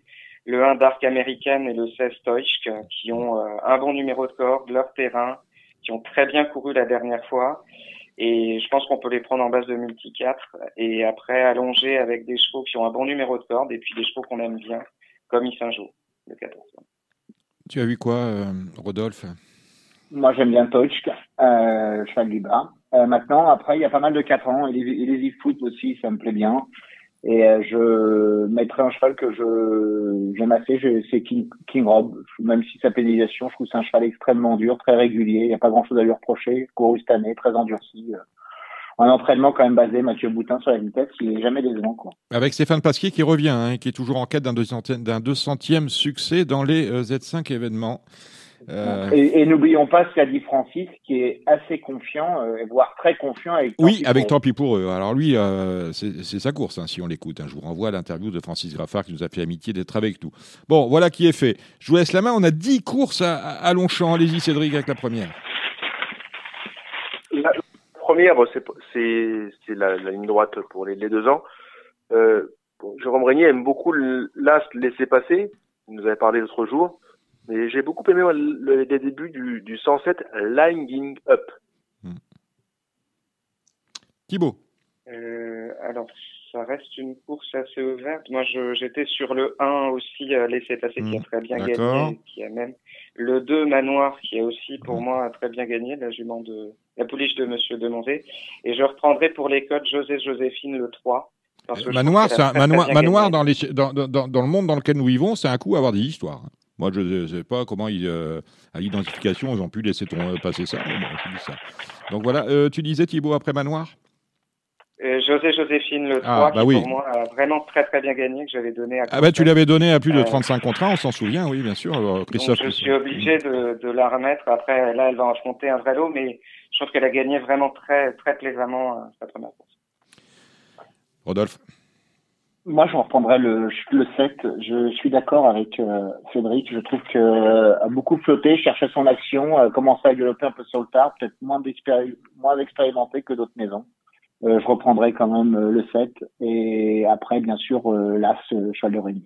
le 1 Dark American et le 16 Stoichk, qui ont euh, un bon numéro de corde, leur terrain, qui ont très bien couru la dernière fois. Et je pense qu'on peut les prendre en base de multi 4 et après allonger avec des chevaux qui ont un bon numéro de corde et puis des chevaux qu'on aime bien, comme Issinjo, le 14. Tu as vu quoi, euh, Rodolphe? Moi, j'aime bien Tochk, euh, cheval du bas. Euh, maintenant, après, il y a pas mal de 4 ans, et les, et les e-foot aussi, ça me plaît bien. Et euh, je mettrai un cheval que je j'aime assez, c'est King, King Rob. Même si sa pénalisation, je trouve c'est un cheval extrêmement dur, très régulier. Il n'y a pas grand-chose à lui reprocher. Couru cette année, très endurci. Euh, un entraînement quand même basé Mathieu Boutin sur la vitesse, il est jamais décevant. Quoi. Avec Stéphane Pasquier qui revient, hein, qui est toujours en quête d'un 200e succès dans les euh, Z5 événements. Euh... Et, et n'oublions pas ce qu'a dit Francis, qui est assez confiant, euh, voire très confiant avec. Oui, avec tant pis pour eux. Alors lui, euh, c'est sa course, hein, si on l'écoute. Hein. Je vous renvoie à l'interview de Francis Graffard qui nous a fait amitié d'être avec nous. Bon, voilà qui est fait. Je vous laisse la main. On a 10 courses à, à Longchamp. Allez-y, Cédric, avec la première. La première, bon, c'est la, la, ligne droite pour les, les deux ans. Euh, bon, Jérôme Régnier aime beaucoup l'As laisser passer. Il nous avait parlé l'autre jour. Mais j'ai beaucoup aimé le, les débuts du, du 107 Lining Up. Thibaut. alors, ça reste une course assez ouverte. Moi, j'étais sur le 1 aussi, euh, laissé passer, qui a mmh. très bien gagné, qui a même le 2 Manoir, qui a aussi, pour mmh. moi, très bien gagné, la jument de, la pouliche de Monsieur Demondé. Et je reprendrai pour les codes José Joséphine le 3. manoir, c'est manoir, manoir dans, les, dans, dans, dans, le monde dans lequel nous vivons, c'est un coup à avoir des histoires. Moi, je ne sais pas comment, ils, euh, à l'identification, ils ont pu laisser passer ça. ça. Donc voilà, euh, tu disais Thibaut après Manoir? Euh, José Joséphine Le 3, ah, bah qui pour moi a vraiment très très bien gagné, que j'avais donné à. Ah bah tu l'avais donné à plus de 35 euh, contrats, on s'en souvient, oui, bien sûr. Christophe. je suis obligé de, de, la remettre. Après, là, elle va affronter un vrai lot, mais je trouve qu'elle a gagné vraiment très très plaisamment euh, sa première course. Rodolphe? Moi, je reprendrai le, le 7. Je suis d'accord avec Cédric. Je trouve que a beaucoup flotté, cherchait son action, a commencé à développer un peu sur le peut-être moins d'expérimenté que d'autres maisons. Euh, je reprendrai quand même euh, le 7 et après, bien sûr, euh, l'As, cheval de Rémy.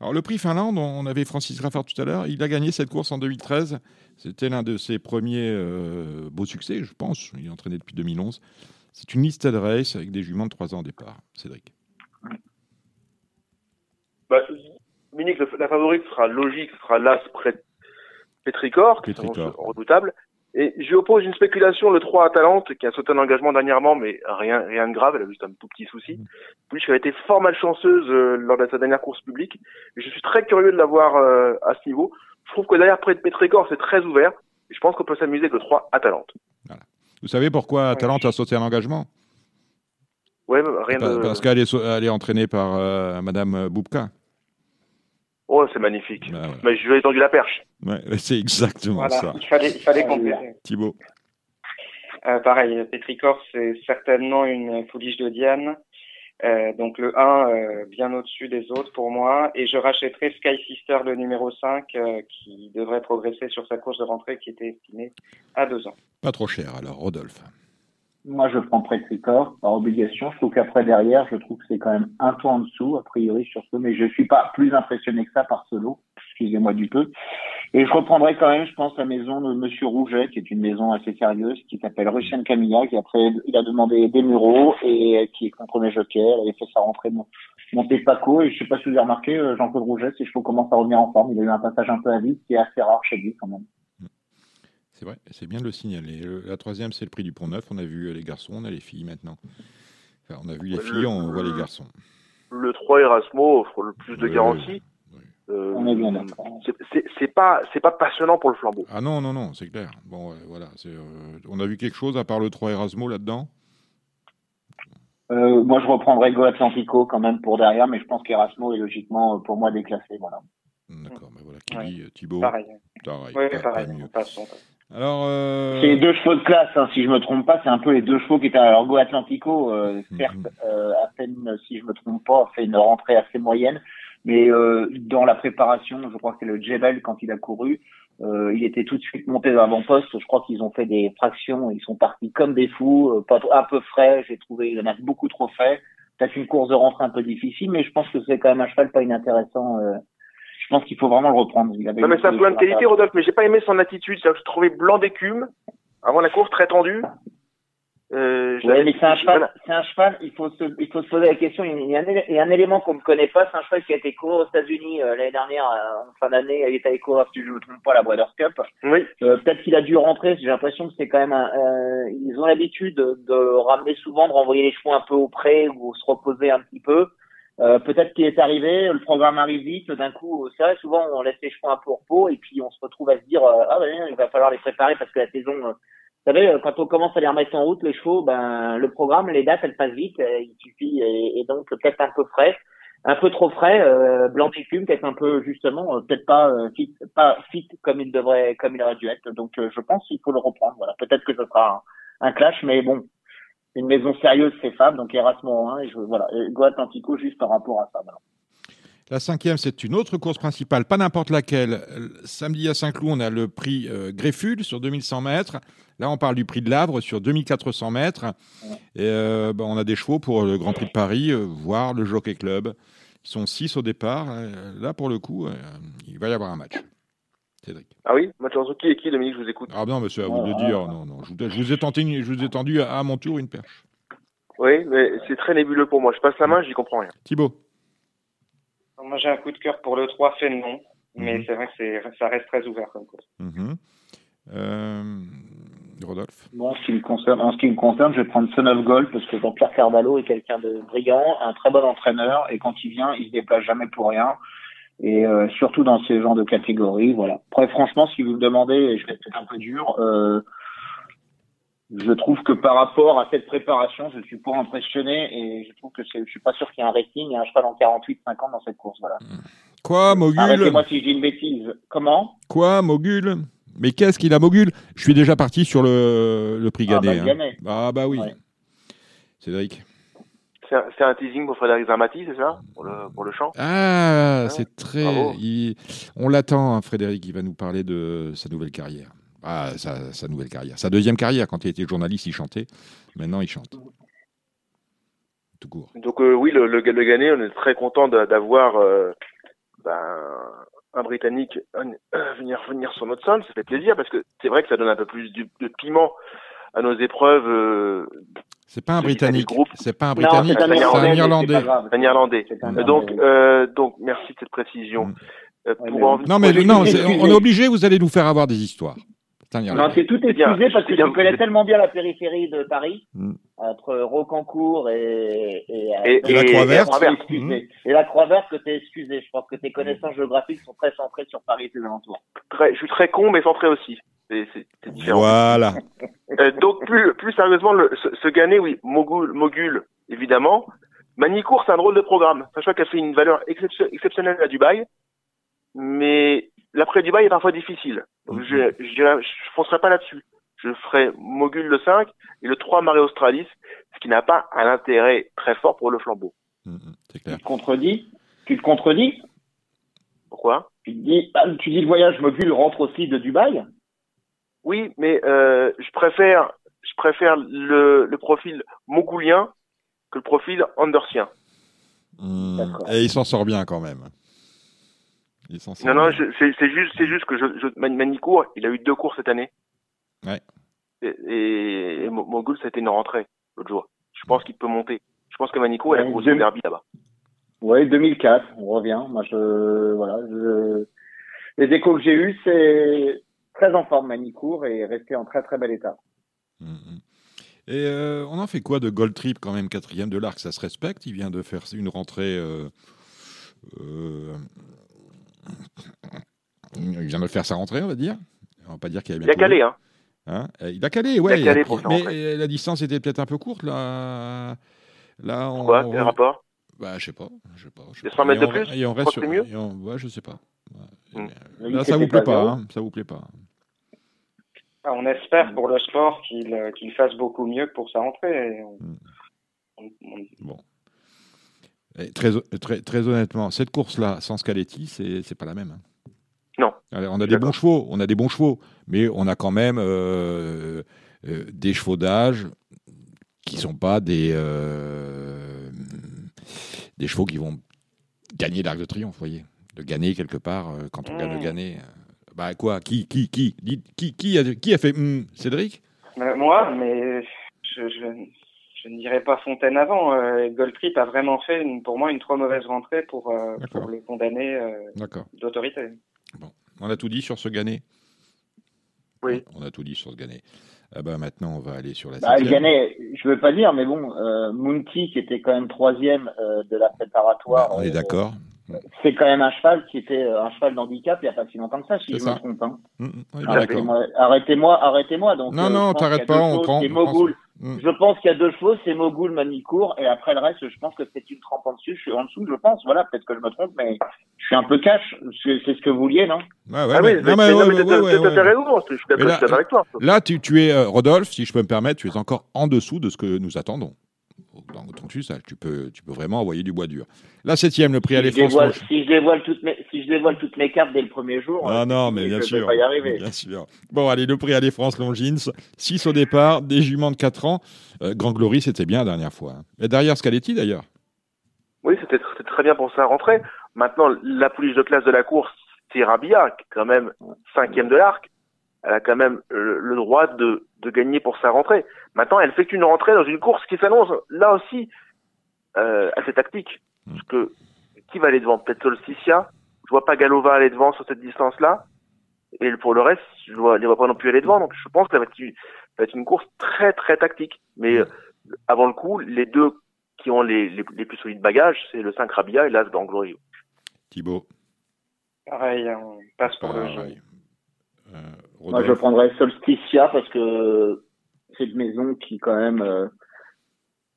Alors le prix Finlande, on avait Francis Raffard tout à l'heure, il a gagné cette course en 2013. C'était l'un de ses premiers beaux succès, je pense. Il est entraîné depuis 2011. C'est une liste de race avec des juments de 3 ans au départ. Cédric. Bah, la favorite sera logique, ce sera l'As Pétricor, qui est redoutable. Et je lui oppose une spéculation, le 3 à Talente, qui a sauté un engagement dernièrement, mais rien, rien de grave, elle a juste un tout petit souci. Puis elle a été fort malchanceuse euh, lors de sa dernière course publique. je suis très curieux de la voir euh, à ce niveau. Je trouve que derrière près de Pétricor, c'est très ouvert. Et je pense qu'on peut s'amuser avec le 3 à Talente. Vous savez pourquoi Talente a sauté un engagement? Ouais, rien de... Parce qu'elle est, elle est entraînée par euh, Madame Boubka. Oh, c'est magnifique. Bah, Mais je lui ai tendu la perche. Ouais, c'est exactement ça. Il fallait, il fallait Thibaut. Euh, pareil, Petricor, c'est certainement une pouliche de Diane. Euh, donc le 1, euh, bien au-dessus des autres pour moi. Et je rachèterai Sky Sister, le numéro 5, euh, qui devrait progresser sur sa course de rentrée qui était estimée à 2 ans. Pas trop cher alors, Rodolphe. Moi, je prends Prétricor par obligation. Je trouve qu'après, derrière, je trouve que c'est quand même un peu en dessous, a priori, sur ce. Mais je suis pas plus impressionné que ça par ce lot. Excusez-moi du peu. Et je reprendrai quand même, je pense, la maison de Monsieur Rouget, qui est une maison assez sérieuse, qui s'appelle Russian Camilla, qui après, il a demandé des mureaux et qui est contre mes jokers. Il a fait sa rentrée monter Paco. Et je sais pas si vous avez remarqué, euh, Jean-Claude Rouget, ses chevaux commencent à revenir en forme. Il a eu un passage un peu à vide, qui est assez rare chez lui, quand même. C'est vrai, c'est bien de le signaler. La troisième, c'est le prix du Pont Neuf. On a vu les garçons, on a les filles maintenant. on a vu les filles, on voit les garçons. Le 3 Erasmo offre le plus de garanties. Euh, on est bien d'accord. C'est pas, c'est pas passionnant pour le flambeau. Ah non, non, non, c'est clair. Bon, voilà. Euh, on a vu quelque chose à part le 3 Erasmo là-dedans? Euh, Moi, je reprendrais Go Atlantico quand même pour derrière, mais je pense qu'Erasmo est logiquement pour moi déclassé. Voilà. D'accord, ben voilà, qui dit Thibaut. Pareil. Pareil, oui, pareil. Alors, euh... c'est les deux chevaux de classe, hein, si je me trompe pas, c'est un peu les deux chevaux qui étaient à l'Orgo Atlantico. Euh, mhm. certes, euh, à peine, si je me trompe pas, fait une rentrée assez moyenne, mais euh, dans la préparation, je crois que c'est le Jebel quand il a couru, euh, il était tout de suite monté dans l'avant-poste. Je crois qu'ils ont fait des fractions, ils sont partis comme des fous, euh, pas un peu frais. J'ai trouvé, il en a beaucoup trop fait. Peut-être une course de rentrée un peu difficile, mais je pense que c'est quand même un cheval pas inintéressant je pense qu'il faut vraiment le reprendre. non, mais c'est un problème de qualité, Rodolphe, mais j'ai pas aimé son attitude. Je trouvais blanc d'écume avant la course, très tendu. Euh, mais c'est un cheval, c'est un cheval, il faut se, il faut se poser la question. Il y a un, un élément qu'on ne connaît pas, c'est un cheval qui a été couru aux États-Unis euh, l'année dernière, euh, en fin d'année, il est allé courir, si je ne me trompe pas, la Breeders' Cup. Oui. Euh, peut-être qu'il a dû rentrer, j'ai l'impression que c'est quand même un, ils ont l'habitude de, de, ramener souvent, de renvoyer les chevaux un peu au près ou se reposer un petit peu. Euh, peut-être qu'il est arrivé, le programme arrive vite, d'un coup, c'est vrai, souvent on laisse les chevaux un peu repos et puis on se retrouve à se dire euh, ah ben il va falloir les préparer parce que la saison, euh, vous savez, quand on commence à les remettre en route les chevaux, ben le programme, les dates, elles passent vite, il suffit et, donc peut-être un peu frais, un peu trop frais, blanc d'écume, peut-être un peu justement, peut-être pas fit, pas fit comme il devrait, comme il aurait dû être. Donc je pense qu'il faut le reprendre. Voilà, peut-être que ce sera un clash, mais bon, une maison sérieuse, c'est Fab, donc Erasmus 1, et je, voilà, Go Atlantico juste par rapport à ça. La cinquième, c'est une autre course principale, pas n'importe laquelle. Samedi à Saint-Cloud, on a le prix euh, Grefful sur 2100 mètres. Là, on parle du prix de Lavre sur 2400 mètres. Et euh, ben, on a des chevaux pour le Grand Prix de Paris, euh, voire le Jockey Club. Ils sont six au départ. là, pour le coup, il va y avoir un match. Cédric. Ah oui qui et qui, Dominique Je vous écoute. Ah non, c'est à vous de dire. Non, non. Je, vous ai tenté, je vous ai tendu à, mon tour une perche. Oui, mais c'est très nébuleux pour moi. Je passe la main, j'y comprends rien. Thibaut. Moi, j'ai un coup de cœur pour le 3 Fénelon, mais Mhm. c'est vrai que ça reste très ouvert comme course. Mhm. Euh, Rodolphe. Bon, en ce qui me concerne, en ce qui me concerne, je vais prendre Son of Gold parce que Jean-Pierre Carvalho est quelqu'un de brillant, un très bon entraîneur et quand il vient, il se déplace jamais pour rien. Et euh, surtout dans ces genres de catégories, voilà. Après, franchement, si vous me demandez, et je vais être un peu dur, euh, je trouve que par rapport à cette préparation, je suis pas impressionné et je trouve que je suis pas sûr qu'il y ait un rating, a un cheval en 48-50 dans cette course, voilà. Quoi, Mogul? Arrêtez-moi si je dis une bêtise. Comment? Quoi, Mogul? Mais qu'est-ce qu'il a, Mogul? Je suis déjà parti sur le, le prix Ah, bah, hein. Ah, bah oui. Ouais. Cédric? C'est un, teasing pour Frédéric Zermati, c'est ça? Pour le, pour le chant Ah, c'est très. il- On l'attend, hein, Frédéric. Il va nous parler de sa nouvelle carrière. Ah, sa, sa nouvelle carrière. Sa deuxième carrière. Quand il était journaliste, il chantait. Maintenant, il chante. Tout court. Donc euh, oui, le, le, le Ghané, on est très content d'a- d'avoir euh, ben, un Britannique euh, venir venir sur notre sol. Ça fait plaisir parce que c'est vrai que ça donne un peu plus de piment à nos épreuves. C'est pas un Britannique. C'est pas un Britannique. c'est un Irlandais, un Irlandais. Donc euh, donc merci de cette précision. Mm. Euh, Ouais, pour mais- en- Non, mais non, on est obligé. Vous allez nous faire avoir des histoires. C'est un Non, c'est tout excusé parce que je connais tellement bien la périphérie de Paris, Mm. entre Rocancourt et, et, Et- Et la Croix-Verte. Et la Croix-Verte que t'es excusé. Je pense que tes connaissances géographiques sont très centrées sur Paris et ses alentours. très, je suis très con mais centré aussi. C'est c'est- c'est différent. Voilà. Euh, donc plus plus sérieusement, le, ce, ce Ghané, oui, Mogul, Mogul, évidemment. Manicourt, c'est un drôle de programme. Sachant qu'elle fait une valeur excep- exceptionnelle à Dubaï, mais l'après Dubaï est parfois difficile. Donc je je, dirais- je foncerai pas là-dessus. Je ferai Mogul le 5 et le 3 Marie Australis, ce qui n'a pas un intérêt très fort pour le flambeau. Mm, C'est Tu te contredis? Tu te contredis? Pourquoi? Tu te dis, bah, tu dis le voyage mobile rentre aussi de Dubaï? Oui, mais euh, je préfère je préfère le, le profil mogulien que le profil andersien. Mm. D'accord. Et il s'en sort bien quand même. Il s'en sort Non, non, bien. je- c'est c'est juste, c'est juste que je, je, Man- Manicourt, il a eu deux cours cette année. Ouais. Et, et, et Mo- Mogul, ça a été une rentrée l'autre jour. Je pense qu'il peut monter. Je pense que Manicourt, il a Ouais, deux- le derby là-bas. Ouais, 2004, on revient. Moi, je, voilà, je, les échos que j'ai eus, c'est très en forme Manicourt et resté en très très bel état. Mm, mm. Et euh, on en fait quoi de Gold Trip quand même quatrième de l'arc? Ça se respecte? Il vient de faire une rentrée. euh, euh, il vient de faire sa rentrée, on va dire. On va pas dire qu'il a bien. Il a calé, hein. Hein? Il a calé, ouais. calé pour sa mais la distance était peut-être un peu courte là. Là, on. Pourquoi Quel on- rapport? Bah, je sais pas. Je sais pas. je sais Les pas. 100 mètres Et de on- plus? Et on reste sur. mieux et on- Ouais, je sais pas. Ouais. Mm. Et, euh, Là, ça vous plaît pas, hein Ça vous plaît pas. On espère pour le sport qu'il euh, qu'il fasse beaucoup mieux que pour sa rentrée. Et on- Mm. on- on- Bon. Et très, très, très honnêtement, cette course-là, sans Scaletti, c'est c'est pas la même. hein. Non. On a des bons chevaux, on a des bons chevaux, mais on a quand même euh, euh, des chevaux d'âge qui sont pas des euh, des chevaux qui vont gagner l'Arc de Triomphe, vous voyez, de gagner quelque part euh, quand on gagne le Mm. gagner. Bah quoi Qui qui qui Dites, qui qui a qui a fait hum, Cédric? Euh, moi, mais je, je, je ne dirais pas Fontaine avant. Euh, Goldtrip a vraiment fait, une- pour moi, une trop mauvaise rentrée pour, euh, pour le condamner euh, d'autorité. On a tout dit sur ce gagné Oui. On a tout dit sur ce gagné. Ah bah maintenant, on va aller sur la Bah, septième. Ghanet, je veux pas dire, mais bon, euh, Mounty, qui était quand même troisième euh, de la préparatoire, Bah, on est euh, d'accord. C'est quand même un cheval qui était euh, un cheval d'handicap il y a pas si longtemps que ça, si je ça. me trompe. Hein. On est Ah. Arrêtez-moi, arrêtez-moi, arrêtez-moi. Donc, Non, euh, non, je pense t'arrêtes pas, deux on choses, prend-. Hum. Je pense qu'il y a deux chevaux, c'est Mogul, Manicourt, et après le reste, je pense que c'est une trempe en dessus, je suis en dessous, je pense. Voilà, peut-être que je me trompe, mais je suis un peu cash. C'est c'est ce que vous vouliez, non? Ouais, ouais, ah oui, mais mais, ouais, mais raison, je suis Mais d'accord là- je suis d'accord avec toi. Là, tu, tu es, euh, Rodolphe, si je peux me permettre, tu es encore en dessous de ce que nous attendons. Dans ton usage, tu peux, tu peux vraiment envoyer du bois dur. La septième, le prix si dévoile, Roche. si, je dévoile toutes mes, si je dévoile toutes mes cartes dès le premier jour, Ah euh, non, mais bien je sûr. vais pas y arriver. Bien sûr. Bon, allez, le prix Allez France Longines. 6 au départ, des juments de 4 ans. Euh, Grand Glory, c'était bien la dernière fois. hein. Et derrière Scaletti, d'ailleurs. Oui, c'était très bien pour sa rentrée. Maintenant, la pouliche de classe de la course, c'est Rabia, qui est quand même cinquième de l'arc. Elle a quand même le, le droit de de gagner pour sa rentrée. Maintenant, elle fait une rentrée dans une course qui s'annonce là aussi euh, assez tactique. Parce que qui va aller devant? Peut-être Solsticia. Je vois pas Galova aller devant sur cette distance-là. Et pour le reste, je ne les vois pas non plus aller devant. Donc je pense que ça va être, ça va être une course très très tactique. Mais euh, avant le coup, les deux qui ont les, les, les plus solides bagages, c'est le 5 Rabia et l'As d'Anglorio. Thibaut. Pareil, on passe pour le jeu. Euh, Moi, je prendrais Solsticia parce que c'est une maison qui quand même euh,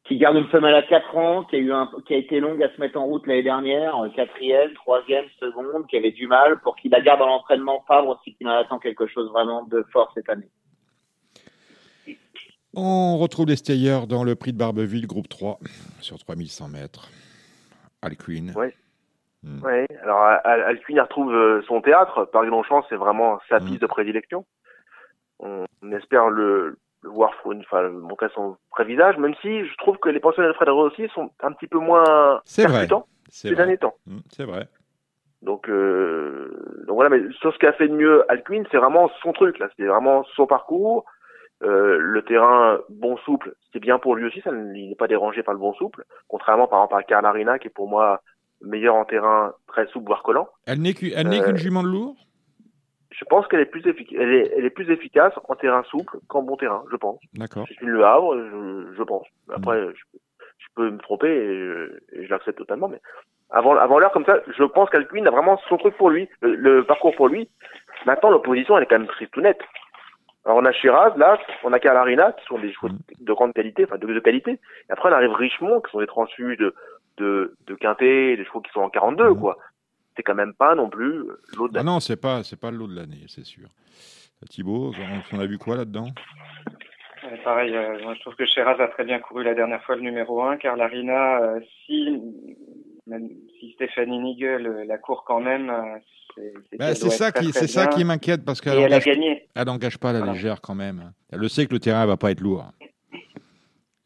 qui garde une femelle à 4 ans, qui a eu un, qui a été longue à se mettre en route l'année dernière, quatrième, troisième, seconde, qui avait du mal pour qu'il la garde dans l'entraînement Favre aussi qu'il en attend quelque chose vraiment de fort cette année. On retrouve les stayers dans le prix de Barbeville, groupe 3, sur 3100 mètres. Alcuin. Oui. Hmm. Ouais. Alors Alcuin retrouve euh, son théâtre. Paris Longchamp, c'est vraiment sa hmm. piste de prédilection. On, espère le, voir enfin, montrer son vrai visage, même si je trouve que les pensionnaires de Fred Rossi sont un petit peu moins percutants ces derniers temps. Hmm, c'est vrai. Donc, euh, donc voilà, mais sur ce qu'a fait de mieux Alcuin, c'est vraiment son truc là, c'est vraiment son parcours. Euh, le terrain bon souple, c'est bien pour lui aussi, ça, il n'est pas dérangé par le bon souple, contrairement par exemple à Karl Arena qui est pour moi meilleur en terrain très souple voire collant. Elle n'est qu'une euh, jument de lourd? Je pense qu'elle est plus efficace, elle est, elle est, plus efficace en terrain souple qu'en bon terrain, je pense. D'accord. C'est une Le Havre, je, je pense. Après, mm. je, je, peux me tromper et je, je l'accepte totalement, mais avant, avant l'heure comme ça, je pense qu'Alcuin a vraiment son truc pour lui, le, le parcours pour lui. Maintenant, l'opposition, elle est quand même très tout nette. Alors on a Shiraz, là, on a Calarina, qui sont des chevaux de grande qualité, enfin de, de qualité. Et après on arrive Richemont, qui sont des transfus de, de, de Quintet, des chevaux qui sont en 42, quoi. C'est quand même pas non plus l'eau de l'année. Ah non, c'est pas, c'est pas l'eau de l'année, c'est sûr. Thibaut, on a vu quoi là-dedans? Pareil, euh, moi je trouve que Shiraz a très bien couru la dernière fois le numéro 1, car Larina, euh, si, même si Stéphanie Nigel euh, la court quand même, c'est bah, ça, qui, c'est ça qui m'inquiète parce qu'elle elle, elle n'engage pas la légère quand même. Elle le sait que le terrain va pas être lourd.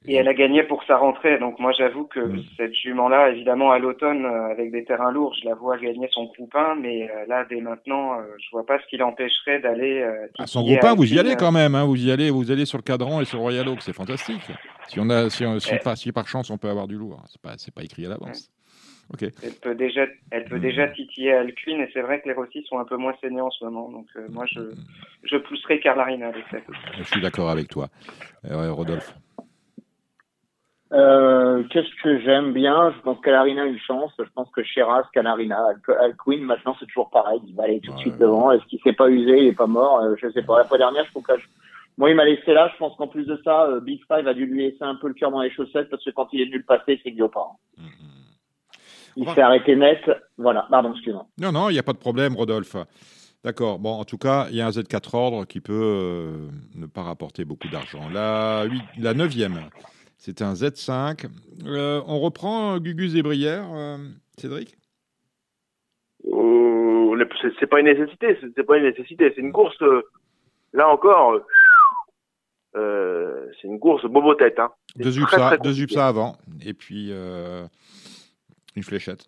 Et elle a gagné pour sa rentrée. Donc moi j'avoue que mm. cette jument-là, évidemment à l'automne, euh, avec des terrains lourds, je la vois gagner son groupe 1, mais euh, là dès maintenant, euh, je vois pas ce qui l'empêcherait d'aller. à son groupe 1, vous y allez quand même, hein, vous y allez, vous allez sur le cadran et sur le Royal Oak, c'est fantastique. Si on a, si, si, par chance on peut avoir du lourd, c'est pas, c'est pas écrit à l'avance. Elle peut déjà, elle peut déjà titiller Alcuin et c'est vrai que les Rossi sont un peu moins saignants en ce moment. Donc euh, moi, je, je pousserai Carlarina avec ça. Je suis d'accord avec toi, euh, Rodolphe. Euh, Qu'est-ce que j'aime bien? Je pense qu'Alarina a une chance. Je pense que Shiraz, Canarina, Alcuin, maintenant c'est toujours pareil. Il va aller tout de suite devant. Est-ce qu'il s'est pas usé? Il est pas mort? Euh, Je sais pas. La fois dernière, je trouve que moi, il m'a laissé là. Je pense qu'en plus de ça, Big Five a dû lui laisser un peu le cœur dans les chaussettes parce que quand il est venu le passer, c'est que pas. Mm il s'est arrêté net. Voilà, pardon, excuse-moi. Non, non, il n'y a pas de problème, Rodolphe. D'accord. Bon, en tout cas, il y a un Z4 ordre qui peut euh, ne pas rapporter beaucoup d'argent. La, 8, la 9e, c'est un Z5. Euh, on reprend Gugus et Brière, euh, Cédric? C'est pas une nécessité. C'est pas une nécessité. C'est une course. là encore, c'est une course bobo tête. Hein. Deux UPSA, deux UPSA avant. Et puis une fléchette.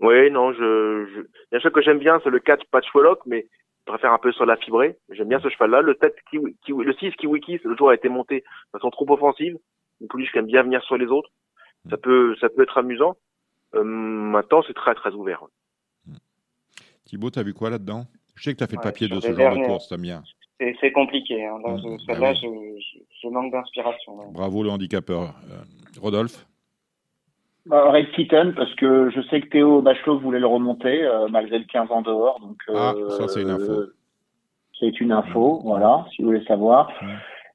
Oui, non, je, je... Un cheval que j'aime bien, c'est le 4 Patchwallock, mais je préfère un peu sur la fibrée. J'aime bien ce cheval-là. Le 7 Kiwi, le 6 Kiwiki, le jour a été monté de façon trop offensive. Donc lui, je bien venir sur les autres. Ça peut, ça peut être amusant. Euh, maintenant, c'est très, très ouvert. Thibaut, t'as vu quoi là-dedans? Je sais que tu as fait le papier de ce genre de course, t'aimes bien. C'est compliqué. Hein. Dans mmh. celle-là, bah je, je, manque d'inspiration. Bravo le handicapeur. Euh, Rodolphe? Bah, Red Kitten, parce que je sais que Théo Bachelot voulait le remonter, euh, malgré le 15 ans dehors. Donc, ah, ça, c'est une info. Euh, c'est une info, voilà, si vous voulez savoir.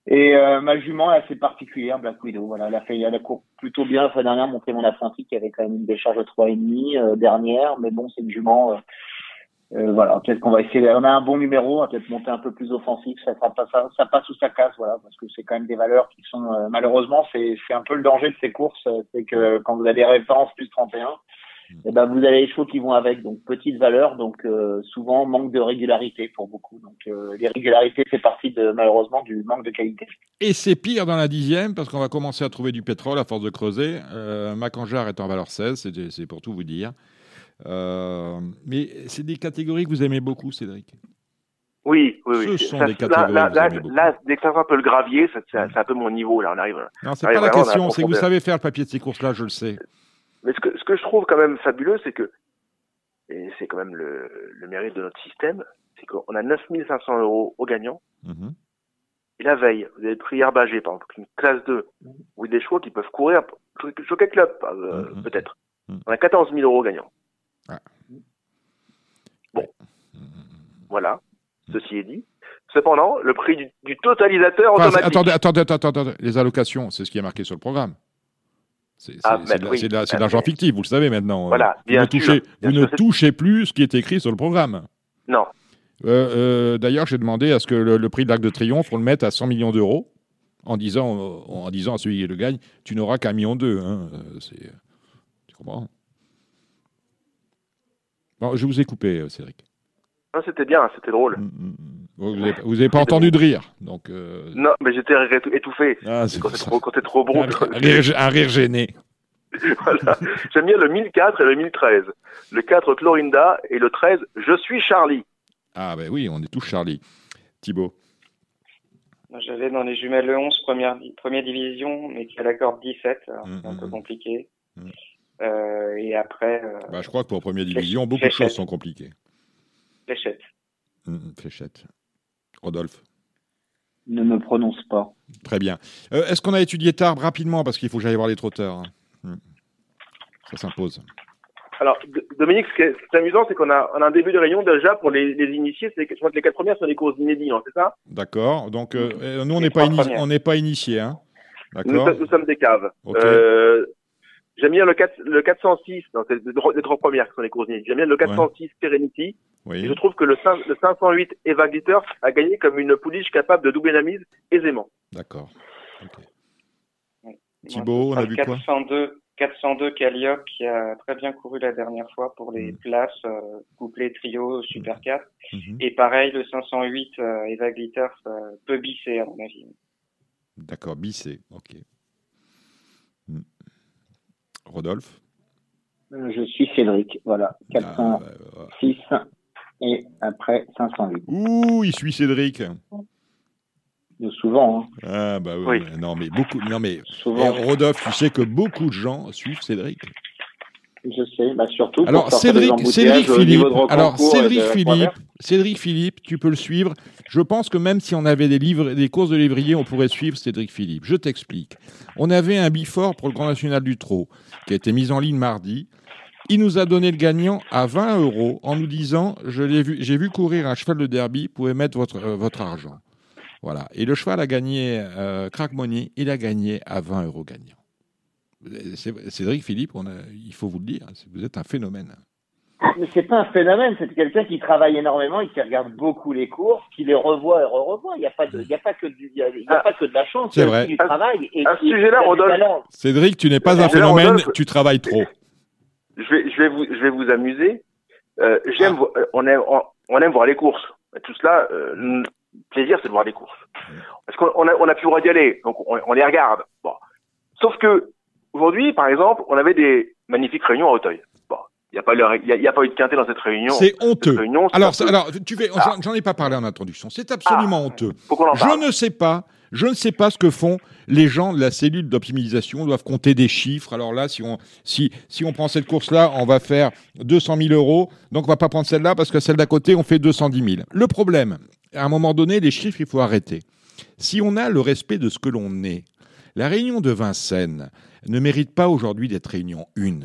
Et euh, ma jument est assez particulière, Black Widow. Voilà, elle a fait, elle a couru plutôt bien la fois dernière, montré mon apprenti qui avait quand même une décharge de 3,5 euh, dernière, mais bon, c'est une jument euh, voilà, peut-être qu'on va essayer. On a un bon numéro, peut-être monter un peu plus offensif. Ça pas ça, ça passe ou ça casse, voilà, parce que c'est quand même des valeurs qui sont euh, malheureusement, c'est c'est un peu le danger de ces courses, euh, c'est que quand vous avez des références plus 31, et eh ben vous avez les chevaux qui vont avec, donc petite valeur, donc souvent manque de régularité pour beaucoup. Donc l'irrégularité fait partie de malheureusement du manque de qualité. Et c'est pire dans la dixième parce qu'on va commencer à trouver du pétrole à force de creuser. Euh, Macanjar est en valeur 16, c'est pour tout vous dire. Euh, mais c'est des catégories que vous aimez beaucoup, Cédric? Oui, oui, Ce oui. sont Ça- des catégories Là, que là, là, dès que ça fait un peu le gravier, ça- c'est un peu mon niveau. Là, on arrive. Non, c'est pas la question, c'est que vous savez faire le papier de ces courses-là, je le sais. Mais ce que, ce que je trouve quand même fabuleux, c'est que, et c'est quand même le, le mérite de notre système, c'est qu'on a 9500 euros aux gagnants. Mhm. Et la veille, vous avez pris Herbagé, par exemple, une classe 2, ou des chevaux qui peuvent courir, Jockey Club, euh, peut-être. On a 14 000 euros gagnants. Ah. Bon. Voilà. Ceci est dit. Cependant, le prix du, du totalisateur automatique. attendez, attendez, attendez, attendez, les allocations, c'est ce qui est marqué sur le programme. C'est Ah, de oui, c'est de la- mais- l'argent fictif, vous le savez maintenant. Voilà, vous ne touchez, sûr, bien vous sûr, ne touchez plus ce qui est écrit sur le programme. Non. Euh, euh, D'ailleurs, j'ai demandé à ce que le, le prix de l'Arc de Triomphe, on le mette à 100 millions d'euros, en disant, euh, en disant à celui qui le gagne, tu n'auras qu'un million deux. Hein. Euh, Tu comprends? Bon, je vous ai coupé, euh, Cédric. Non, c'était bien, c'était drôle. Vous n'avez vous avez pas entendu de rire. Donc, euh, Non, mais j'étais étou- étouffé. Ah, c'est quand c'est trop, trop bon. un, rire, un rire gêné. voilà. J'aime bien le 1004 et le 1013. Le 4 Clorinda et le 13 Je suis Charlie. Ah, ben oui, on est tous Charlie. Thibaut. J'avais dans les jumelles le 11, première, première division, mais qui a la corde 17, alors c'est un peu compliqué. Euh, et après, euh, Bah, je crois que pour première division, beaucoup de choses sont compliquées. Fléchette. Hum, fléchette. Rodolphe. Ne me prononce pas. Très bien. Euh, Est-ce qu'on a étudié Tarbes rapidement? Parce qu'il faut que j'aille voir les trotteurs. hein. Hum. Ça s'impose. Alors, Dominique, ce qui est, amusant, c'est qu'on a, on a un début de réunion déjà pour les, les initiés. C'est que- je crois que les quatre premières sont des courses inédites, non, c'est ça? D'accord. Donc, euh, euh, nous, on n'est pas, ini- premières. on n'est pas initiés. Hein nous, D'accord. sommes- nous sommes des caves. Euh, J'aime bien le, 4, le 406, non, c'est les, trois- les trois premières qui sont les courses inédites. J'aime bien le 406 Serenity. Oui. Et je trouve que le, cin- le 508 Eva Glitter a gagné comme une pouliche capable de doubler la mise aisément. D'accord. Moi, Thibaut, on a vu le quoi 402, 402 Calliope qui a très bien couru la dernière fois pour les places, euh, couplet, trio, super 4. Mhm. Et pareil, le 508 euh, Eva Glitter euh, peut bisser, à mon avis. D'accord. Bissé. OK. Hum. Rodolphe? Euh, Je suis Cédric, voilà. 406 et après 508. Ouh, il suit Cédric. Souvent. Hein. Ah bah oui. Oui. mais Non mais beaucoup. Non mais Souvent. Eh, Rodolphe, tu sais que beaucoup de gens suivent Cédric. Je sais, bah surtout pour Alors Cédric, Cédric Philippe. Alors Cédric Philippe. Cédric Philippe, tu peux le suivre. Je pense que même si on avait des livres, des courses de lévrier, on pourrait suivre Cédric Philippe. Je t'explique. On avait un bifort pour le Grand National du Trot qui a été mis en ligne mardi. Il nous a donné le gagnant à 20 euros en nous disant je l'ai vu, j'ai vu courir un cheval de derby, vous pouvez mettre votre euh, votre argent. Voilà. Et le cheval a gagné euh, Crack Money, il a gagné à 20 euros gagnant. Cédric Philippe, on a- il faut vous le dire, c'est- vous êtes un phénomène. Mais c'est pas un phénomène, c'est quelqu'un qui travaille énormément et qui regarde beaucoup les courses, qui les revoit et revoit. Il n'y a pas de, il y a pas que du, il y a, il y a pas que de la chance, C'est vrai. du travail. Et À ce sujet-là, Rodolphe. Cédric, tu n'es pas un phénomène, Rodolphe- tu travailles trop. Je vais, je vais vous, je vais vous amuser. Euh, j'aime, vo- euh, on aime, on, on aime voir les courses. Tout cela, euh, le plaisir, c'est de voir les courses. Parce qu'on on a, on a plus le droit d'y aller, donc on, on les regarde. Bon. Sauf que aujourd'hui, par exemple, on avait des magnifiques réunions à Auteuil. Il n'y a pas, le- il y a, il y a pas eu de quintet dans cette réunion. C'est honteux. Réunion, Alors, alors tu fais, Ah. j'en- ai pas parlé en introduction. C'est absolument honteux. Faut qu'on en Je ne sais pas, je ne sais pas ce que font les gens de la cellule d'optimisation. Doivent compter des chiffres. Alors là, si on, si, si on prend cette course-là, on va faire 200 000 euros. Donc on va pas prendre celle-là parce que celle d'à côté, on fait 210 000. Le problème, à un moment donné, les chiffres, il faut arrêter. Si on a le respect de ce que l'on est, la réunion de Vincennes ne mérite pas aujourd'hui d'être réunion 1.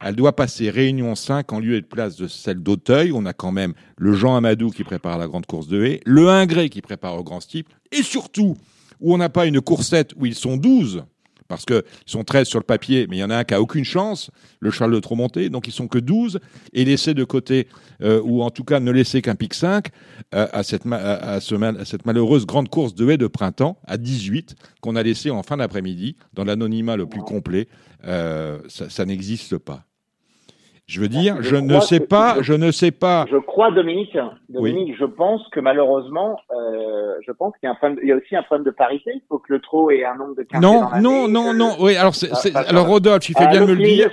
Elle doit passer réunion 5 en lieu et place de celle d'Auteuil. On a quand même le Jean Amadou qui prépare la grande course de haie, le Ingré qui prépare au grand steeple, et surtout, où on n'a pas une coursette où ils sont 12, parce qu'ils sont 13 sur le papier, mais il y en a un qui a aucune chance, le cheval de trop monté, donc ils sont que 12, et laisser de côté, euh, ou en tout cas ne laisser qu'un pic 5 euh, à, cette malheureuse grande course de haie de printemps à 18, qu'on a laissé en fin d'après-midi, dans l'anonymat le plus complet, euh, ça n'existe pas. Je veux dire, je, Je ne sais pas, je- je ne sais pas. Je crois, Dominique, Dominique, je pense que malheureusement, euh, je pense qu'il y a, un problème, il y a aussi un problème de parité. Il faut que le trot ait un nombre de quintets Non, dans non, non. Oui, alors, c'est- Ah, c'est- pardon. alors Rodolphe, tu fais Ah, bien de me le dire.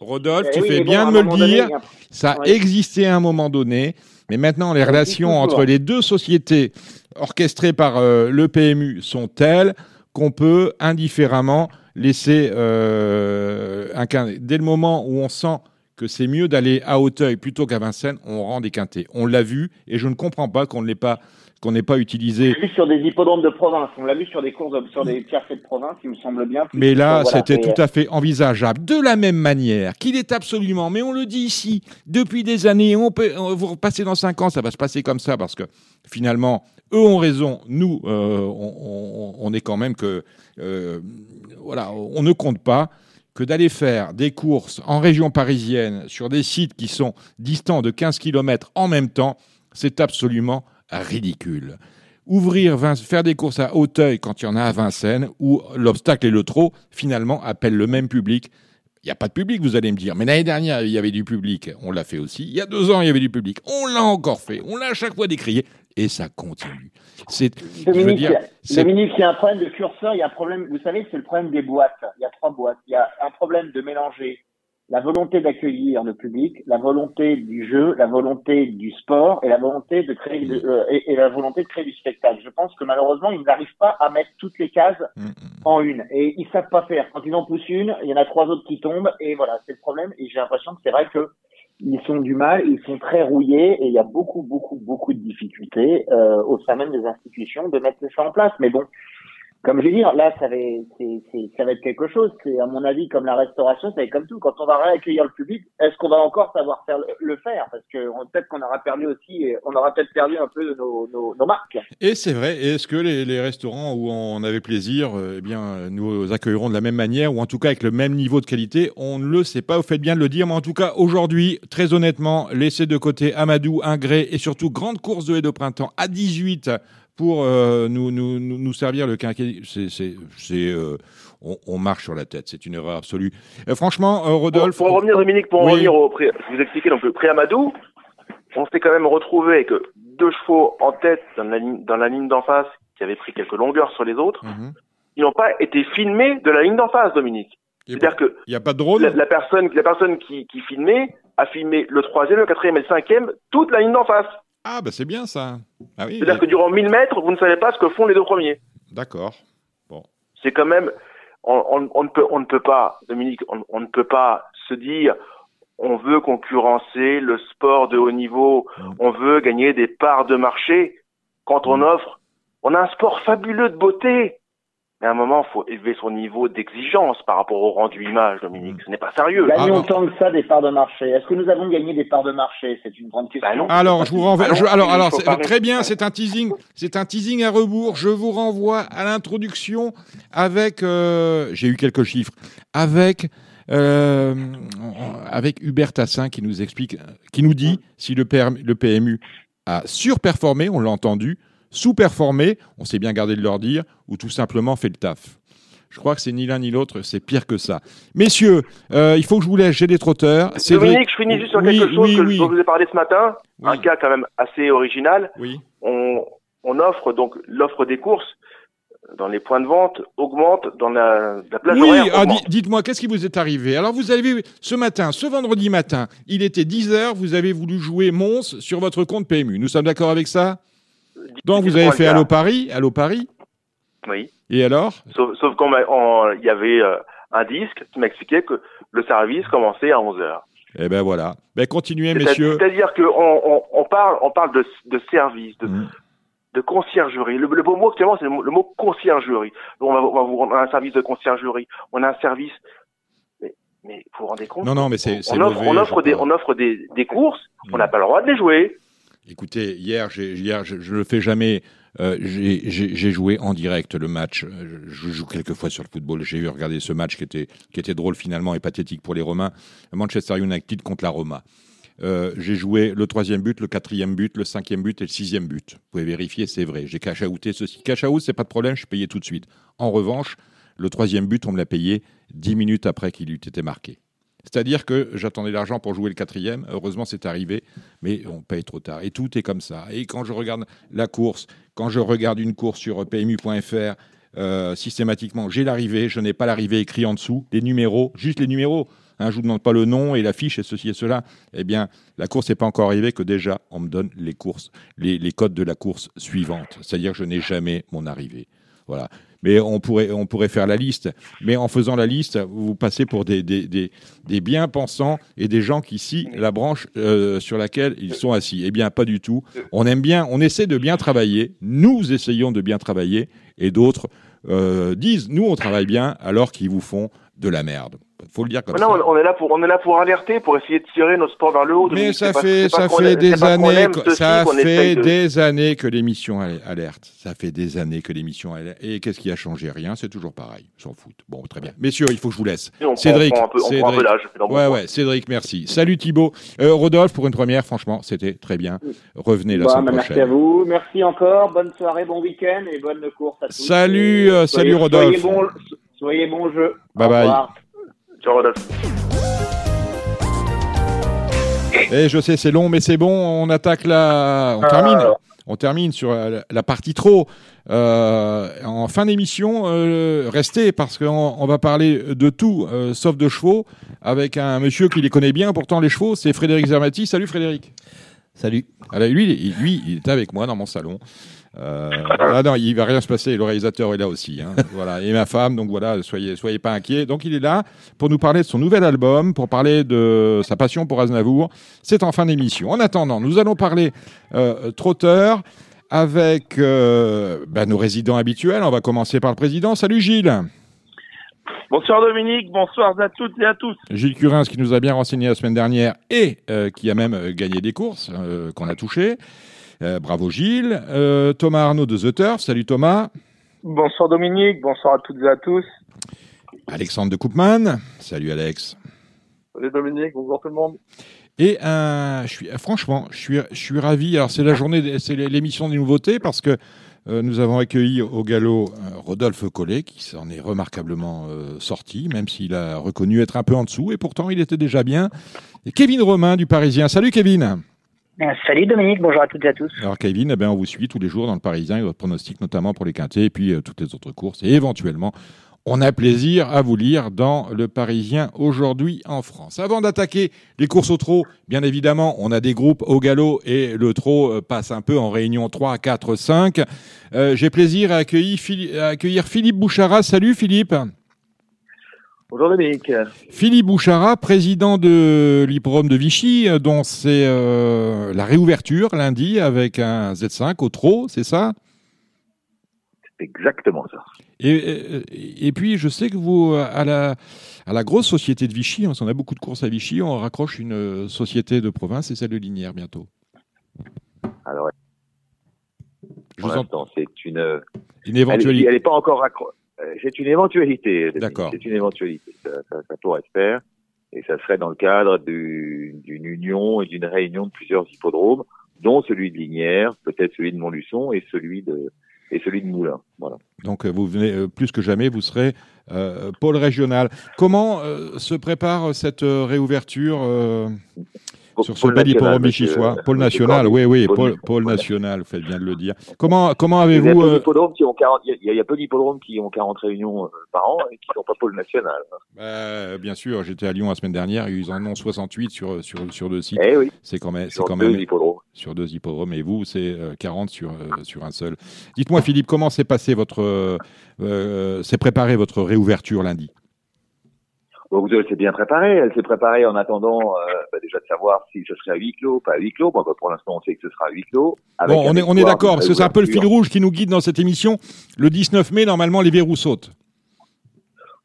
Rodolphe, Eh tu oui, fais bon, bien de me le donné, dire. il a- Ça a Ouais. existé à un moment donné. Mais maintenant, les relations entre les deux sociétés orchestrées par euh, le PMU sont telles qu'on peut indifféremment laisser euh, un. Dès le moment où on sent que c'est mieux d'aller à Hauteuil plutôt qu'à Vincennes, on rend des quintés. On l'a vu et je ne comprends pas qu'on ne l'ait pas qu'on n'ait pas utilisé. On l'a vu sur des hippodromes de province, on l'a vu sur des courses, sur des de province, il me semble bien. Mais là, c'était tout à fait envisageable. De la même manière qu'il est absolument, mais on le dit ici, depuis des années, on peut, vous repassez dans cinq ans, ça va se passer comme ça, parce que finalement, eux ont raison, nous, euh, on, est quand même que, euh, voilà, on ne compte pas que d'aller faire des courses en région parisienne sur des sites qui sont distants de 15 km en même temps, c'est absolument ridicule. Ouvrir, faire des courses à Hauteuil quand il y en a à Vincennes, où l'obstacle et le trop, finalement, appellent le même public. Il n'y a pas de public, vous allez me dire. Mais l'année dernière, il y avait du public. On l'a fait aussi. Il y a deux ans, il y avait du public. On l'a encore fait. On l'a à chaque fois décrié. Et ça continue. C'est, Dominique, dire, Dominique, il y a un problème de curseur. Il y a un problème, vous savez, c'est le problème des boîtes. Il y a trois boîtes. Il y a un problème de mélanger la volonté d'accueillir le public, la volonté du jeu, la volonté du sport et la volonté de créer euh, et, la volonté de créer du spectacle. Je pense que malheureusement ils n'arrivent pas à mettre toutes les cases mm, mm. en une et ils savent pas faire. Quand ils en poussent une, il y en a trois autres qui tombent et voilà c'est le problème. Et j'ai l'impression que c'est vrai que ils sont du mal, ils sont très rouillés et il y a beaucoup beaucoup beaucoup de difficultés euh, au sein même des institutions de mettre ça en place. Mais bon, comme je veux dire, là, ça va, être quelque chose. C'est, à mon avis, comme la restauration, être comme tout. Quand on va réaccueillir le public, est-ce qu'on va encore savoir faire le, faire? Parce que peut-être qu'on aura perdu aussi, on aura peut-être perdu un peu nos, nos, marques. Et c'est vrai. est-ce que les, les, restaurants où on avait plaisir, eh bien, nous accueillerons de la même manière, ou en tout cas avec le même niveau de qualité? On ne le sait pas. Vous faites bien de le dire. Mais en tout cas, aujourd'hui, très honnêtement, laissez de côté Amadou, Ingré et surtout grande course de haie de printemps à 18 pour euh, nous, nous, nous, servir le quinquennat. C'est, euh, on, marche sur la tête. C'est une erreur absolue. Euh, franchement, Rodolphe. Pour, revenir, Dominique, pour revenir au prix, je vous expliquer donc le prix Amadou. On s'est quand même retrouvé avec deux chevaux en tête dans la ligne, dans la ligne d'en face qui avaient pris quelques longueurs sur les autres. Mhm. Ils n'ont pas été filmés de la ligne d'en face, Dominique. C'est-à-dire que il y a pas de drone. La, personne, la personne qui, qui filmait a filmé le troisième, le quatrième et le cinquième, toute la ligne d'en face. Ah, bah c'est bien ça. Ah C'est-à-dire que durant 1000 mètres, vous ne savez pas ce que font les deux premiers. D'accord. Bon. C'est quand même. On, ne peut, on ne peut pas, Dominique, on, ne peut pas se dire on veut concurrencer le sport de haut niveau, mm. on veut gagner des parts de marché quand on mm. offre. On a un sport fabuleux de beauté. Mais à un moment, il faut élever son niveau d'exigence par rapport au rendu image, Dominique. Ce n'est pas sérieux. Gagnons ah, tant que ça des parts de marché. Est-ce que nous avons gagné des parts de marché? C'est une grande question. Bah alors, je vous renvoie. Ah alors, alors, très bien. C'est un teasing. C'est un teasing à rebours. Je vous renvoie à l'introduction avec. Euh, j'ai eu quelques chiffres. Avec. Euh, avec Hubert Tassin qui nous explique, qui nous dit si le, le PMU a surperformé, on l'a entendu, sous-performer, on sait bien garder de leur dire, ou tout simplement fait le taf. Je crois que c'est ni l'un ni l'autre, c'est pire que ça. Messieurs, euh, il faut que je vous laisse, j'ai des trotteurs. Dominique, je finis juste sur quelque chose que je vous ai parlé ce matin, un cas quand même assez original. Oui. On, offre donc l'offre des courses dans les points de vente augmente dans la, la plage oui, ah, dites-moi, qu'est-ce qui vous est arrivé? Alors, vous avez ce matin, ce vendredi matin, il était 10h, vous avez voulu jouer Mons sur votre compte PMU. Nous sommes d'accord avec ça? Donc vous avez fait Allo Paris, Allo Paris Oui. Et alors? Sauf, sauf qu'il y avait euh, un disque qui m'expliquait que le service commençait à 11h. Eh ben voilà. Ben continuez, messieurs. C'est-à-dire qu'on on, parle, on parle de, de service, de, mmh. de conciergerie. Le, beau mot actuellement, c'est le, mot conciergerie. On, va, on, a un service de conciergerie, on a un service. Mais, mais vous vous rendez compte Non, non, mais c'est. On, offre, on, offre des, on offre des, des courses, on n'a pas le droit de les jouer. Écoutez, hier, hier je ne le fais jamais. Euh, j'ai joué en direct le match. Je joue quelques fois sur le football. J'ai eu regardé ce match qui était, qui était drôle finalement et pathétique pour les Romains. Manchester United contre la Roma. Euh, j'ai joué le troisième but, le quatrième but, le cinquième but et le sixième but. Vous pouvez vérifier, c'est vrai. J'ai cash outé ceci. Cash out, c'est pas de problème, je payais tout de suite. En revanche, le troisième but, on me l'a payé dix minutes après qu'il eût été marqué. C'est-à-dire que j'attendais l'argent pour jouer le quatrième. Heureusement, c'est arrivé, mais on paye trop tard. Et tout est comme ça. Et quand je regarde la course, quand je regarde une course sur PMU.fr, euh, systématiquement, j'ai l'arrivée, je n'ai pas l'arrivée écrit en dessous, les numéros, juste les numéros. hein, je vous demande pas le nom et l'affiche et ceci et cela. Eh bien, la course n'est pas encore arrivée que déjà on me donne les courses, les, les codes de la course suivante. C'est-à-dire que je n'ai jamais mon arrivée. Voilà. Mais on pourrait, on pourrait faire la liste. Mais en faisant la liste, vous passez pour des, des, des, bien-pensants et des gens qui scient la branche euh, sur laquelle ils sont assis. Eh bien, pas du tout. On aime bien, on essaie de bien travailler. Nous essayons de bien travailler. Et d'autres euh, disent, nous, on travaille bien, alors qu'ils vous font de la merde. Faut le dire comme non, ça. on est là pour on est là pour alerter, pour essayer de tirer nos sports vers le haut. Mais ça fait, ça fait des années, ça fait des années que l'émission al- alerte. Ça fait des années que l'émission alerte. Et qu'est-ce qui a changé? Rien, c'est toujours pareil. Ils s'en foutent. Bon, très bien. Messieurs, il faut que je vous laisse. Prend- Cédric, on prend un peu- on prend un peu Cédric. l'âge, ouais, ouais, Cédric, merci. Salut Thibaut. Euh, Rodolphe, pour une première, franchement, c'était très bien. Revenez la Bon, semaine bah, merci prochaine. à vous, merci encore, bonne soirée, bon week-end et bonne course à tous. Salut, euh, salut Rodolphe. Soyez bon, soyez bon jeu. Bye Au bye. revoir. Ciao, Rodolphe. Eh, je sais, c'est long, mais c'est bon. On attaque la. On Ah. termine. On termine sur la, la partie trop. Euh, en fin d'émission, euh, restez parce qu'on on va parler de tout, euh, sauf de chevaux, avec un monsieur qui les connaît bien. Pourtant, les chevaux, c'est Frédéric Zermati. Salut Frédéric. Salut. Alors, lui, il- lui, il était avec moi dans mon salon. Euh, ah non, il va rien se passer. Le réalisateur est là aussi. hein. voilà, et ma femme. Donc voilà, soyez, soyez pas inquiets. Donc il est là pour nous parler de son nouvel album, pour parler de sa passion pour Aznavour. C'est en fin d'émission. En attendant, nous allons parler euh, trotteur avec euh, bah, nos résidents habituels. On va commencer par le président. Salut Gilles. Bonsoir Dominique, bonsoir à toutes et à tous. Gilles Curins qui nous a bien renseigné la semaine dernière et euh, qui a même gagné des courses qu'on a touchées. Euh, bravo Gilles. Euh, Thomas Arnaud de The Turf. Salut Thomas. Bonsoir Dominique, bonsoir à toutes et à tous. Alexandre de Koopman. Salut Alex. Salut Dominique, bonjour tout le monde. Et un, je suis, franchement, je suis, je suis ravi. Alors c'est la journée, c'est l'émission des nouveautés parce que euh, nous avons accueilli au galop euh, Rodolphe Collet qui s'en est remarquablement euh, sorti, même s'il a reconnu être un peu en dessous et pourtant il était déjà bien. Et Kevin Romain du Parisien. Salut Kevin. Euh, Salut Dominique, bonjour à toutes et à tous. Alors Kevin, eh ben, on vous suit tous les jours dans le Parisien et votre pronostic notamment pour les quintés et puis euh, toutes les autres courses. Et éventuellement, on a plaisir à vous lire dans le Parisien aujourd'hui en France. Avant d'attaquer les courses au trot, bien évidemment, on a des groupes au galop et le trot euh, passe un peu en réunion 3, 4, 5. Euh, J'ai plaisir à accueillir, à accueillir Philippe Bouchara. Salut Philippe. Bonjour Dominique. Philippe Bouchara, président de l'hippodrome de Vichy, euh, dont c'est euh, la réouverture lundi avec un Z5 au trot, c'est ça? Exactement ça. et, et, puis, je sais que vous, à la, à la grosse société de Vichy, qu'on a beaucoup de courses à Vichy, on raccroche une euh, société de province et celle de Linière bientôt. Alors, Je vous en- c'est une, Une éventualité. Elle n'est pas encore accro... euh, C'est une éventualité. D'accord. C'est une éventualité. Ça, ça- ça pourrait se faire. Et ça serait dans le cadre du- d'une union et d'une réunion de plusieurs hippodromes, dont celui de Linière, peut-être celui de Montluçon et celui de, et celui de Moulins. Voilà. Donc, euh, vous venez euh, plus que jamais, vous serez euh, pôle régional. Comment euh, se prépare cette réouverture euh, sur ce national, hippodrome monsieur- vichychois Pôle national, oui, oui, Pôle- national, faites bien de le dire. Comment, comment Il y a avez-vous... euh, d'hippodromes qui ont 40, il y a- il y a peu d'hippodromes qui ont 40 réunions euh, par an et qui sont pas pôle national. Euh, bien sûr, j'étais à Lyon la semaine dernière, ils en ont 68 sur, sur, sur deux sites. Eh oui. C'est quand même, Sur quand deux même hippodromes. sur deux hippodromes, et vous, c'est euh, 40 sur, euh, sur un seul. Dites-moi, Philippe, comment s'est passé votre, euh, s'est préparé votre réouverture lundi? Elle s'est bien préparée. Elle s'est préparée en attendant euh, bah, déjà de savoir si ce serait à huis clos, pas à huis clos. Bon, bah, pour l'instant, on sait que ce sera à huis clos. avec Bon, on est, on est espoir d'accord, parce que c'est un peu le fil rouge qui nous guide dans cette émission. Le 19 mai, normalement, les verrous sautent.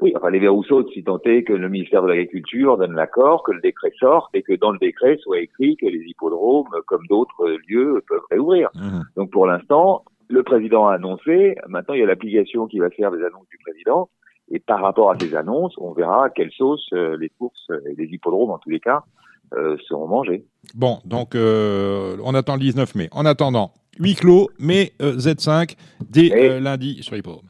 Oui, enfin, les verrous sautent si tant est que le ministère de l'Agriculture donne l'accord, que le décret sorte et que dans le décret soit écrit que les hippodromes, comme d'autres lieux, peuvent réouvrir. Mmh. Donc, pour l'instant, le président a annoncé. Maintenant, il y a l'application qui va faire des annonces du président. Et par rapport à ces annonces, on verra à quelle sauce euh, les courses et les hippodromes, en tous les cas, euh, seront mangés. Bon, donc euh, on attend le 19 mai. En attendant, huis clos, mais euh, Z5 dès lundi sur l'hippodrome.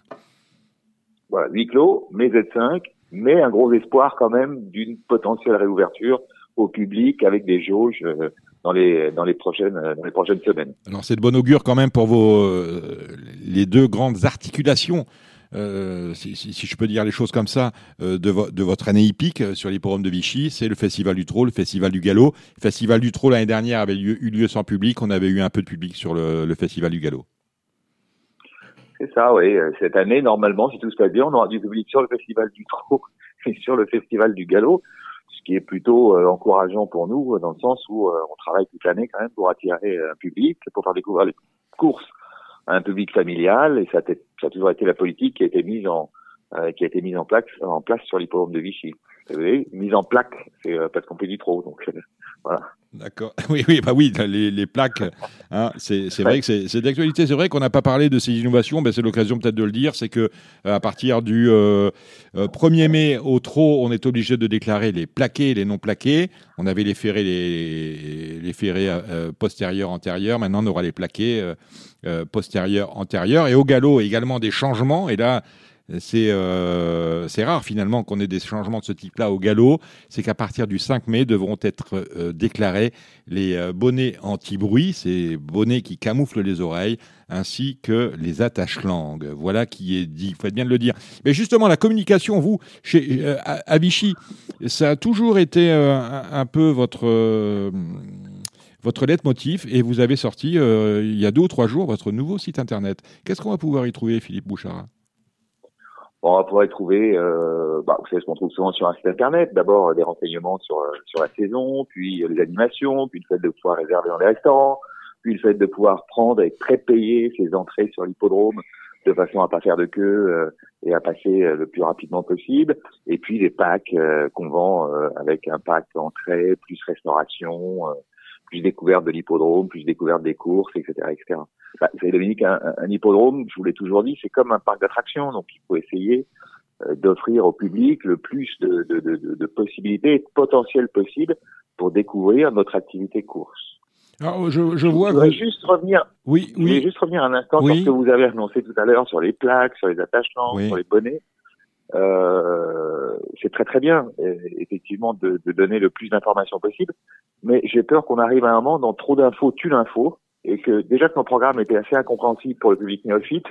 Voilà, huis clos, mais Z5, mais un gros espoir quand même d'une potentielle réouverture au public avec des jauges dans les dans les prochaines dans les prochaines semaines. Alors c'est de bon augure quand même pour vos euh, les deux grandes articulations si, si, je peux dire les choses comme ça, de, de, votre année hippique sur l'hippodrome de Vichy, c'est le Festival du Trot, le Festival du Galop. Le Festival du Trot l'année dernière avait eu lieu sans public, on avait eu un peu de public sur le, Festival du Galop. C'est ça, oui. Cette année, normalement, si tout se passe bien, on aura du public sur le Festival du Trot et sur le Festival du Galop ce qui est plutôt euh, encourageant pour nous dans le sens où euh, on travaille toute l'année quand même pour attirer un public, pour faire découvrir les courses un public familial et ça a, toujours été la politique qui a été mise en euh, qui a été mise en place en place sur l'hippodrome de Vichy. Vous savez, mise en plaque, c'est parce qu'on fait du trop, donc voilà. D'accord. Oui, oui, bah oui, les, les plaques, hein, c'est vrai que c'est d'actualité. C'est vrai qu'on n'a pas parlé de ces innovations, mais c'est l'occasion peut-être de le dire. C'est que à partir du 1er mai au trot, on est obligé de déclarer les plaqués et les non plaqués. On avait les ferrés, les, les ferrés euh, postérieurs, antérieurs. Maintenant, on aura les plaqués euh, postérieurs, antérieurs. Et au galop, également des changements. Et là, euh, c'est rare finalement qu'on ait des changements de ce type-là au galop. C'est qu'à partir du 5 mai devront être euh, déclarés les euh, bonnets anti-bruit, ces bonnets qui camouflent les oreilles, ainsi que les attaches-langues. Voilà qui est dit, il faut bien de le dire. Mais justement, la communication, vous, chez, à Vichy, ça a toujours été un, peu votre votre leitmotiv et vous avez sorti il y a deux ou trois jours votre nouveau site internet. Qu'est-ce qu'on va pouvoir y trouver, Philippe Bouchard on va pouvoir y trouver, euh, bah, vous savez ce qu'on trouve souvent sur un site internet. D'abord des renseignements sur euh, sur la saison, puis euh, les animations, puis le fait de pouvoir réserver dans les restaurants, puis le fait de pouvoir prendre et prépayer ses entrées sur l'hippodrome de façon à pas faire de queue euh, et à passer le plus rapidement possible. Et puis les packs qu'on vend avec un pack entrée plus restauration, plus découverte de l'hippodrome, plus découverte des courses, etc., etc. Bah, vous savez, Dominique, un, un, hippodrome, je vous l'ai toujours dit, c'est comme un parc d'attractions. Donc, il faut essayer euh, d'offrir au public le plus de, de, de, de possibilités et de potentiel possible pour découvrir notre activité course. Alors, je, je vois. Je voudrais juste revenir. Oui, oui. Je juste revenir un instant sur ce que vous avez annoncé tout à l'heure sur les plaques, sur les attachements, sur les bonnets. Euh, c'est très très bien, effectivement, de, de, donner le plus d'informations possible. Mais j'ai peur qu'on arrive à un moment dans trop d'infos tue l'info et que déjà que mon programme était assez incompréhensible pour le public néophyte,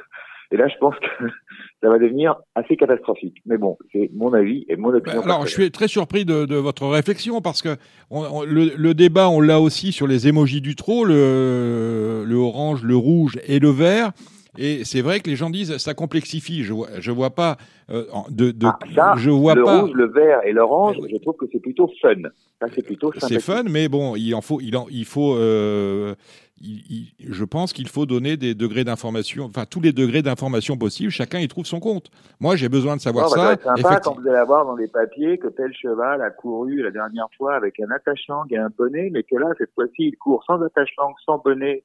et là je pense que ça va devenir assez catastrophique. Mais bon, c'est mon avis et mon opinion. Alors je suis très surpris de, de votre réflexion parce que on, le, le, débat on l'a aussi sur les émojis du trop, le, le orange, le rouge et le vert. Et c'est vrai que les gens disent ça complexifie. Je vois, je vois pas euh, de, de ah, je vois le pas. rouge, le vert et l'orange. Je trouve que c'est plutôt fun. Ça c'est plutôt. C'est fun, mais bon, il en faut, il en, il faut. Euh, je pense qu'il faut donner des degrés d'information, enfin tous les degrés d'information possibles, chacun y trouve son compte. Moi, j'ai besoin de savoir ça. C'est sympa quand vous allez avoir dans les papiers que tel cheval a couru la dernière fois avec un attache-langue et un bonnet, mais que là, cette fois-ci, il court sans attache-langue, sans bonnet,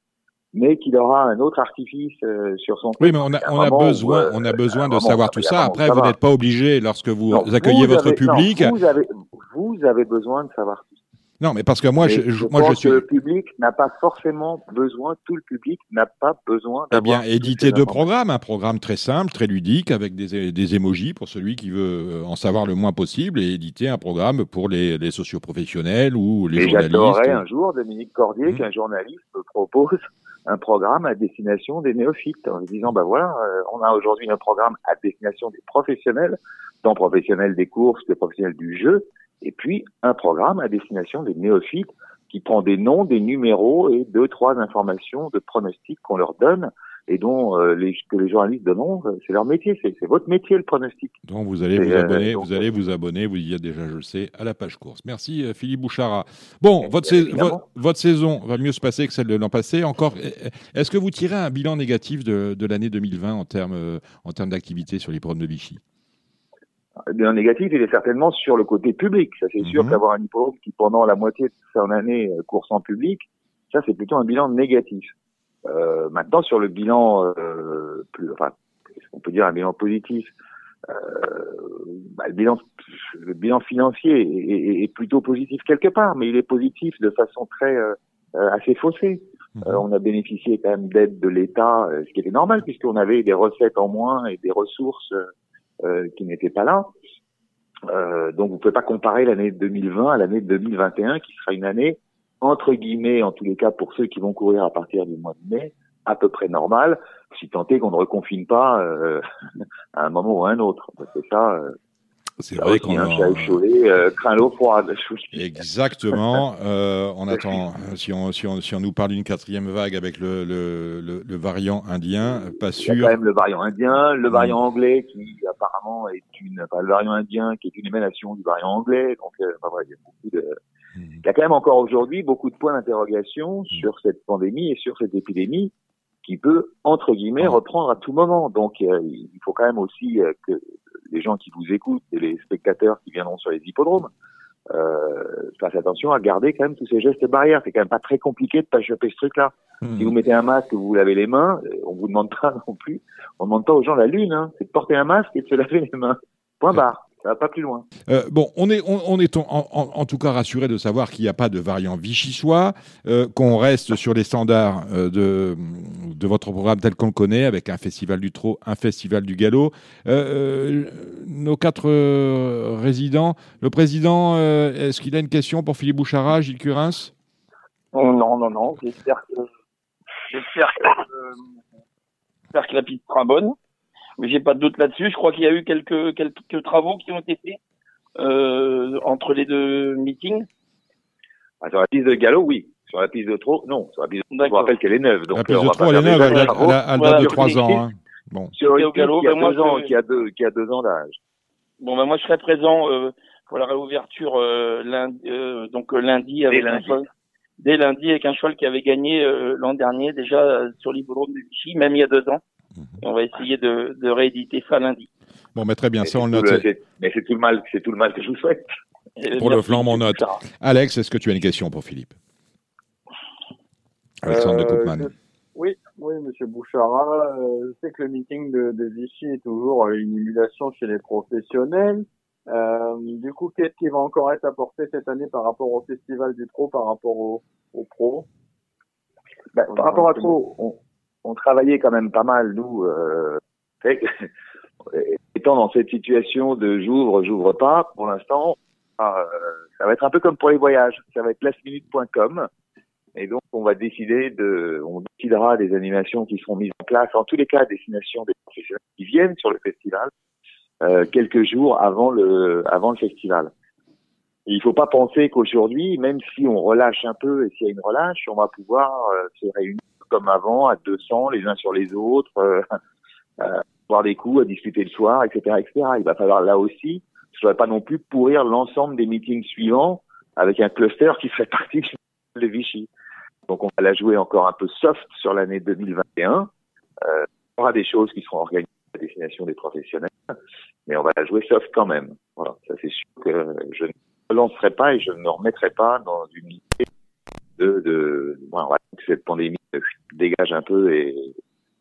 mais qu'il aura un autre artifice euh, sur son. Oui, mais on a, on a besoin, euh, on a besoin de savoir tout ça. Après, vous n'êtes pas obligé, lorsque vous accueillez votre public. vous, avez, vous avez besoin de savoir tout ça. Non, mais parce que moi, je, je, moi, je suis. Le public n'a pas forcément besoin, tout le public n'a pas besoin. Eh bien, éditer deux programmes, un programme très simple, très ludique, avec des, des émojis pour celui qui veut en savoir le moins possible, et éditer un programme pour les, les socioprofessionnels ou les et journalistes. J'adorerais un jour, Dominique Cordier, mmh. qu'un journaliste me propose un programme à destination des néophytes, en disant, bah voilà, euh, on a aujourd'hui un programme à destination des professionnels, tant professionnels des courses que professionnels du jeu, et puis un programme à destination des néophytes qui prend des noms, des numéros et deux, trois informations de pronostics qu'on leur donne et dont euh, les, que les journalistes donnent, euh, c'est leur métier, c'est votre métier le pronostic. Donc vous allez vous euh, abonner, vous allez vous abonner, vous y êtes déjà, je le sais, à la page course. Merci Philippe Bouchara. Bon, votre, votre, saison va mieux se passer que celle de l'an passé. Encore, est-ce que vous tirez un bilan négatif de, de l'année 2020 en termes en termes d'activité sur les programmes de Vichy? Le bilan négatif, il est certainement sur le côté public. Ça, c'est sûr mhm. qu'avoir un hippodrome qui, pendant la moitié de son année, course en public, ça, c'est plutôt un bilan négatif. Euh, maintenant, sur le bilan, euh, plus, enfin, on peut dire un bilan positif. Euh, bah, le bilan, le bilan financier est, est, plutôt positif quelque part, mais il est positif de façon très euh, euh, assez faussée. Mhm. on a bénéficié quand même d'aide de l'État, ce qui était normal puisqu'on avait des recettes en moins et des ressources qui n'étaient pas là. donc vous pouvez pas comparer l'année 2020 à l'année 2021 qui sera une année entre guillemets, en tous les cas pour ceux qui vont courir à partir du mois de mai, à peu près normale, si tant est qu'on ne reconfine pas euh, à un moment ou à un autre. C'est ça. Euh, c'est vrai qu'on un chat échaudé euh, craint l'eau froide. Exactement. euh, on attend. Si on, si on, si on nous parle d'une quatrième vague avec le, le, le, le, variant indien, pas sûr. Il y a quand même le variant indien, le variant mm. anglais qui apparemment est une, enfin, le variant indien qui est une émanation du variant anglais. Donc, euh, enfin, il y a beaucoup de. Mm. Il y a quand même encore aujourd'hui beaucoup de points d'interrogation mm. sur cette pandémie et sur cette épidémie qui peut entre guillemets reprendre à tout moment. Donc, euh, il faut quand même aussi euh, que les gens qui vous écoutent et les spectateurs qui viendront sur les hippodromes euh, fassent attention à garder quand même tous ces gestes barrières. C'est quand même pas très compliqué de pas choper ce truc-là. Si vous mettez un masque, vous vous lavez les mains, euh, on vous demande pas non plus, on demande pas aux gens la lune, hein, c'est de porter un masque et de se laver les mains. Point barre ça va pas plus loin. Euh, bon, on est, on, est en, en, tout cas rassuré de savoir qu'il n'y a pas de variant vichysois, euh, qu'on reste sur les standards euh, de, de votre programme tel qu'on le connaît, avec un festival du trot, un festival du galop. Euh, nos quatre résidents, le président, est-ce qu'il a une question pour Philippe Bouchara, Gilles Curins? Oh, Non, non, non. J'espère que, j'espère que, que la piste sera bonne j'ai pas de doute là-dessus. Je crois qu'il y a eu quelques quelques travaux qui ont été faits euh, entre les deux meetings. Ah, sur la piste de galop, oui. Sur la piste de trop, non. Sur la piste de je vous rappelle qu'elle est neuve. Donc la piste de trop, elle est neuve. Elle, a, elle, de trois ans. Hein. Bon. Sur une galop, qui, a ben deux ans, qui, a deux, qui a deux ans d'âge. Bon, ben moi, je serai présent euh, pour la réouverture euh, lundi, euh, donc euh, lundi avec un cheval, dès lundi avec un cheval qui avait gagné euh, l'an dernier déjà sur l'hippodrome de Vichy, même il y a deux ans. On va essayer de, de, rééditer ça lundi. Bon, mais très bien, ça on le note. mais c'est tout le mal, c'est tout le mal que je vous souhaite. pour le flanc, on note. Alex, est-ce que tu as une question pour Philippe? Alexandre de Koopman. Euh, oui, oui, Monsieur Bouchara. Euh, je sais que le meeting de, de, Vichy est toujours une émulation chez les professionnels. Euh, du coup, qu'est-ce qui va encore être apporté cette année par rapport au festival du Pro, par rapport au, au Pro? Ben, Par rapport à Pro, on, on travaillait quand même pas mal, nous, euh, étant dans cette situation de j'ouvre, j'ouvre pas, pour l'instant, euh, ça va être un peu comme pour les voyages, ça va être lastminute.com, et donc on va décider de, on décidera des animations qui seront mises en place, en tous les cas, destination des professionnels qui viennent sur le festival, euh, quelques jours avant le, avant le festival. Il faut pas penser qu'aujourd'hui, même si on relâche un peu et s'il y a une relâche, on va pouvoir euh, se réunir comme avant, à 200 les uns sur les autres, euh, euh, boire des coups, à discuter le soir, etc., etc. Il va falloir là aussi, je ne pas non plus pourrir l'ensemble des meetings suivants avec un cluster qui fait partie de Vichy. Donc on va la jouer encore un peu soft sur l'année 2021. Euh, y aura des choses qui seront organisées à destination des professionnels, mais on va la jouer soft quand même. Ça c'est sûr que je ne lancerai pas et je ne me remettrai pas dans une idée de, de bon, que cette pandémie dégage un peu et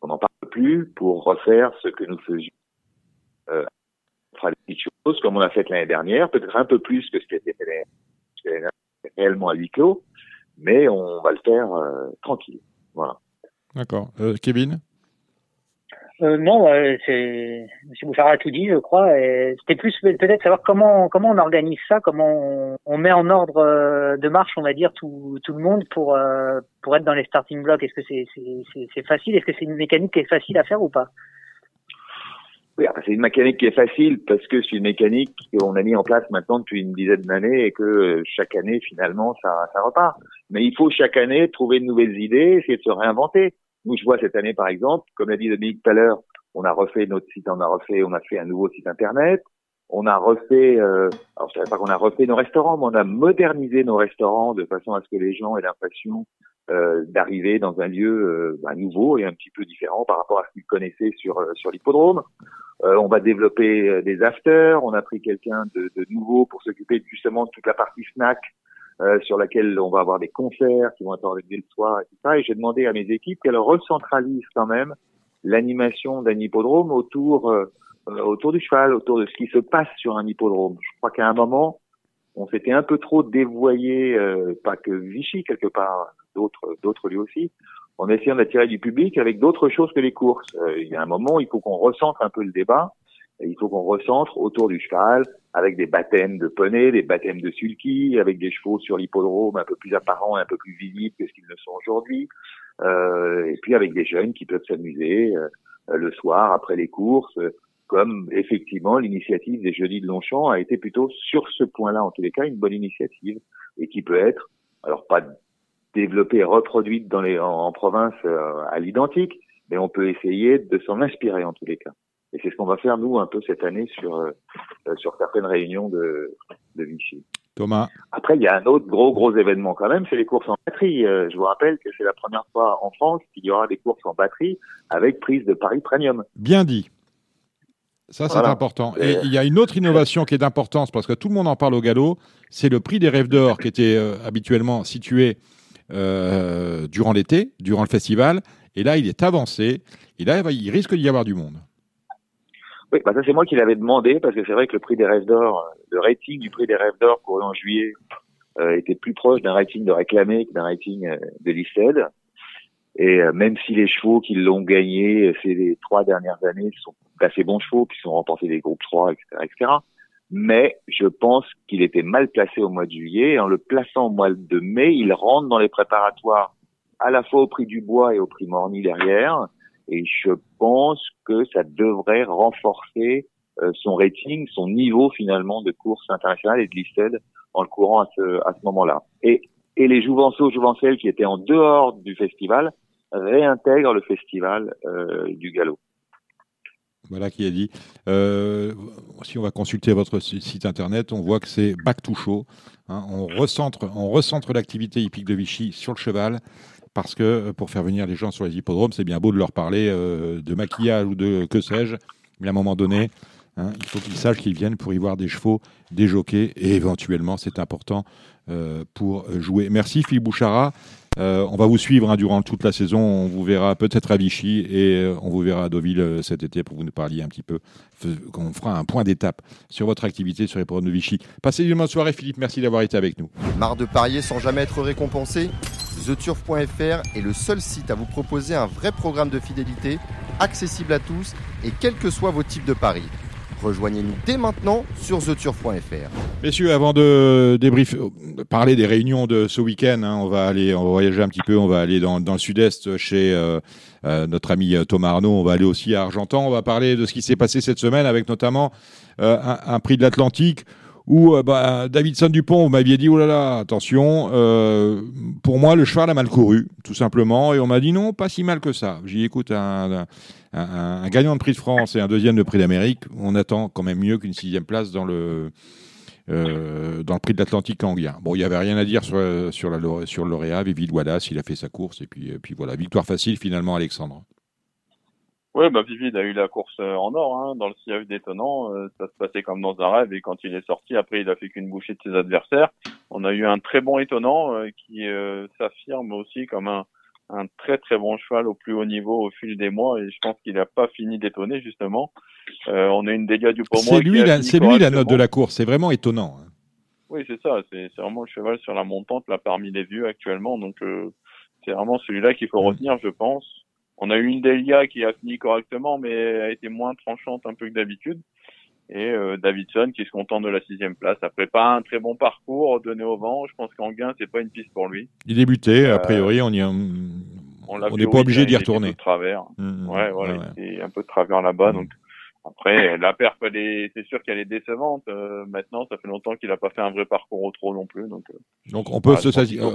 on n'en parle plus pour refaire ce que nous faisions. Euh, on fera des choses comme on a fait l'année dernière, peut-être un peu plus que ce qui fait réellement à huis clos, mais on va le faire euh, tranquille. Voilà. D'accord. Euh, Kevin? Euh, non, c'est Monsieur Bouchard a tout dit, je crois. C'était plus peut-être savoir comment comment on organise ça, comment on, met en ordre euh, de marche, on va dire tout tout le monde pour euh, pour être dans les starting blocks. Est-ce que c'est c'est facile? Est-ce que c'est une mécanique qui est facile à faire ou pas? Oui, c'est une mécanique qui est facile parce que c'est une mécanique qu'on a mis en place maintenant depuis une dizaine d'années et que chaque année finalement ça ça repart. Mais il faut chaque année trouver de nouvelles idées, essayer de se réinventer. Nous, je vois cette année, par exemple, comme l'a dit Dominique tout à l'heure, on a refait notre site, on a refait, on a fait un nouveau site internet, on a refait, euh, alors je savais pas qu'on a refait nos restaurants, mais on a modernisé nos restaurants de façon à ce que les gens aient l'impression euh, d'arriver dans un lieu euh, bah, nouveau et un petit peu différent par rapport à ce qu'ils connaissaient sur euh, sur l'hippodrome. Euh, on va développer des afters, on a pris quelqu'un de, de nouveau pour s'occuper justement de toute la partie snack euh, sur laquelle on va avoir des concerts qui vont être organisés le soir, etc. Et j'ai demandé à mes équipes qu'elles recentralisent quand même l'animation d'un hippodrome autour euh, euh, autour du cheval, autour de ce qui se passe sur un hippodrome. Je crois qu'à un moment, on s'était un peu trop dévoyé, pas que Vichy quelque part, d'autres d'autres lieux aussi, en essayant d'attirer du public avec d'autres choses que les courses. il y a un moment, il faut qu'on recentre un peu le débat il faut qu'on recentre autour du cheval avec des baptêmes de poney, des baptêmes de sulky, avec des chevaux sur l'hippodrome un peu plus apparents et un peu plus visibles que ce qu'ils ne sont aujourd'hui, euh, et puis avec des jeunes qui peuvent s'amuser le soir après les courses, comme effectivement l'initiative des Jeudis de Longchamp a été plutôt sur ce point-là, en tous les cas, une bonne initiative et qui peut être, alors pas développée et reproduite dans les, en, province à l'identique, mais on peut essayer de s'en inspirer en tous les cas. Et c'est ce qu'on va faire nous un peu cette année sur sur certaines réunions de, de Vichy. Thomas. Après, il y a un autre gros, gros événement quand même, c'est les courses en batterie. Euh, je vous rappelle que c'est la première fois en France qu'il y aura des courses en batterie avec prise de Paris Premium. Bien dit. Ça, c'est important. Et il y a une autre innovation qui est d'importance parce que tout le monde en parle au galop, c'est le prix des rêves d'or qui était euh, habituellement situé euh, durant l'été, durant le festival. Et là, il est avancé. Et là, il risque d'y avoir du monde. Oui, bah ça c'est moi qui l'avais demandé parce que c'est vrai que le prix des rêves d'or, le rating du prix des rêves d'or couru en juillet euh, était plus proche d'un rating de réclamé que d'un rating euh, de listed. Et euh, même si les chevaux qui l'ont gagné ces trois dernières années sont assez bons chevaux, qui sont remportés des groupes 3, etc., etc. Mais je pense qu'il était mal placé au mois de juillet. en le plaçant au mois de mai, il rentre dans les préparatoires à la fois au prix du bois et au prix Morny derrière. Et je pense que ça devrait renforcer euh, son rating, son niveau finalement de course internationale et de listed en le courant à ce, à ce moment-là. Et, et les Jouvenceaux, Jouvencelles qui étaient en dehors du festival réintègrent le festival euh, du galop. Voilà qui a dit. Euh, si on va consulter votre site internet, on voit que c'est back to show. Hein. on recentre, on recentre l'activité hippique de Vichy sur le cheval parce que euh, pour faire venir les gens sur les hippodromes, c'est bien beau de leur parler euh, de maquillage ou de que sais-je, mais à un moment donné, hein, il faut qu'ils sachent qu'ils viennent pour y voir des chevaux, des jockeys, et éventuellement, c'est important euh, pour jouer. Merci Philippe Bouchara. on va vous suivre hein, durant toute la saison. On vous verra peut-être à Vichy et on vous verra à Deauville cet été pour vous nous parliez un petit peu. On fera un point d'étape sur votre activité sur les programmes de Vichy. Passez une bonne soirée, Philippe. Merci d'avoir été avec nous. Marre de parier sans jamais être récompensé? TheTurf.fr est le seul site à vous proposer un vrai programme de fidélité, accessible à tous et quels que soient vos types de paris. Rejoignez-nous dès maintenant sur TheTurf.fr. Messieurs, avant de débrief, parler des réunions de ce week-end, hein, on va aller, voyager un petit peu, on va aller dans, le sud-est chez euh, euh, notre ami euh, Thomas Arnaud, on va aller aussi à Argentan, on va parler de ce qui s'est passé cette semaine avec notamment un, prix de l'Atlantique où euh, bah, Davidson Dupont, vous m'aviez dit, oh là là, attention, euh, pour moi, le cheval a mal couru, tout simplement. Et on m'a dit, non, pas si mal que ça. J'y écoute un, gagnant de prix de France et un deuxième de prix d'Amérique. On attend quand même mieux qu'une sixième place dans le, euh, dans le prix de l'Atlantique anglien. Bon, il n'y avait rien à dire sur, sur, la, sur le lauréat. Vivid Wallace, il a fait sa course. Et puis, et puis voilà, victoire facile finalement, Alexandre. Oui, bah Vivid a eu la course euh, en or, hein, dans le siège détonnant. Euh, ça se passait comme dans un rêve et quand il est sorti, après il a fait qu'une bouchée de ses adversaires. On a eu un très bon étonnant euh, qui s'affirme aussi comme un, un très très bon cheval au plus haut niveau au fil des mois et je pense qu'il n'a pas fini d'étonner justement. on a une dégâts du pour C'est lui, la, c'est lui la note de la course, c'est vraiment étonnant. Hein. Oui, c'est ça, c'est, c'est vraiment le cheval sur la montante là parmi les vieux actuellement, donc c'est vraiment celui-là qu'il faut retenir, je pense. On a eu une Delia qui a fini correctement, mais a été moins tranchante un peu que d'habitude. Et euh, Davidson qui se contente de la sixième place. Après pas un très bon parcours donné au vent, je pense qu'en gain c'est pas une piste pour lui. Il débutait, a priori on y on n'est pas obligé d'y retourner. Un peu de travers. Mmh, mmh. ouais, voilà, il un peu de travers là-bas. Mmh. Donc après la perf, c'est sûr qu'elle est décevante. Euh, maintenant, ça fait longtemps qu'il a pas fait un vrai parcours au trop non plus. Donc, euh, donc on peut se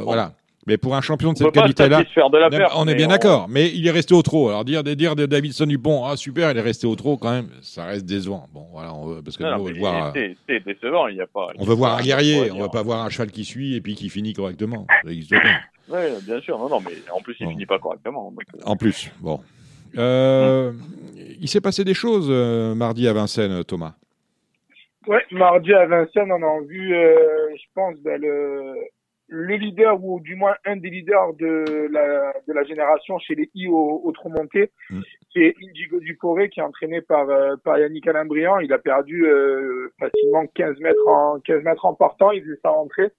voilà. Mais pour un champion de cette qualité-là, on est bien d'accord. Mais il est resté au trop. Alors dire, dire de Davidson Dupont, ah super, il est resté au trop quand même, ça reste décevant. Bon, voilà, on veut, parce que on veut voir. C'est décevant, il y a pas. On veut voir un guerrier, on ne va pas voir un cheval qui suit et puis qui finit correctement. Oui, bien sûr. Non, non, mais en plus, il ne finit pas correctement. Euh. En plus, bon. Euh, il s'est passé des choses euh, mardi à Vincennes, Thomas? Ouais, mardi à Vincennes, on a vu, je pense, ben, le, le leader ou du moins un des leaders de la, de la génération chez les I au, au Tromonté, mm. c'est Indigo Ducoré qui est entraîné par, euh, par Yannick Alambriand. Il a perdu euh, facilement 15 mètres en 15 mètres en partant, il faisait sa rentrée.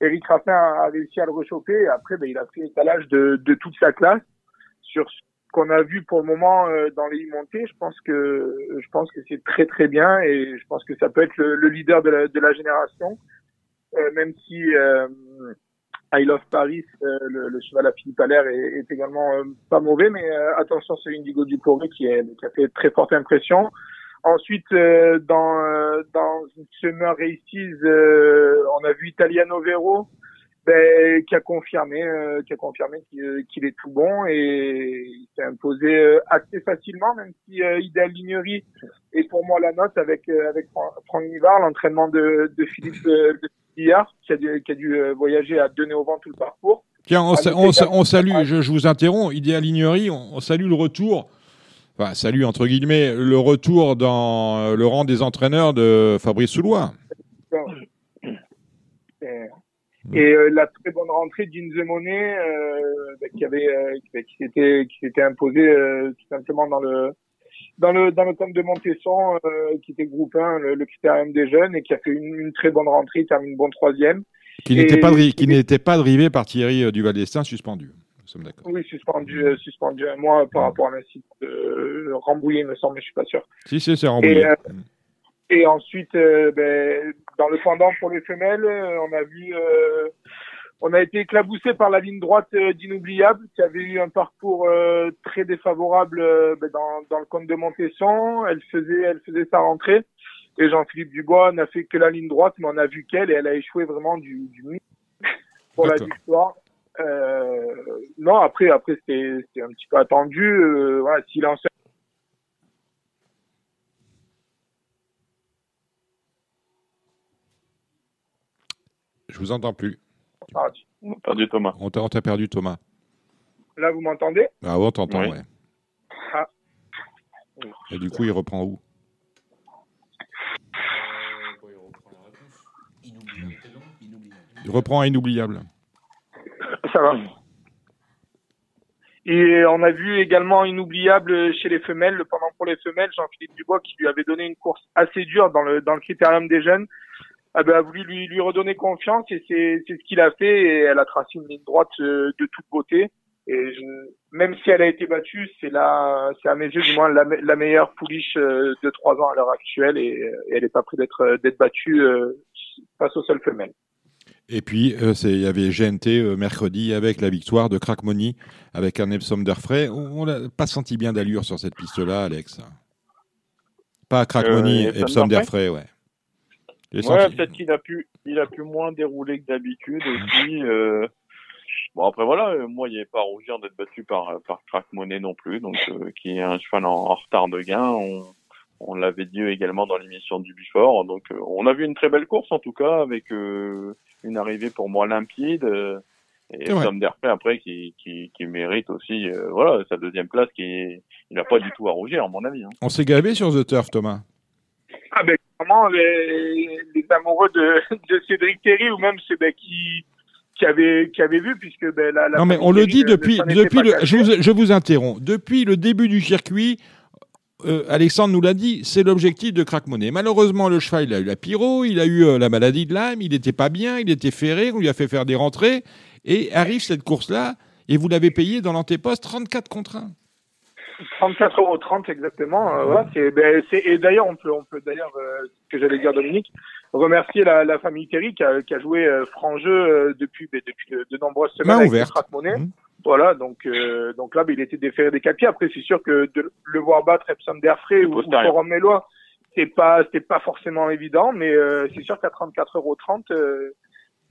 Eric Raffin a, réussi à le réchauffer et après ben, il a pris l'étalage de, de toute sa classe sur ce qu'on a vu pour le moment euh, dans les montées. Je pense que je pense que c'est très très bien et je pense que ça peut être le, le leader de la, de la génération. Euh, même si euh, I Love Paris, euh, le, le, cheval à Philippe Allaire est, est également euh, pas mauvais, mais euh, attention, c'est Indigo du qui, qui a fait très forte impression. Ensuite, dans, dans une Summer Races, on a vu Italiano Vero, ben, qui a confirmé, qui a confirmé qu'il est tout bon et il s'est imposé assez facilement, même si Idéal Lignerie est pour moi la note avec avec Franck Nivard, l'entraînement de, de Philippe de hier, qui a dû, qui a dû euh, voyager à donner au vent tout le parcours. Tiens, on, on, salue, je, je, vous interromps, Idéal Lignerie, on, salue le retour, enfin, salut entre guillemets, le retour dans euh, le rang des entraîneurs de Fabrice Soulois. Et, euh, la très bonne rentrée d'Inze Monet, euh, bah, qui avait, qui s'était, qui s'était imposé tout simplement dans le, dans le dans le camp de Montesson, euh, qui était groupe 1, le, le critérium des jeunes, et qui a fait une, une très bonne rentrée, il termine bon troisième. Qui n'était pas, qui n'était pas drivé par Thierry euh, Duval d'Estaing, suspendu. Nous sommes d'accord. Oui, suspendu, euh, suspendu un mois par rapport à l'incite euh, Rambouillet, il me semble, mais je suis pas sûr. Si, si, c'est Rambouillet. Et, et ensuite, ben, dans le pendant pour les femelles, on a vu on a été éclaboussé par la ligne droite euh, d'Inoubliable, qui avait eu un parcours euh, très défavorable euh, ben, dans, dans, le compte de Montesson. Elle faisait, elle faisait sa rentrée. Et Jean-Philippe Dubois n'a fait que la ligne droite, mais on a vu qu'elle, et elle a échoué vraiment du, du pour la victoire. Euh, non, après, après c'était un petit peu attendu. Voilà, s'il en Je vous entends plus. On a perdu Thomas. On t'a perdu Thomas. Là, vous m'entendez? Ah, on t'entend, Oui. ouais. Ah. Et du coup, il reprend où? Il reprend à inoubliable. Ça va. Et on a vu également inoubliable chez les femelles, le pendant pour les femelles, Jean-Philippe Dubois qui lui avait donné une course assez dure dans le dans le critérium des jeunes, ah ben, a voulu lui, lui redonner confiance et c'est c'est ce qu'il a fait et elle a tracé une ligne droite euh, de toute beauté. Et je, même si elle a été battue, c'est la, c'est à mes yeux du moins la, la meilleure pouliche euh, de trois ans à l'heure actuelle et, et elle n'est pas près d'être d'être battue euh, face aux seules femelles. Et puis, euh, c'est- il y avait GNT euh, mercredi avec la victoire de Crackmoney avec un Epsom d'Airfray. On n'a pas senti bien d'allure sur cette piste-là, Alex. Pas Euh, Epsom Epsom ouais. Ouais, senti- peut-être qu'il a pu, il a pu moins dérouler que d'habitude aussi. euh. Bon après voilà, euh, moi il n'y avait pas à rougir d'être battu par par Crack Money non plus, donc euh, qui est un cheval en, en retard de gain. On, on l'avait dit également dans l'émission du Bifort. Donc euh, on a vu une très belle course en tout cas avec euh, une arrivée pour moi limpide. euh, et. Tom Derpay après qui, qui, qui mérite aussi euh, voilà sa deuxième place qui il n'a pas du tout à rougir à mon avis. Hein. On s'est gavé sur The Turf, Thomas. Ah ben clairement les, les amoureux de, de Cédric Terry ou même ceux ben, qui qui avaient qui avaient vu puisque ben la, la Non, mais on le dit ne depuis, était depuis le, je, vous, je vous interromps. Depuis le début du circuit, euh, Alexandre nous l'a dit, c'est l'objectif de Crack Money. Malheureusement, le cheval, il a eu la pyro, il a eu euh, la maladie de l'âme, il n'était pas bien, il était ferré, on lui a fait faire des rentrées. Et arrive cette course-là, et vous l'avez payé dans l'antéposte 34 contre 1. 34 euros 30 exactement. euh, voilà, c'est, ben, c'est, et d'ailleurs, on peut, on peut d'ailleurs, euh, ce que j'allais dire Dominique, remercier la, la famille Terry qui a, qui a joué euh, franc jeu euh, depuis, ben, depuis de, de nombreuses semaines Main avec Monnaie. Voilà, donc, euh, donc là, ben, il était déféré des pieds. Après, c'est sûr que de le voir battre Epsom d'Airfray ou, ou. Forum Mélois, c'est pas, c'est pas forcément évident, mais euh, c'est sûr qu'à 34 euros 30,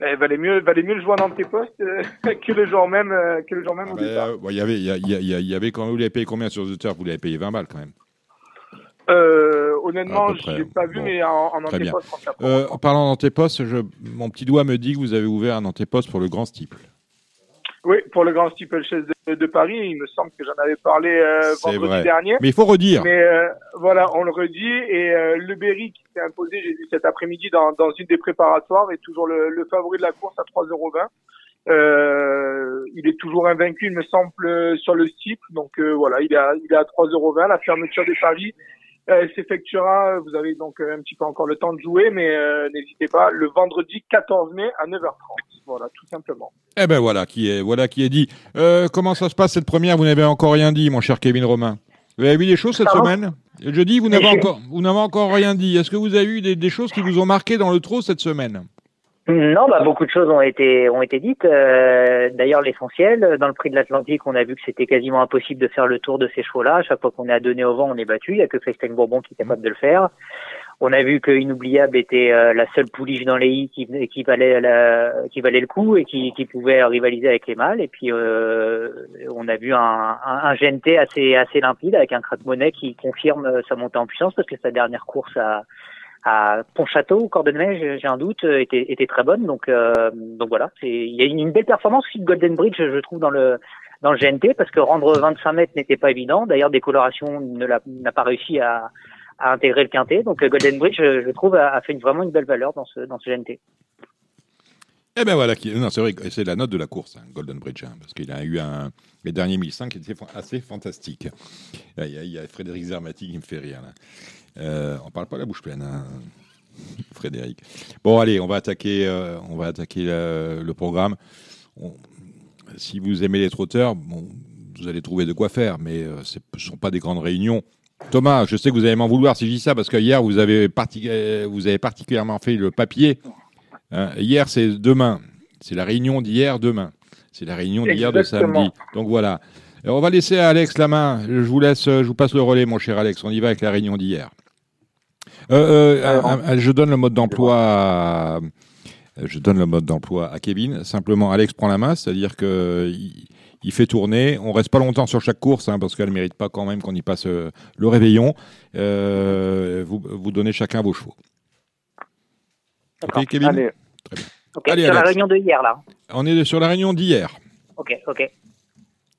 ben, valait mieux, valait mieux le jouer en antéposte euh, que le jour même, euh, que le jour même au départ. Bon, Il y avait, il y, avait quand vous l'avez payé combien sur The Turf Vous l'avez payé 20 balles quand même. Euh, honnêtement, je l'ai pas vu, bon. mais en, en antéposte, 34 Euh, en parlant d'antéposte, je- mon petit doigt me dit que vous avez ouvert un antéposte pour le grand steeple. Oui, pour le Grand Steeplechase de, de Paris, il me semble que j'en avais parlé euh, vendredi vrai. dernier. Mais il faut redire. Mais euh, voilà, on le redit. Et euh, le Berry qui s'est imposé, j'ai vu cet après-midi dans, dans une des préparatoires, est toujours le, le favori de la course à 3,20€. Euh, il est toujours invaincu, il me semble, sur le steeple. Donc euh, voilà, il est à, il est à 3,20€. La fermeture des paris euh, s'effectuera. Vous avez donc euh, un petit peu encore le temps de jouer, mais euh, n'hésitez pas, le vendredi 14 mai à 9h30. Voilà, tout simplement. Eh ben voilà qui est, voilà qui est dit. Euh, comment ça se passe cette première? Vous n'avez encore rien dit, mon cher Kevin Romain. Vous avez vu des choses cette Pardon semaine? Je dis, vous n'avez encore, vous n'avez encore rien dit. Est-ce que vous avez eu des, des choses qui vous ont marqué dans le trot cette semaine? Non, bah beaucoup de choses ont été ont été dites. Euh, D'ailleurs, l'essentiel dans le Prix de l'Atlantique, on a vu que c'était quasiment impossible de faire le tour de ces chevaux-là. Chaque fois qu'on à donner au vent, on est battu. Il y a que Festein Bourbon qui est capable de le faire. On a vu que Inoubliable était euh, la seule pouliche dans les i qui, qui valait la, qui valait le coup et qui, qui pouvait rivaliser avec les mâles. Et puis euh, on a vu un, un, un, GNT assez assez limpide avec un crack monnaie qui confirme sa montée en puissance parce que sa dernière course à à Pontchâteau, Cordonnais, j'ai un doute, était, était très bonne. Donc, euh, voilà, il y a une, belle performance aussi de Golden Bridge, je trouve, dans le GNT, parce que rendre 25 mètres n'était pas évident. D'ailleurs, Décoloration n'a pas réussi à, intégrer le quintet. Donc Golden Bridge, je, trouve, a, fait vraiment une belle valeur dans ce GNT. Eh ben voilà, c'est vrai, c'est la note de la course, hein, Golden Bridge, hein, parce qu'il a eu les derniers 1005 qui étaient assez fantastiques. Il y, a, il y a Frédéric Zermati qui me fait rire. Là. Euh, on parle pas la bouche pleine, hein, Frédéric. Bon, allez, on va attaquer, euh, on va attaquer le programme. si vous aimez les trotteurs, bon, vous allez trouver de quoi faire, mais euh, ce ne sont pas des grandes réunions. Thomas, je sais que vous allez m'en vouloir si je dis ça, parce que hier, vous avez, vous avez particulièrement fait le papier. Hein, hier, c'est demain. C'est la réunion d'hier, demain. C'est la réunion d'hier de samedi. Donc voilà. on va laisser à Alex la main. Je vous laisse, je vous passe le relais, mon cher Alex. On y va avec la réunion d'hier. Euh, euh, je donne le mode d'emploi. À, je donne le mode d'emploi à Kevin. Simplement, Alex prend la main, c'est-à-dire que il, fait tourner. On reste pas longtemps sur chaque course, hein, parce qu'elle ne mérite pas quand même qu'on y passe euh, le réveillon. vous, vous donnez chacun vos chevaux. Ok, Kevin. Allez. Très bien. sur la réunion de hier, là. On est sur la réunion d'hier. Ok, ok.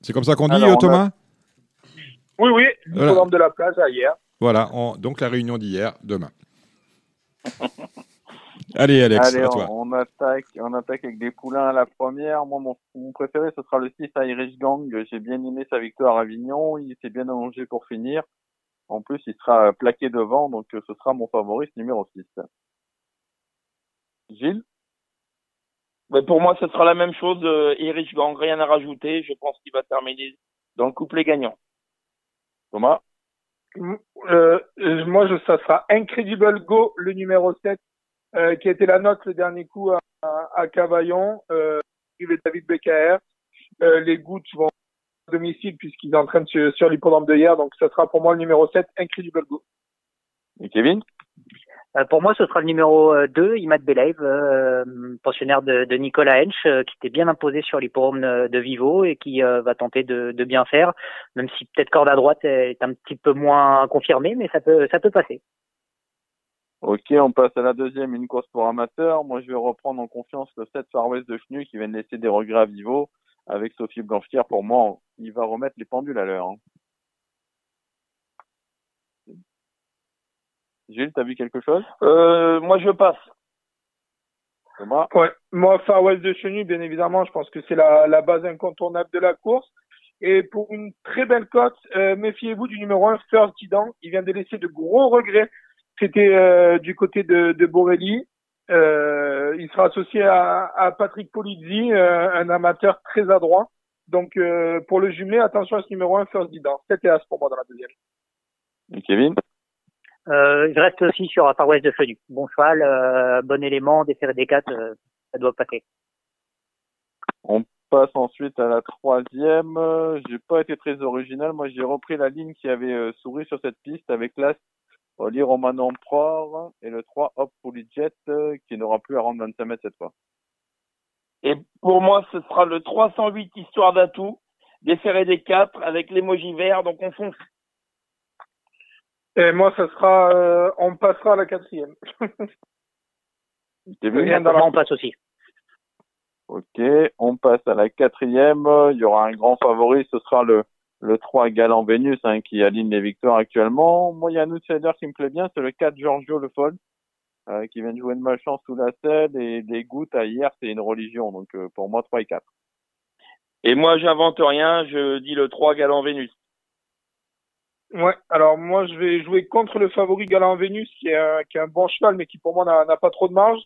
C'est comme ça qu'on dit, Thomas? Oui, oui, voilà. de la place à hier. Voilà, donc la réunion d'hier, demain. Allez, Alex, Allez, à toi. On, attaque, on attaque avec des poulains à la première. Moi, mon, préféré, ce sera le 6 Irish Gang. J'ai bien aimé sa victoire à Avignon. Il s'est bien allongé pour finir. En plus, il sera plaqué devant, donc ce sera mon favori, numéro 6. Gilles? Pour moi, ce sera la même chose. Euh, Irish Gang, rien à rajouter. Je pense qu'il va terminer dans le couplet gagnant. Thomas? Euh, moi, je, ça sera Incredible Go, le numéro 7, euh, qui a été la note le dernier coup à, à, Cavaillon, euh, David BKR. Euh, les gouttes vont à domicile puisqu'ils entraînent sur, sur l'hippodrome de hier, donc ça sera pour moi le numéro 7, Incredible Go. Et Kevin? Euh, pour moi, ce sera le numéro 2, euh, Imad Belev, euh, pensionnaire de, de Nicolas Hench, qui était bien imposé sur l'hippodrome de Vivo et qui va tenter de, de, bien faire, même si peut-être corde à droite est un petit peu moins confirmé, mais ça peut, ça peut passer. Ok, on passe à la deuxième, une course pour amateurs. Moi, je vais reprendre en confiance le 7 Far West de Chenu qui vient de laisser des regrets à Vivo. Avec Sophie Blanchetière, pour moi, il va remettre les pendules à l'heure. Hein. Gilles, t'as vu quelque chose? Euh, Moi, je passe. Moi? Ouais. Moi, Far West de Chenu, bien évidemment, je pense que c'est la, la base incontournable de la course. Et pour une très belle cote, euh, méfiez-vous du numéro 1, First Tidan. Il vient de laisser de gros regrets. C'était euh, du côté de, de Borelli. Euh, il sera associé à, à Patrick Polizzi, un amateur très adroit. Donc, pour le jumelé, attention à ce numéro 1, First Tidan. C'était As pour moi dans la deuxième. Et Kevin? Euh, je reste aussi sur Far West de Fenu. Bon cheval, euh, bon élément, des des 4, euh, ça doit passer. On passe ensuite à la troisième. J'ai pas été très original. Moi, j'ai repris la ligne qui avait euh, souri sur cette piste avec l'As Oli Romano Emperor et le 3 Hop Jet euh, qui n'aura plus à rendre 25 mètres cette fois. Et pour moi, ce sera le 308 Histoire d'atout, des des 4 avec l'émoji vert, donc on fonce. Et moi, ce sera, euh, on passera à la quatrième. on passe aussi. Ok, on passe à la quatrième. Il y aura un grand favori, ce sera le, le 3 Galant Vénus hein, qui aligne les victoires actuellement. Moi, il y a un outsider qui me plaît bien, c'est le 4 Giorgio Le Foll, euh, qui vient de jouer de malchance sous la selle et des gouttes à hier, c'est une religion. Donc euh, pour moi, 3 et 4. Et moi, j'invente rien, je dis le 3 Galant Vénus. Ouais, alors moi je vais jouer contre le favori Galant Vénus qui est, un, qui est un bon cheval mais qui pour moi n'a pas trop de marge.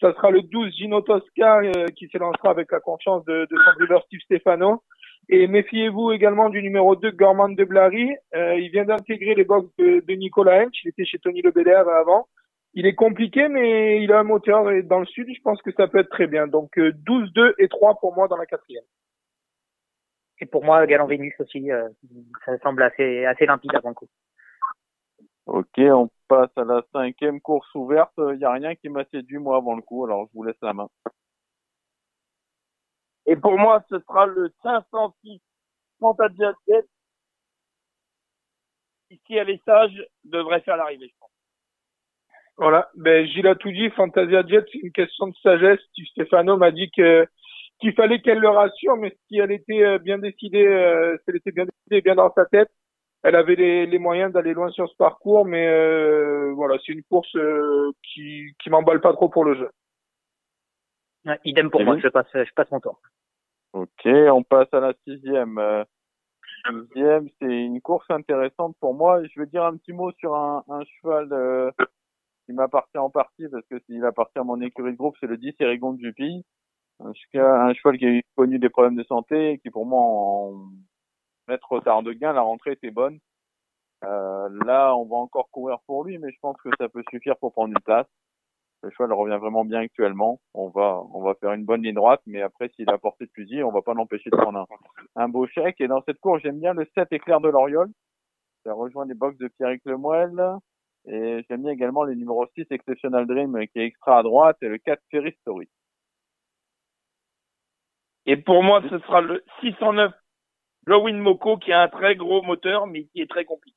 Ça sera le 12 Gino Tosca euh, qui s'élancera avec la confiance de, son driver Steve Stefano. Et méfiez-vous également du numéro 2 Gorman de Blary. Euh, il vient d'intégrer les box de, de Nicolas Hench. Il était chez Tony Lebeder avant. il est compliqué, mais il a un moteur dans le sud, je pense que ça peut être très bien. Donc 12, 2 et 3 pour moi dans la quatrième. Et pour moi, Galant Vénus aussi, euh, ça semble assez, assez limpide avant le coup. Ok, on passe à la cinquième course ouverte. Il n'y a rien qui m'a séduit moi avant le coup, alors je vous laisse la main. Et pour moi, ce sera le 506 Fantasia Jet. Ici, à sages, devrait faire l'arrivée, je pense. Voilà, ben Gilles a tout dit. Fantasia Jet, c'est une question de sagesse. Stéphano m'a dit que qu'il fallait qu'elle le rassure, mais si elle était euh, bien décidée, euh, si elle était bien décidée, bien dans sa tête, elle avait les, les moyens d'aller loin sur ce parcours, mais euh, voilà, c'est une course euh, qui qui m'emballe pas trop pour le jeu. Ouais, idem pour moi, je passe je passe mon tour. Ok, on passe à la sixième. sixième, c'est une course intéressante pour moi. Je vais dire un petit mot sur un, un cheval qui m'appartient en partie parce que s'il appartient à mon écurie de groupe, c'est le 10 Erigon Juppy un, cheval qui a connu des problèmes de santé et qui pour moi en mettre retard de gain, la rentrée était bonne. Euh, là, on va encore courir pour lui, mais je pense que ça peut suffire pour prendre une place. Le cheval revient vraiment bien actuellement. On va, on va faire une bonne ligne droite, mais après, s'il a porté de fusil, on va pas l'empêcher de prendre un, un beau chèque. Et dans cette course, j'aime bien le 7 éclair de l'Oriole. Ça rejoint les box de Pierrick Lemoelle. Et j'aime bien également les numéros 6 Exceptional Dream qui est extra à droite et le 4 Ferry Story. Et pour moi, ce sera le 609 Lowin Moko qui a un très gros moteur, mais qui est très compliqué.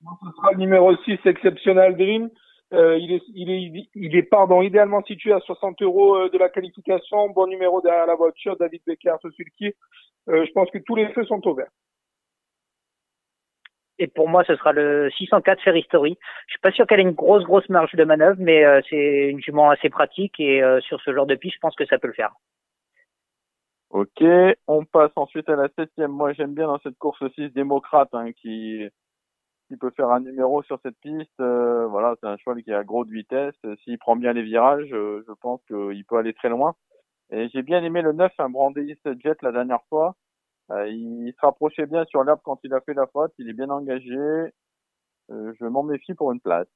Ce sera le numéro 6 Exceptional Dream. Euh, il est, il est, il est, pardon, idéalement situé à 60 euros euh, de la qualification. Bon numéro derrière la voiture, David Becker, Sulky. Euh, je pense que tous les feux sont ouverts. Et pour moi, ce sera le 604 Ferry Story. Je suis pas sûr qu'elle ait une grosse, grosse marge de manœuvre, mais euh, c'est une jument assez pratique et euh, sur ce genre de piste, je pense que ça peut le faire. Ok, on passe ensuite à la septième. Moi, j'aime bien dans cette course aussi démocrate hein, qui qui peut faire un numéro sur cette piste. Euh, voilà, c'est un cheval qui a gros de vitesse. S'il prend bien les virages, je pense qu'il peut aller très loin. Et j'ai bien aimé le 9, un Brandeis Jet la dernière fois. Euh, il se rapprochait bien sur l'herbe quand il a fait la faute. Il est bien engagé. Euh, je m'en méfie pour une place.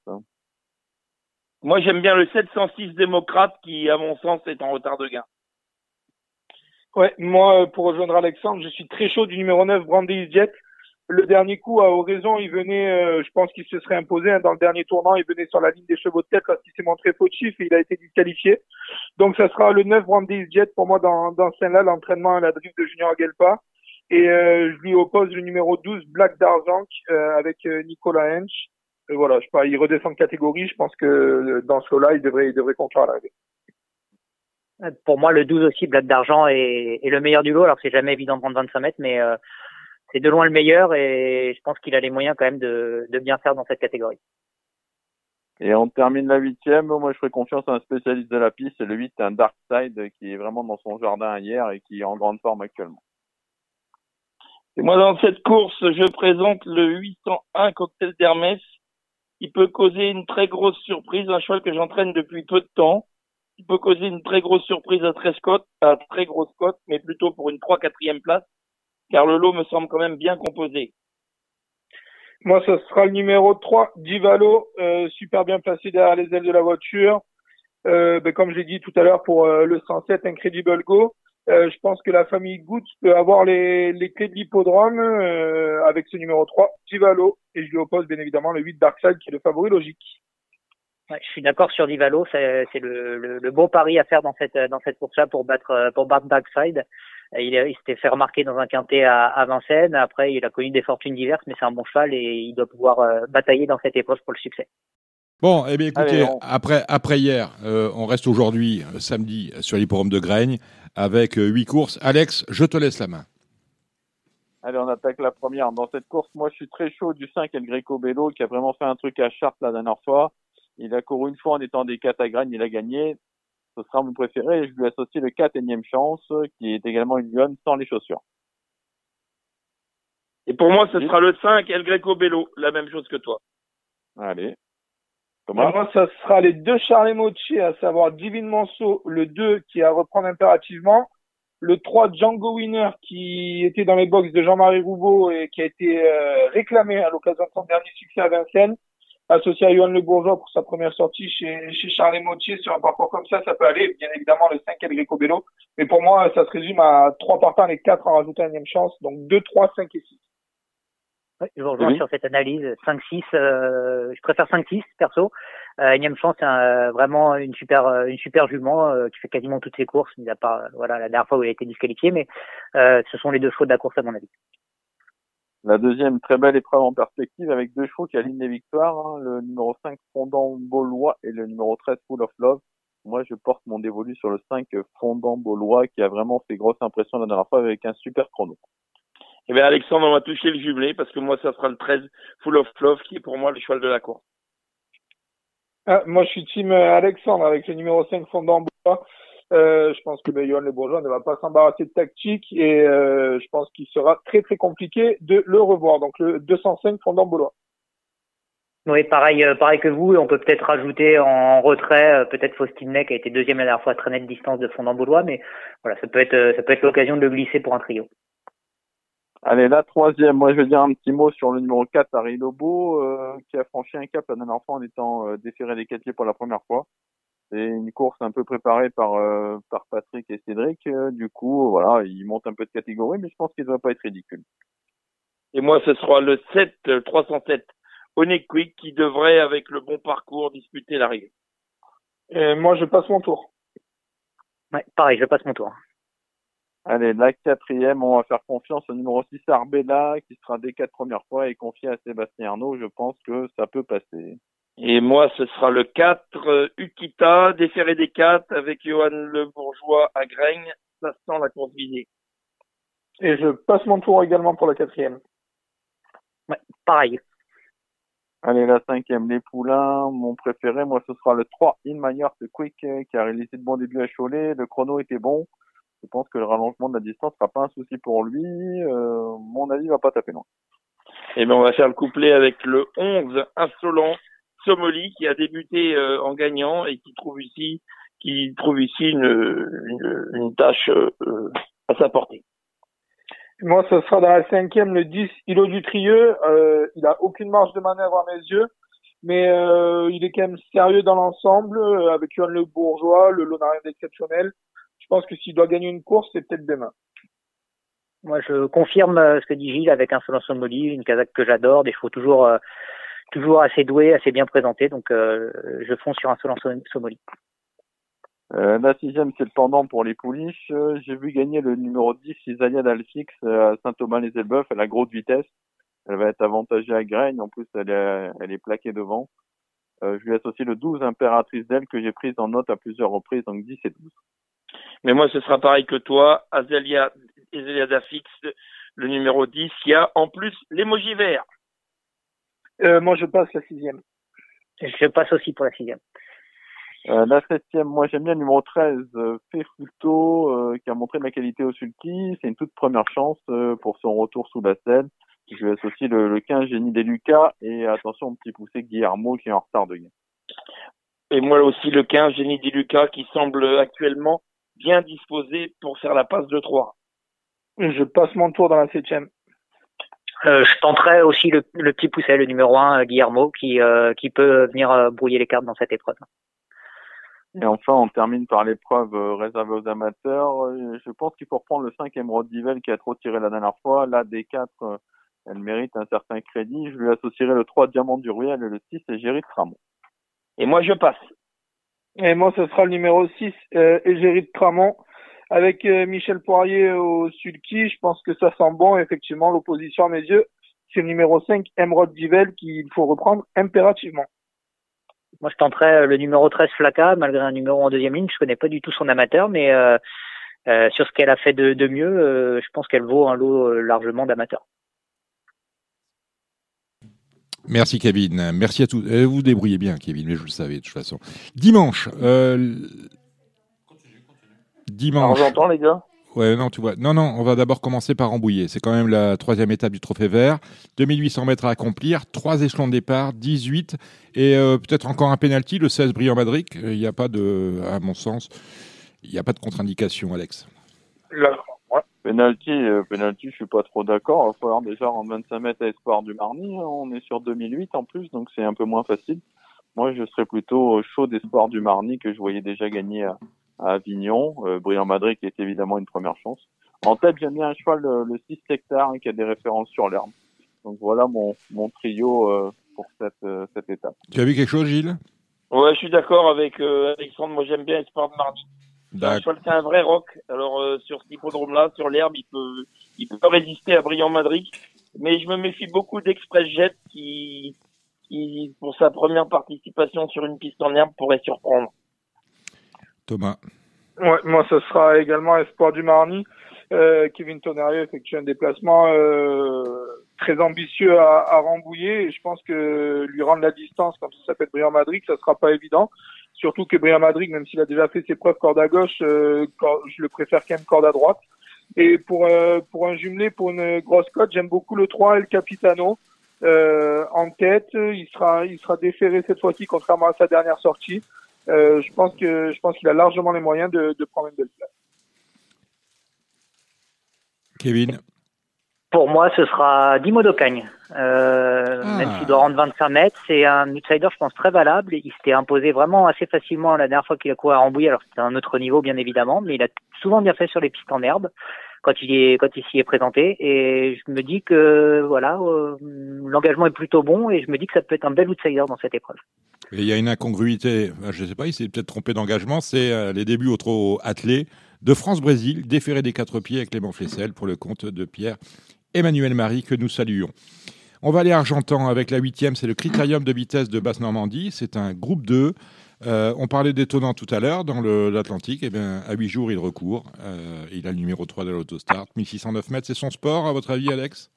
Moi, j'aime bien le 706 démocrate qui, à mon sens, est en retard de gain. Ouais, moi, euh, pour rejoindre Alexandre, je suis très chaud du numéro 9, Brandy Jet. Le dernier coup, à Horizon, il venait, je pense qu'il se serait imposé hein, dans le dernier tournant, il venait sur la ligne des chevaux de tête parce qu'il s'est montré fautif et il a été disqualifié. Donc, ça sera le 9 Brandy Jet pour moi dans, dans celle-là, l'entraînement à la drift de Junior Aguelpa. Et euh, je lui oppose le numéro 12, Black Darzank, euh, avec euh, Nicolas Hench. Et voilà, je sais pas, il redescend de catégorie. Je pense que dans ce lot-là, il devrait, il devrait conclure l'arrivée. Pour moi, le 12 aussi, Black d'Argent, est, est, le meilleur du lot. Alors, c'est jamais évident de prendre 25 mètres, mais euh, c'est de loin le meilleur et je pense qu'il a les moyens quand même de, de bien faire dans cette catégorie. Et on termine la huitième. Moi, je ferai confiance à un spécialiste de la piste. C'est le 8, un Dark Side qui est vraiment dans son jardin hier et qui est en grande forme actuellement. Et moi, dans cette course, je présente le 801 Cocktail d'Hermès, qui peut causer une très grosse surprise, un cheval que j'entraîne depuis peu de temps, qui peut causer une très grosse surprise à très cote, à très grosse cote, mais plutôt pour une 3 4 place, car le lot me semble quand même bien composé. Moi, ce sera le numéro 3, Divalo, euh, super bien placé derrière les ailes de la voiture. Euh, ben, comme j'ai dit tout à l'heure pour euh, le 107 Incredible Go, euh, je pense que la famille Goods peut avoir les, les clés de l'hippodrome euh, avec ce numéro 3, Divalo, et je lui oppose bien évidemment le 8 Darkside qui est le favori logique. Ouais, je suis d'accord sur Divalo, c'est le, le, le, beau pari à faire dans cette dans cette course-là pour battre pour battre Darkside. Il, il s'était fait remarquer dans un quintet à, à, Vincennes. Après, il a connu des fortunes diverses, mais c'est un bon cheval et il doit pouvoir euh, batailler dans cette épreuve pour le succès. Bon, eh bien écoutez, après, après hier, euh, on reste aujourd'hui, euh, samedi, sur l'hippodrome de Graigne, avec euh, huit courses. Alex, je te laisse la main. Allez, on attaque la première. Dans cette course, moi, je suis très chaud du 5 El Greco Bello, qui a vraiment fait un truc à Chartres la dernière fois. Il a couru une fois en étant des 4 à Graigne, il a gagné. Ce sera mon préféré. Et je lui associe le 4 énième chance, qui est également une lionne sans les chaussures. Et pour moi, ce sera le 5 El Greco Bello, la même chose que toi. Allez. Comment moi, ça sera les deux Charles Mochi, à savoir Divine Manso, le 2 qui a à reprendre impérativement, le 3 Django Winner qui était dans les box de Jean-Marie Roubaud et qui a été euh, réclamé à l'occasion de son dernier succès à Vincennes, associé à Johan Le Bourgeois pour sa première sortie chez, chez Charles Mautier sur un parcours comme ça, ça peut aller. Bien évidemment, le 5 El Greco Bello. Mais pour moi, ça se résume à trois partants et quatre en rajoutant une chance. Donc 2, 3, 5 et 6. Oui, je vous rejoins sur cette analyse. 5-6, euh, je préfère 5-6 perso. Euh, énième chance, c'est vraiment une super, une super jument euh, qui fait quasiment toutes ses courses, mis à part voilà la dernière fois où il a été disqualifié, mais euh, ce sont les deux chevaux de la course à mon avis. La deuxième très belle épreuve en perspective avec deux chevaux qui alignent les victoires, hein, le numéro 5 Fondant Baulois et le numéro 13 Full of Love. Moi, je porte mon dévolu sur le 5 Fondant Baulois qui a vraiment fait grosse impression la dernière fois avec un super chrono. Eh bien, Alexandre, on va toucher le jumelé parce que moi, ça sera le 13 Full of Love qui est pour moi le cheval de la course. Ah, moi, je suis team euh, Alexandre avec le numéro 5 Fondant. Euh, je pense que ben, Johan Le Bourgeois ne va pas s'embarrasser de tactique et euh, je pense qu'il sera très très compliqué de le revoir. Donc le 205 Fondant Baulois. Oui, pareil, euh, pareil que vous. On peut peut-être rajouter en retrait euh, peut-être Faustine qui a été deuxième la dernière fois à très nette distance de Fondant Baulois, mais voilà, ça peut être ça peut être l'occasion de le glisser pour un trio. Allez, la troisième, moi je vais dire un petit mot sur le numéro 4, Harry Lobo, qui a franchi un cap la dernière fois en étant déféré des quêtiers pour la première fois. C'est une course un peu préparée par euh, par Patrick et Cédric. Euh, du coup, voilà, il monte un peu de catégorie, mais je pense qu'il ne va pas être ridicule. Et moi, ce sera le 7 307 Quick qui devrait, avec le bon parcours, disputer l'arrivée. Et moi, je passe mon tour. Ouais, pareil, je passe mon tour. Allez, la quatrième, on va faire confiance au numéro 6 Arbella, qui sera des quatre premières fois et confié à Sébastien Arnaud. Je pense que ça peut passer. Et moi, ce sera le 4, euh, Ukita, déféré des 4 avec Johan Le Bourgeois à Graigne. Ça sent la course visée. Et je passe mon tour également pour la quatrième. Ouais, pareil. Allez, la cinquième, les poulains. Mon préféré, moi, ce sera le 3, In My Heart Quick, euh, qui a réalisé de bons débuts à Cholet. Le chrono était bon. Je pense que le rallongement de la distance sera pas un souci pour lui. Euh, mon avis va pas taper loin. Et eh bien, on va faire le couplet avec le 11, Insolent, Somoli qui a débuté euh, en gagnant et qui trouve ici qui trouve ici une, une, une tâche euh, à sa portée. Moi, ce sera dans la cinquième, le 10, Ilo du Trieux. Euh, il a aucune marge de manœuvre à mes yeux, mais euh, il est quand même sérieux dans l'ensemble, avec Yohan Le Bourgeois, le lot n'a rien d'exceptionnel. Je pense que s'il doit gagner une course, c'est peut-être demain. Moi, je confirme ce que dit Gilles avec un Somoli, une casaque que j'adore, des chevaux toujours toujours assez doué, assez bien présenté. Donc, euh, je fonce sur un Solan Somoli. Euh, la sixième, c'est le pendant pour les pouliches. Euh, j'ai vu gagner le numéro 10, Isalia Dalfix, à Saint-Thomas-les-Elbeuf. Elle a grosse vitesse. Elle va être avantagée à Graigne. En plus, elle est, elle est plaquée devant. Euh, je lui associe le 12, Impératrice d'elle, que j'ai prise en note à plusieurs reprises, donc 10 et 12. Mais moi, ce sera pareil que toi. Azelia, Azelia Dalfix, le numéro 10. Il y a en plus l'émoji vert. Euh, moi, je passe la sixième. Je passe aussi pour la sixième. Euh, la septième, moi j'aime bien le numéro 13, euh, euh, qui a montré de la qualité au sulky. C'est une toute première chance euh, pour son retour sous la scène. Je laisse aussi le, le 15 Génie des Lucas et attention au petit poussé Guillermo qui est en retard de gain. Et moi aussi le 15 Génie des Lucas qui semble actuellement bien disposé pour faire la passe de 3. Je passe mon tour dans la septième. Euh, je tenterai aussi le, le, petit pousset, le numéro 1, euh, Guillermo, qui, euh, qui peut venir brouiller les cartes dans cette épreuve. Et enfin, on termine par l'épreuve réservée aux amateurs. Je pense qu'il faut reprendre le 5 Emerald Divel qui a trop tiré la dernière fois. Là, des 4, elle mérite un certain crédit. Je lui associerai le 3 Diamant du Ruel et le 6 Égérie de Tramont. Et moi, je passe. Et moi, ce sera le numéro 6 euh, Égérie de Tramont avec euh, Michel Poirier au sulky, je pense que ça sent bon. Effectivement, l'opposition à mes yeux, c'est le numéro 5, Emerald Divel, qu'il faut reprendre impérativement. Moi, je tenterais euh, le numéro 13, Flaka, malgré un numéro en deuxième ligne. Je connais pas du tout son amateur, mais euh, euh sur ce qu'elle a fait de, de mieux, je pense qu'elle vaut un lot largement d'amateurs. Merci Kevin, merci à tous. Vous débrouillez bien Kevin, mais je le savais de toute façon. Dimanche, euh, dimanche. j'entends les gars. Ouais, non, tu vois. Non, non, on va d'abord commencer par Rambouillet. C'est quand même la troisième étape du Trophée Vert. 2800 mètres à accomplir, trois échelons de départ, 18 et euh, peut-être encore un penalty, le 16 Briand Madrid. Il n'y a pas de, à mon sens, il n'y a pas de contre-indication, Alex. Ouais. Penalty, euh, penalty, je suis pas trop d'accord. Il va falloir déjà en 25 mètres à Espoir du Marny. hein. On est sur 2008 en plus, donc c'est un peu moins facile. Moi, je serais plutôt chaud d'Espoir du Marny que je voyais déjà gagner à, à Avignon. Euh, Brian Madrid qui est évidemment une première chance. En tête, j'aime bien un cheval, le, le 6 hectares, hein, qui a des références sur l'herbe. Donc voilà mon, mon trio euh, pour cette, euh, cette étape. Tu as vu quelque chose, Gilles? Ouais, je suis d'accord avec euh, Alexandre. Moi, j'aime bien Espoir de Mardi. C'est un cheval, c'est un vrai rock. Alors, euh, sur cet hippodrome-là, sur l'herbe, il peut, il peut résister à Brillant Madrid. Mais je me méfie beaucoup d'Express Jet qui, qui, pour sa première participation sur une piste en herbe, pourrait surprendre. Thomas. Ouais, moi, ce sera également Espoir du Marny. Euh, Kevin Tonnerre effectue un déplacement euh, très ambitieux à, à Rambouillet et je pense que lui rendre la distance comme ça s'appelle Brian Madrid, ça sera pas évident. Surtout que Brian Madrid, même s'il a déjà fait ses preuves corde à gauche, euh, je le préfère quand même corde à droite. Et pour euh, pour un jumelé, pour une grosse cote, j'aime beaucoup le 3 El Capitano. Euh, en tête, il sera il sera déféré cette fois-ci contrairement à sa dernière sortie. Euh, je pense que je pense qu'il a largement les moyens de, de prendre une belle place. Kevin. Pour moi, ce sera Dimo Docagne. Euh, Même s'il doit rendre 25 mètres, c'est un outsider, je pense, très valable. Il s'était imposé vraiment assez facilement la dernière fois qu'il a couru à Rambouillet. Alors, c'était un autre niveau, bien évidemment, mais il a souvent bien fait sur les pistes en herbe quand il est quand il s'y est présenté. Et je me dis que voilà, euh, l'engagement est plutôt bon et je me dis que ça peut être un bel outsider dans cette épreuve. Et il y a une incongruité, je ne sais pas, il s'est peut-être trompé d'engagement, c'est euh, les débuts au trot attelé de France-Brésil, déféré des quatre pieds avec Clément Flessel pour le compte de Pierre Emmanuel Marie, que nous saluons. On va aller à Argentan avec la huitième, c'est le Critérium de vitesse de Basse-Normandie, c'est un groupe 2. Euh, on parlait d'étonnant tout à l'heure dans l'Atlantique, et bien à 8 jours il recourt, Euh, il a le numéro 3 de l'autostart, 1609 mètres, c'est son sport à votre avis Alex?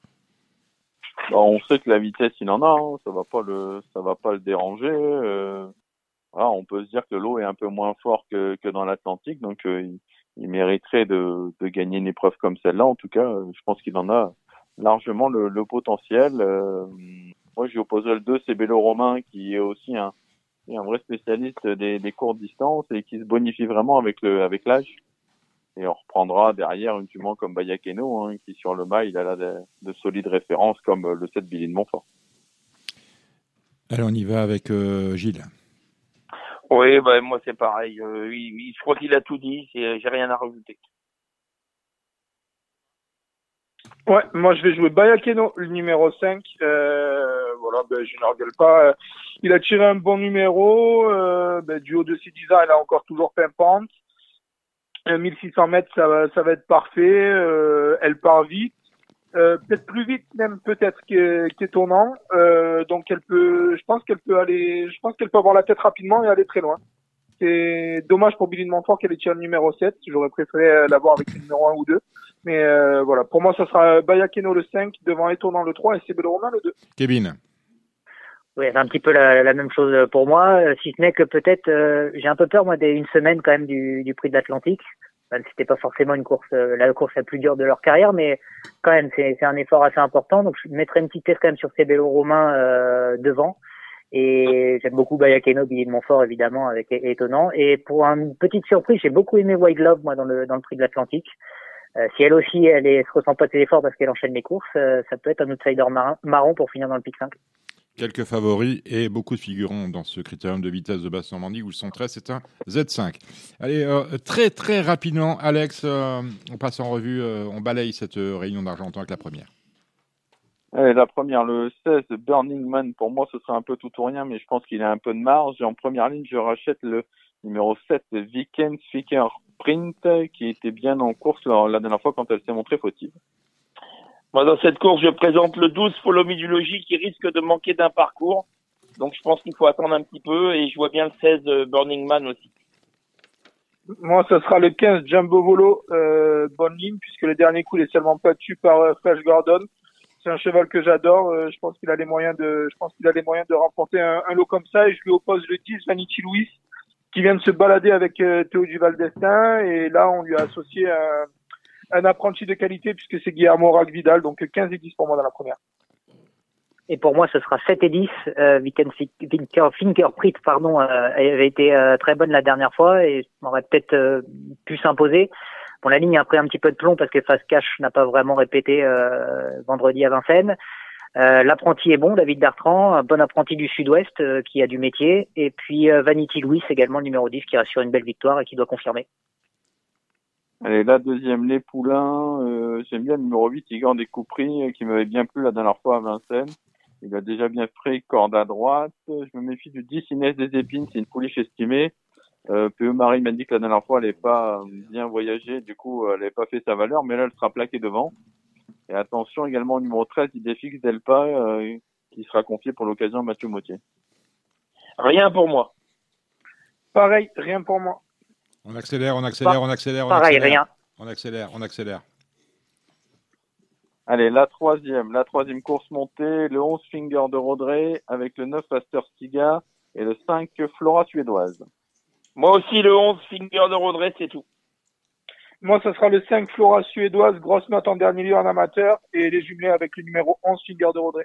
Bah, on sait que la vitesse, il en a. hein. Ça va pas le, va pas le déranger. euh. Voilà, on peut se dire que l'eau est un peu moins fort que, dans l'Atlantique, donc il, mériterait de, gagner une épreuve comme celle-là. En tout cas, je pense qu'il en a largement le, le potentiel. Euh, moi, j'ai opposé le 2, c'est Bello Romain, qui est aussi un, un vrai spécialiste des, des courtes distances et qui se bonifie vraiment avec le, avec l'âge. Et on reprendra derrière une jument comme Bayakeno, hein, qui sur le mât, il a là de, de solides références comme le 7 Billy de Montfort. Allez, on y va avec euh, Gilles. Oui, bah, moi, c'est pareil. Euh, il- il- je crois qu'il a tout dit. J'ai rien à rajouter. Ouais, moi je vais jouer Bayakeno, le numéro 5. Euh, voilà, ben, je ne regrette pas. Il a tiré un bon numéro. Euh, ben, du haut de ses 10 ans, il a encore toujours pimpante. Euh, 1600 mètres, ça va, ça va être parfait. Euh, elle part vite. Euh, peut-être plus vite même peut-être qu'étonnant. Euh, donc elle peut, je pense qu'elle peut aller, je pense qu'elle peut avoir la tête rapidement et aller très loin. C'est dommage pour Billy de Montfort qu'elle ait tiré le numéro 7. J'aurais préféré euh, l'avoir avec le numéro 1 ou 2. Mais euh, voilà, pour moi, ça sera Bayakeno le 5, devant Étonnant le 3 et Sebelo Romain le 2. Kevin. Oui, c'est un petit peu la, la même chose pour moi, euh, si ce n'est que peut-être euh, j'ai un peu peur moi d'une semaine quand même du, du prix de l'Atlantique. Même si c'était pas forcément une course, euh, la course la plus dure de leur carrière, mais quand même c'est c'est un effort assez important. Donc je mettrai une petite test quand même sur ces vélos romains euh, devant. Et j'aime beaucoup Bayakeno, Billy de Montfort évidemment avec étonnant. Et pour une petite surprise, j'ai beaucoup aimé White Love moi dans le dans le prix de l'Atlantique. Euh, si elle aussi elle, est, elle se ressent pas de ses efforts parce qu'elle enchaîne les courses, euh, ça peut être un outsider marin- marron pour finir dans le pic 5. Quelques favoris et beaucoup de figurants dans ce critérium de vitesse de basse Normandie où le 113 c'est un Z5. Allez, euh, très très rapidement, Alex, euh, on passe en revue, euh, on balaye cette réunion d'Argentan avec la première. Allez, la première, le 16, Burning Man, pour moi, ce serait un peu tout ou rien, mais je pense qu'il a un peu de marge. Et en première ligne, je rachète le numéro 7, Weekend Speaker Print, qui était bien en course la, dernière fois quand elle s'est montrée fautive. Moi, dans cette course, je présente le 12 Follow Me du Logis qui risque de manquer d'un parcours. Donc, je pense qu'il faut attendre un petit peu et je vois bien le 16 euh, Burning Man aussi. Moi, ce sera le 15 Jumbo Volo, euh, bonne ligne, puisque le dernier coup, il est seulement battu par euh, Flash Gordon. C'est un cheval que j'adore. euh, je pense qu'il a les moyens de, je pense qu'il a les moyens de remporter un, un lot comme ça. Et je lui oppose le 10 Vanity Louis, qui vient de se balader avec euh, Théo Duval d'Estaing. Et là, on lui a associé un, un apprenti de qualité, puisque c'est Guillermo Ragvidal. Donc 15 et 10 pour moi dans la première. Et pour moi, ce sera 7 et 10. Euh, Fingerprint, pardon, euh, avait été euh, très bonne la dernière fois et m'aurait peut-être euh, pu s'imposer. Bon, la ligne a pris un petit peu de plomb parce que Fast Cash n'a pas vraiment répété euh, vendredi à Vincennes. Euh, l'apprenti est bon, David Bertrand, un bon apprenti du Sud-Ouest euh, qui a du métier. Et puis euh, Vanity Louis également, le numéro 10, qui rassure une belle victoire et qui doit confirmer. Allez, la deuxième, les Poulains. J'aime bien le numéro 8, Igor des Coupris, qui m'avait bien plu la dernière fois à Vincennes. Il a déjà bien pris corde à droite. Je me méfie du 10 Inès des Épines, c'est une pouliche estimée. PE Marie m'a dit que la dernière fois, elle n'avait pas bien voyagé, du coup, elle n'avait pas fait sa valeur, mais là, elle sera plaquée devant. Et attention également au numéro 13, Idéfix Delpa, euh, qui sera confié pour l'occasion à Mathieu Mautier. Rien pour moi. Pareil, rien pour moi. On accélère, on accélère, on accélère. On Pareil, accélère. rien. On accélère, on accélère. Allez, la troisième, la troisième course montée, le 11 Finger de Rodré avec le 9 Faster Stiga et le 5 Flora suédoise. Moi aussi, le 11 Finger de Rodré, c'est tout. Moi, ce sera le 5 Flora suédoise, grosse note en dernier lieu en amateur, et les jumelés avec le numéro 11 Finger de Rodré.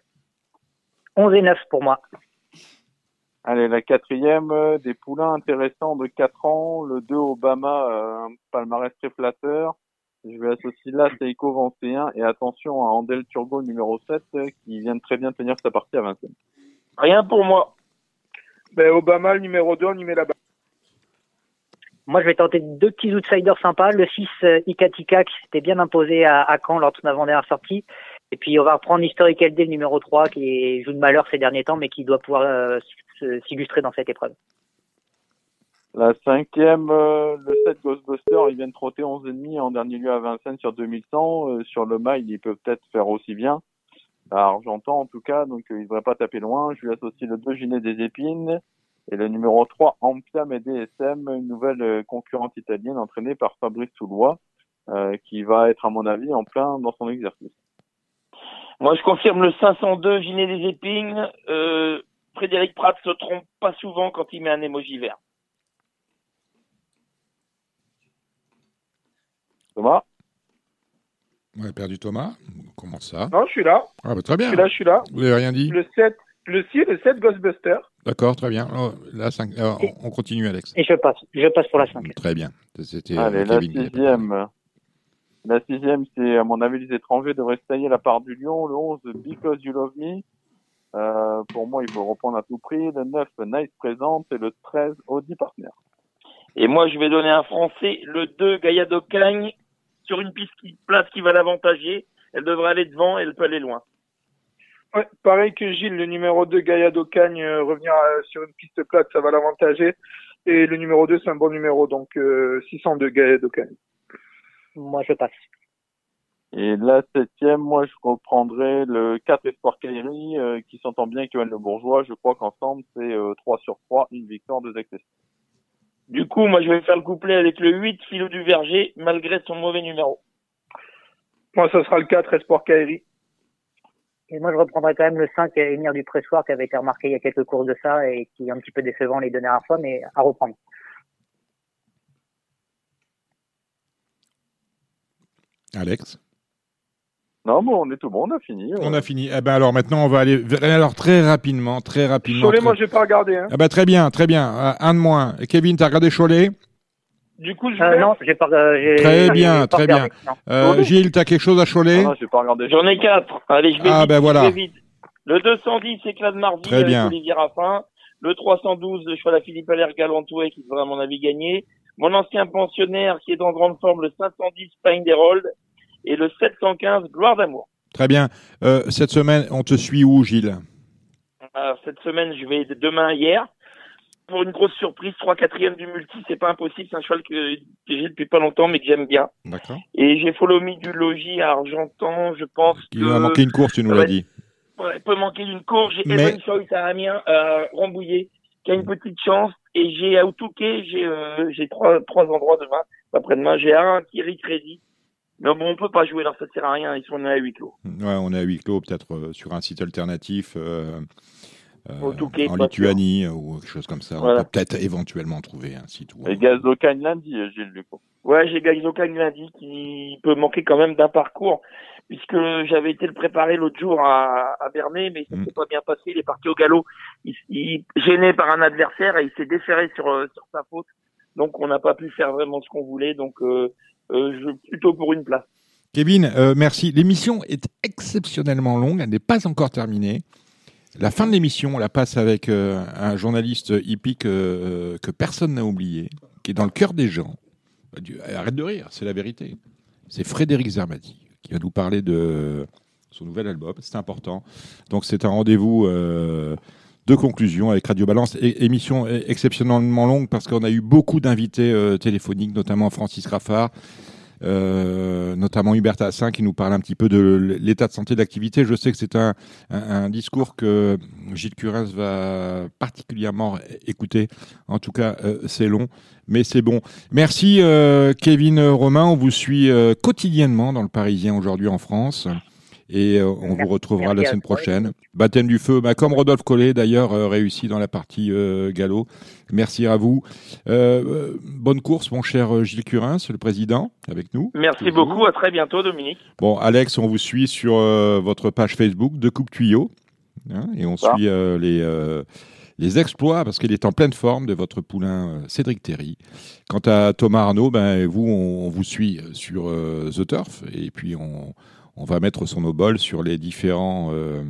11 et 9 pour moi. Allez, la quatrième, euh, des poulains intéressants de 4 ans, le 2 Obama, euh, un palmarès très flatteur. Je vais associer là Seiko Vancéen et attention à Andel Turbo numéro 7 euh, qui vient de très bien tenir sa partie à Vincennes. Rien pour moi. Ben, Obama, le numéro 2, on y met là-bas. Moi, je vais tenter deux petits outsiders sympas. Le 6 euh, Ikatika qui s'était bien imposé à, à Caen lors de son avant-dernière sortie. Et puis, on va reprendre Historic LD, le numéro 3, qui joue de malheur ces derniers temps, mais qui doit pouvoir euh, s'illustrer dans cette épreuve. La cinquième, euh, le 7 Ghostbuster, il vient de trotter 11,5 en dernier lieu à Vincennes sur 2100. Euh, sur le mile, il peut peut-être faire aussi bien. À Argentan, en tout cas, donc il devrait pas taper loin. Je lui associe le 2 Ginet des Épines et le numéro 3 Ampiam et DSM, une nouvelle euh, concurrente italienne entraînée par Fabrice Soulois, euh, qui va être, à mon avis, en plein dans son exercice. Moi, je confirme le 502 Ginet des Épines. Euh, Frédéric Pratt se trompe pas souvent quand il met un émoji vert. Thomas? On a perdu Thomas. Comment ça? Non, je suis là. Ah bah très Je bien. suis là, je suis là. Vous n'avez rien dit? Le 7, le 6, le 7 Ghostbuster. D'accord, très bien. Oh, là, cinq- euh, on on continue, Alex. Et je passe. Je passe pour la 5. Très bien. C'était Allez, euh, la Kevin. sixième. La sixième, c'est, à mon avis, les étrangers devraient se tailler la part du lion. Le 11, Because You Love Me. Euh, pour moi, il faut reprendre à tout prix. Le 9, Nice Présente. Et le 13, Audi Partner. Et moi, je vais donner un français, le 2 Gaïa d'Ocagne, sur une piste qui, place qui va l'avantager. Elle devrait aller devant et elle peut aller loin. Ouais, pareil que Gilles, le numéro 2, Gaïa d'Ocagne, euh, revenir euh, sur une piste plate, ça va l'avantager. Et le numéro 2, c'est un bon numéro, donc euh, 602 Gaïa d'Ocagne. Moi, je passe. Et la septième, moi, je reprendrai le 4 Espoir Kairi, euh, qui s'entend bien avec Le Bourgeois. Je crois qu'ensemble, c'est euh, 3 sur 3, une victoire, deux accès. Du coup, moi, je vais faire le couplet avec le 8 Philo du Verger, malgré son mauvais numéro. Moi, ça sera le 4, Espoir Kairi. Et moi, je reprendrai quand même le 5 Émir du Pressoir qui avait été remarqué il y a quelques courses de ça et qui est un petit peu décevant les deux dernières fois, mais à reprendre. Alex? Non, bon, on est tout bon, on a fini. On a fini. Eh ben alors maintenant, on va aller. vers- Alors très rapidement, très rapidement. Cholet, très- moi, j'ai pas regardé. Hein. Ah bah très bien, très bien. Euh, Un de moins. Kevin, t'as regardé Cholet? Du coup, je Euh, non, j'ai pas. euh, j'ai- Très j'ai bien, pas très bien. Euh, Gilles, t'as quelque chose à Cholet Ah. J'en ai quatre. Allez, je vais Ah, vite, ben voilà. je vais vite. Le 210, éclat de Marville Très avec bien. Olivier Raffin. Le 312, le cheval à Philippe Allaire Galantouet, qui devrait, à mon avis, gagner. Mon ancien pensionnaire, qui est en grande forme, le 510, Pine d'Hérold. Et le 715, Gloire d'amour. Très bien. Euh, cette semaine, on te suit où, Gilles? Cette semaine, je vais demain, hier. Pour une grosse surprise, 3 quatrième du multi, c'est pas impossible. C'est un cheval que, que j'ai depuis pas longtemps, mais que j'aime bien. D'accord. Et j'ai follow me du logis à Argentan, je pense Il que... a manqué une course, tu nous Ouais. l'as dit. Ouais, peut manquer d'une course. J'ai Mais- Evan Choice à Amiens, à Rambouillet, qui a une petite chance. Et j'ai à Outouquet, j'ai euh, j'ai trois, trois endroits demain. Après-demain, j'ai un Thierry Crédit. Mais bon, on peut pas jouer, alors ça sert à rien. Ils sont à huis clos. Ouais, on est à huis clos, peut-être euh, sur un site alternatif euh, euh, Touquet, en Lituanie euh, ou quelque chose comme ça. Voilà. On peut peut-être éventuellement trouver un site. Où... Et Gazocagne lundi, euh, Gilles, du coup. Ouais, j'ai Gaizocagne lundi qui peut manquer quand même d'un parcours. Puisque j'avais été le préparer l'autre jour à, à Bernay, mais ça s'est pas bien passé. Il est parti au galop. Il, il gêné par un adversaire et il s'est déféré sur, euh, sur sa faute. donc on n'a pas pu faire vraiment ce qu'on voulait. Donc euh, je plutôt pour une place. Kevin, merci. L'émission est exceptionnellement longue, elle n'est pas encore terminée. La fin de l'émission, on la passe avec un journaliste hippique que personne n'a oublié, qui est dans le cœur des gens. Arrête de rire, c'est la vérité. C'est Frédéric Zermati qui va nous parler de son nouvel album. C'est important. Donc c'est un rendez-vous euh, de conclusion avec Radio Balance. émission exceptionnellement longue parce qu'on a eu beaucoup d'invités euh, téléphoniques, notamment Francis Raffard. Euh, notamment Hubert Tassin qui nous parle un petit peu de l'état de santé d'activité. Je sais que c'est un, un, discours que Gilles Curins va particulièrement écouter. En tout cas, c'est long, mais c'est bon. Merci Kevin Romain. On vous suit quotidiennement dans le Parisien aujourd'hui en France. Et euh, on vous retrouvera la semaine prochaine. Baptême du feu, bah, comme Rodolphe Collet d'ailleurs euh, réussi dans la partie euh, galop. Merci à vous. bonne course, mon cher Gilles Curins, le président, avec nous. Merci beaucoup. À très bientôt, Dominique. Bon, Alex, on vous suit sur votre page Facebook de Coupe Tuyau. Hein, et on suit les les exploits, parce qu'il est en pleine forme, de votre poulain Cédric Terry. Quant à Thomas Arnaud, ben, vous, on, vous suit sur The Turf, et puis on, on va mettre son obol sur les différents euh,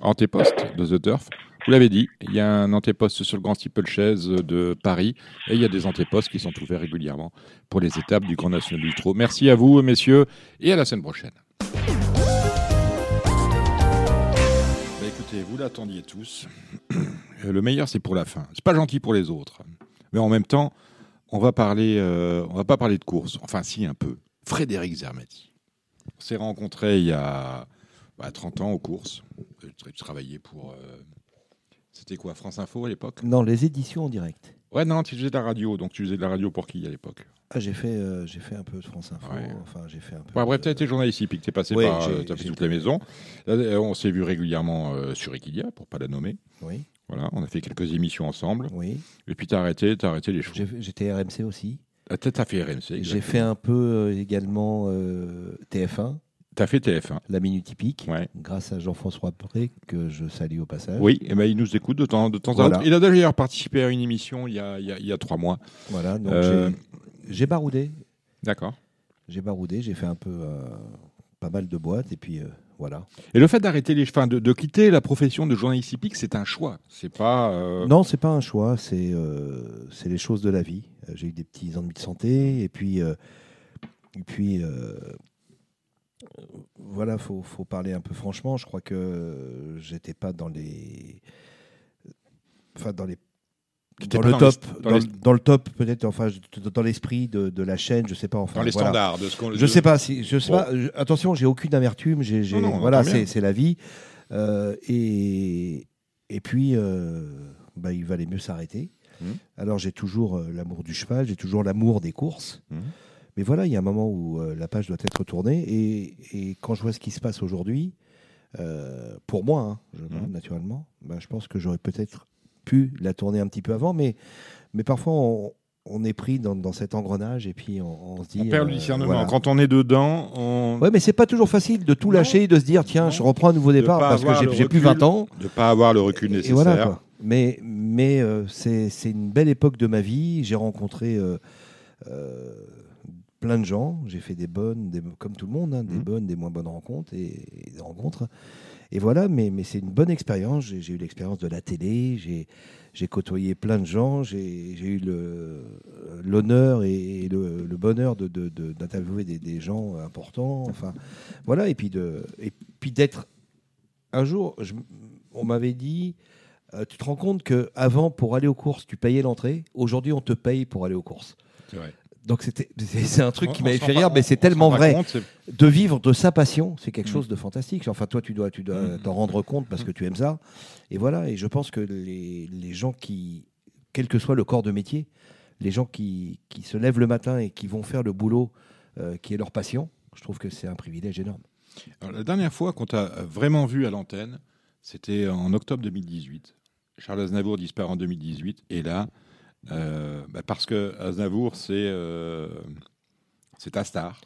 antépostes de The Turf. Vous l'avez dit, il y a un antéposte sur le Grand Steeplechase de Paris et il y a des antépostes qui sont ouverts régulièrement pour les étapes du Grand National du Trot. Merci à vous, messieurs, et à la semaine prochaine. Bah, écoutez, vous l'attendiez tous. Le meilleur, c'est pour la fin. C'est pas gentil pour les autres, mais en même temps, on va parler, euh, on va pas parler de course. Enfin, si un peu. Frédéric Zermati. On s'est rencontrés il y a 30 bah, ans aux courses. Tu travaillais pour. Euh, c'était quoi, France Info à l'époque? Non, les éditions en direct. Ouais, non, tu faisais de la radio. Donc tu faisais de la radio pour qui à l'époque? Ah, j'ai fait, euh, j'ai fait un peu de France Info. Enfin, j'ai fait un peu. Bah, bref, tu as été journaliste hippique, tu es passé par. Euh, tu as fait toute la maison. on s'est vu régulièrement sur Equidia, pour pas la nommer. Oui. Voilà, on a fait quelques émissions ensemble. Oui. Et puis tu as arrêté, as arrêté les choses. J'étais RMC aussi. As fait RMC. J'ai fait un peu euh, également euh, TF1. Tu as fait TF1. La Minute Typique, grâce à Jean-François Pré, que je salue au passage. Oui, et ben, il nous écoute de temps, de temps en temps. Il a d'ailleurs participé à une émission il y a, il y a, trois mois. Voilà, donc euh, j'ai baroudé. D'accord. J'ai baroudé, j'ai fait un peu pas mal de boîtes, et puis voilà. Et le fait d'arrêter les, enfin, de, de, quitter la profession de journaliste hippique, c'est un choix. C'est pas. Non, c'est pas un choix. C'est c'est les choses de la vie. Euh, j'ai eu des petits ennuis de santé et puis euh, et puis euh, voilà, faut, faut parler un peu franchement. Je crois que j'étais pas dans les, enfin dans les dans le, top, dans, le top peut-être enfin dans l'esprit de, de, la chaîne je sais pas enfin dans les standards de ce qu'on je sais pas si je sais pas attention j'ai aucune amertume j'ai voilà c'est la vie et et puis bah, il valait mieux s'arrêter Mmh. Alors j'ai toujours euh, l'amour du cheval, j'ai toujours l'amour des courses. Mmh. Mais voilà, il y a un moment où euh, la page doit être tournée. Et, quand je vois ce qui se passe aujourd'hui, euh, pour moi, hein, je, mmh. naturellement, ben, je pense que j'aurais peut-être pu la tourner un petit peu avant. Mais, mais parfois, on, est pris dans, cet engrenage et puis on, se dit. On perd le discernement. Quand on est dedans, on. Ouais, mais c'est pas toujours facile de tout lâcher, de se dire tiens, je reprends un nouveau départ parce que j'ai plus 20 ans. De pas avoir le recul nécessaire. Et voilà, mais, mais euh, c'est une belle époque de ma vie. J'ai rencontré euh, euh, plein de gens. J'ai fait des bonnes, des, comme tout le monde, hein, des mmh. bonnes, des moins bonnes rencontres et, des rencontres. Et voilà, mais, mais c'est une bonne expérience. J'ai eu l'expérience de la télé. J'ai côtoyé plein de gens. J'ai eu l'honneur et le, bonheur d'interviewer de, de, des, des, gens importants. Enfin, voilà. Et puis d'être. Un jour, on m'avait dit euh, tu te rends compte qu'avant, pour aller aux courses, tu payais l'entrée. Aujourd'hui, on te paye pour aller aux courses. C'est vrai. Donc c'est un truc qui m'avait fait rire, mais c'est tellement vrai. de vivre de sa passion, c'est quelque mm. chose de fantastique. Enfin, toi, tu dois tu dois mm. t'en rendre compte parce que tu aimes ça. Et voilà, et je pense que les, les, gens qui, quel que soit le corps de métier, les gens qui, qui se lèvent le matin et qui vont faire le boulot euh, qui est leur passion, je trouve que c'est un privilège énorme. la dernière fois qu'on t'a vraiment vu à l'antenne, c'était en octobre 2018. Charles Aznavour disparaît en 2018. Et là, euh, bah, parce que Aznavour, c'est euh, ta star.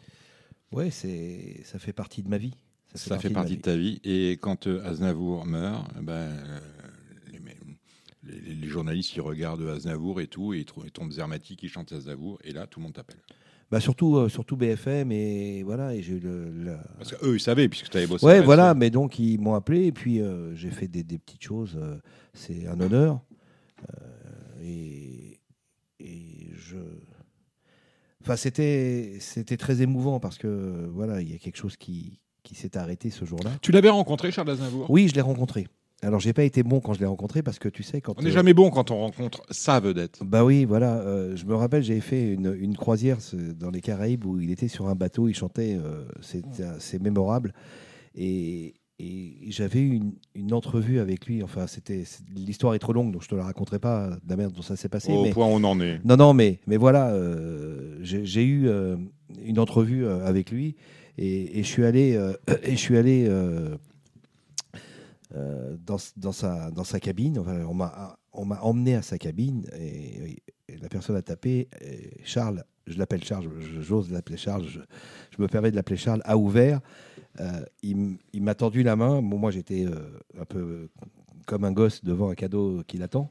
Ouais, c'est ça fait partie de ma vie. Ça fait, partie, de, ta vie. Et quand euh, Aznavour meurt, ben, les, les journalistes ils regardent Aznavour et tout, et ils, ils tombent Zermati qui chante Aznavour, et là tout le monde t'appelle. Bah surtout, euh, surtout BFM et voilà. Et j'ai eu le, Parce qu'eux ils savaient, puisque tu avais bossé. Ouais, voilà, mais donc ils m'ont appelé et puis euh, j'ai fait des, des petites choses. euh, c'est un honneur. Et, et je. Enfin, c'était c'était très émouvant parce que voilà, il y a quelque chose qui, qui s'est arrêté ce jour-là. Tu l'avais rencontré, Charles Aznavour? Oui, je l'ai rencontré. Alors, j'ai pas été bon quand je l'ai rencontré parce que tu sais quand On n'est euh, jamais bon quand on rencontre sa vedette. bah oui, voilà. euh, je me rappelle, j'avais fait une, une croisière dans les Caraïbes où il était sur un bateau, il chantait, euh, c'est c'est mémorable. Et, et j'avais eu une, une entrevue avec lui. Enfin, c'était l'histoire est trop longue, donc je te la raconterai pas de la merde dont ça s'est passé. Au mais, point où on en est. Non, non, mais, mais voilà, euh, j'ai eu euh, une entrevue euh, avec lui et, et je suis allé, euh, et je suis allé dans, dans, sa, dans sa cabine. Enfin, on m'a on m'a emmené à sa cabine et, et la personne a tapé. Charles, je l'appelle Charles, j'ose l'appeler Charles, je, je me permets de l'appeler Charles, a ouvert. Euh, il m'a tendu la main. Bon, moi, j'étais euh, un peu comme un gosse devant un cadeau qui l'attend.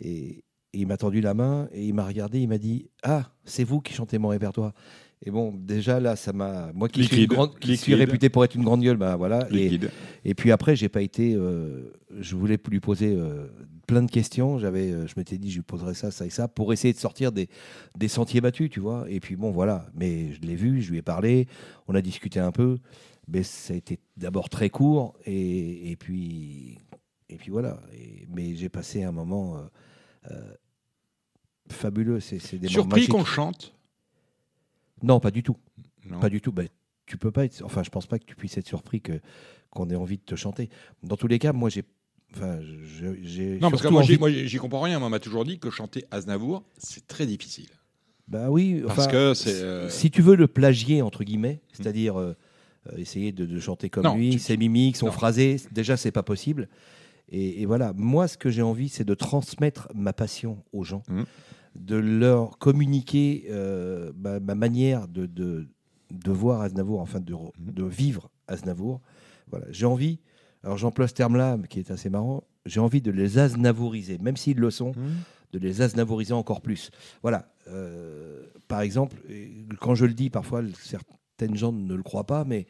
Et, et il m'a tendu la main et il m'a regardé. Il m'a dit Ah, c'est vous qui chantez mon répertoire. Et bon, déjà là, ça m'a. Moi qui, suis, grande- qui réputé pour être une grande gueule, bah voilà. Et, puis après, j'ai pas été. euh, je voulais lui poser euh, plein de questions. J'avais, euh, je m'étais dit, je lui poserais ça, ça et ça, pour essayer de sortir des, des sentiers battus, tu vois. Et puis bon, voilà. Mais je l'ai vu, je lui ai parlé, on a discuté un peu. Mais ça a été d'abord très court, et, et puis et puis voilà. Et- mais j'ai passé un moment euh, euh, fabuleux. C'est Surpris qu'on chante? Non, pas du tout. Non. Pas du tout. Ben, tu peux pas être. Enfin, je pense pas que tu puisses être surpris que qu'on ait envie de te chanter. Dans tous les cas, moi, j'ai. Enfin, je-. Non, parce que moi, j'y- envie- moi, j'y comprends rien. Moi, on m'a toujours dit que chanter Aznavour, c'est très difficile. Bah oui. Parce enfin, que c'est, euh, Si tu veux le plagier entre guillemets, c'est-à-dire euh, euh, essayer de, de chanter comme Non, lui, tu- ses mimiques, son non. phrasé, déjà c'est pas possible. Et, et voilà, moi, ce que j'ai envie, c'est de transmettre ma passion aux gens, Mmh. de leur communiquer euh, ma, ma manière de, de, de voir Aznavour, enfin de, Mmh. de vivre Aznavour. Voilà, j'ai envie. Alors j'emploie ce terme-là, qui est assez marrant. J'ai envie de les aznavouriser, même s'ils le sont, Mmh. de les aznavouriser encore plus. Voilà. euh, par exemple, quand je le dis, parfois certaines gens ne le croient pas, mais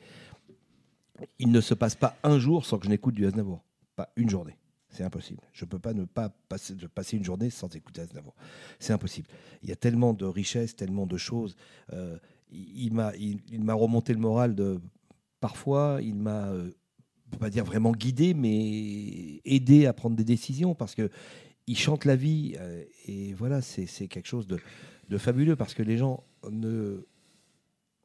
il ne se passe pas un jour sans que je n'écoute du Aznavour. Pas une journée. C'est impossible. Je ne peux pas ne pas passer, une journée sans écouter Aznavour. C'est impossible. Il y a tellement de richesses, tellement de choses. Euh, il m'a il, m'a remonté le moral de. Parfois, il m'a, euh, pas dire vraiment guidé, mais aidé à prendre des décisions parce que il chante la vie euh, et voilà, c'est quelque chose de fabuleux parce que les gens ne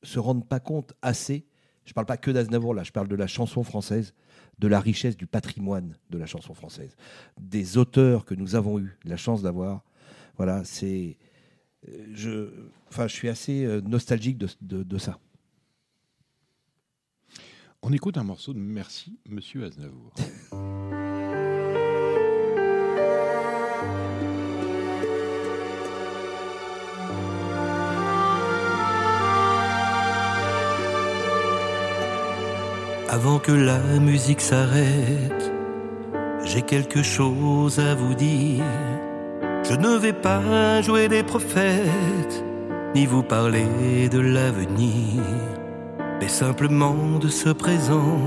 se rendent pas compte assez. Je parle pas que d'Aznavour là, je parle de la chanson française, de la richesse du patrimoine de la chanson française, des auteurs que nous avons eu la chance d'avoir. Voilà, c'est euh, je, enfin, je suis assez euh, nostalgique de, de- de ça. On écoute un morceau de Merci, Monsieur Aznavour. Avant que la musique s'arrête, j'ai quelque chose à vous dire. Je ne vais pas jouer des prophètes, ni vous parler de l'avenir, mais simplement de ce présent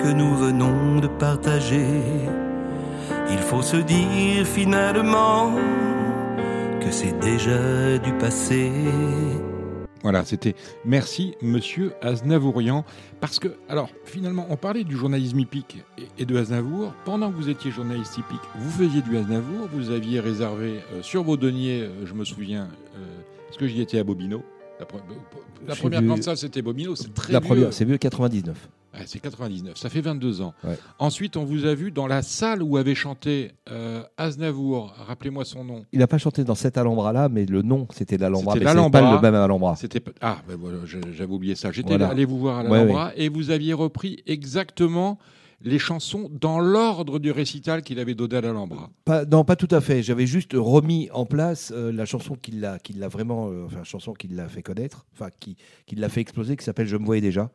que nous venons de partager. Il faut se dire finalement que c'est déjà du passé. Voilà, c'était Merci, Monsieur Aznavourian. Parce que, alors, finalement, on parlait du journalisme hippique et- de Aznavour. Pendant que vous étiez journaliste hippique, vous faisiez du Aznavour. Vous aviez réservé euh, sur vos deniers, euh, je me souviens, euh, parce que j'y étais à Bobino? La, pre- la J'ai première salle, c'était Bobino. C'est très La vieux. première, c'est vieux 99. Ouais, c'est 99, ça fait 22 ans. Ouais. Ensuite, on vous a vu dans la salle où avait chanté euh, Aznavour, rappelez-moi son nom. Il n'a pas chanté dans cet Alhambra-là, mais le nom, c'était l'Alhambra. C'était pas le même Alhambra. C'était pas- ah ben voilà, j'avais oublié ça. J'étais Voilà. allé vous voir à Ouais, l'Alhambra et vous aviez repris exactement les chansons dans l'ordre du récital qu'il avait donné à l'Alhambra. Pas, non, pas tout à fait. J'avais juste remis en place euh, la chanson qui l'a, l'a vraiment, euh, enfin, chanson qui l'a fait connaître, enfin, qui, qui l'a fait exploser, qui s'appelle Je me voyais déjà.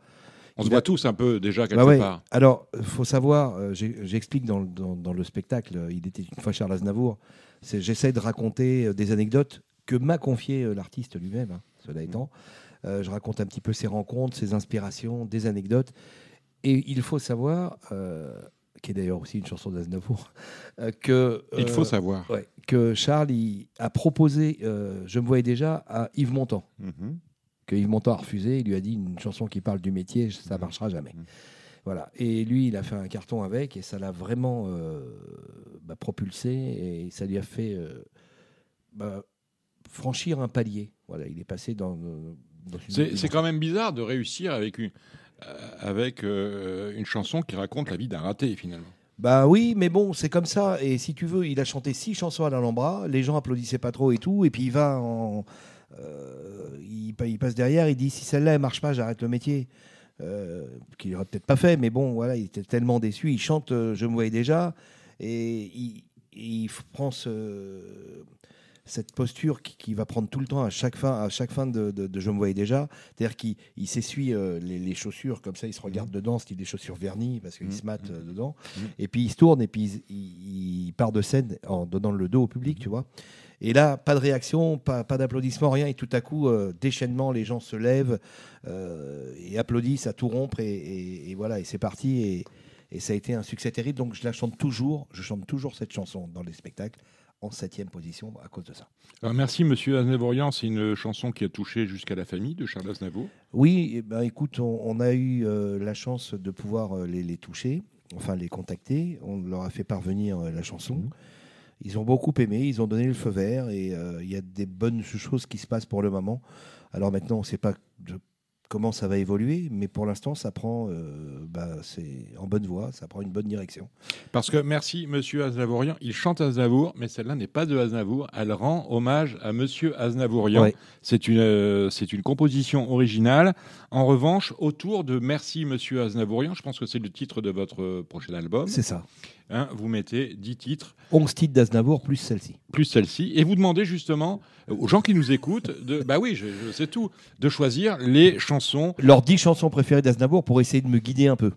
On se voit tous un peu déjà quelque Bah ouais. part. Alors, il faut savoir, euh, j'explique dans, le- dans- dans le spectacle, euh, il était une fois Charles Aznavour, j'essaie de raconter euh, des anecdotes que m'a confié euh, l'artiste lui-même, hein, cela étant. Euh, je raconte un petit peu ses rencontres, ses inspirations, des anecdotes. Et il faut savoir, euh, qui est d'ailleurs aussi une chanson d'Aznavour, euh, que... Il faut euh, savoir. ouais, que Charles il a proposé, euh, je me voyais déjà, à Yves Montand. Mhm. Que Yves Montand a refusé, il lui a dit une chanson qui parle du métier, ça Mhm. marchera jamais. Voilà. Et lui, il a fait un carton avec et ça l'a vraiment euh, bah, propulsé et ça lui a fait euh, bah, franchir un palier. Voilà, il est passé dans. dans C'est quand même bizarre de réussir avec une, euh, avec, euh, une chanson qui raconte la vie d'un raté, finalement. Bah oui, mais bon, c'est comme ça. Et si tu veux, il a chanté six chansons à l'Alhambra, les gens applaudissaient pas trop et tout, et puis il va en. Euh, il, pa- il passe derrière, il dit si celle-là elle marche pas, j'arrête le métier. Euh, qu'il aurait peut-être pas fait, mais bon, voilà, il était tellement déçu. Il chante euh, Je me voyais déjà, et il, prend ce- cette posture qui, qui va prendre tout le temps à chaque fin, à chaque fin de, de- de Je me voyais déjà. C'est-à-dire qu'il il s'essuie euh, les, les chaussures, comme ça, il se regarde dedans, style des chaussures vernies, parce qu'il se mate euh, dedans. Et puis il se tourne, et puis il, il- il part de scène en donnant le dos au public, tu vois. Et là, pas de réaction, pas, pas d'applaudissements, rien. Et tout à coup, euh, déchaînement, les gens se lèvent euh, et applaudissent à tout rompre. Et, et- et voilà, et c'est parti. Et, et ça a été un succès terrible. Donc je la chante toujours. Je chante toujours cette chanson dans les spectacles en septième position à cause de ça. Alors, merci, monsieur Aznavourian. C'est une chanson qui a touché jusqu'à la famille de Charles Aznavour. Oui, eh ben, écoute, on, on a eu euh, la chance de pouvoir euh, les, les toucher, enfin les contacter. On leur a fait parvenir euh, la chanson. Ils ont beaucoup aimé, ils ont donné le feu vert et euh, il y a des bonnes choses qui se passent pour le moment. Alors maintenant, on ne sait pas de comment ça va évoluer, mais pour l'instant, ça prend, euh, bah, c'est en bonne voie, ça prend une bonne direction. Parce que, merci, monsieur Aznavourian. Il chante Aznavour, mais celle-là n'est pas de Aznavour. Elle rend hommage à monsieur Aznavourian. Ouais. C'est une, euh, c'est une composition originale. En revanche, autour de Merci, monsieur Aznavourian, je pense que c'est le titre de votre prochain album. C'est ça. Hein, vous mettez 10 titres. 11 titres d'Aznavour plus celle-ci. Plus celle-ci. Et vous demandez justement aux gens qui nous écoutent, de, bah oui, je, je sais tout, de choisir les chansons. Leurs 10 chansons préférées d'Aznavour pour essayer de me guider un peu.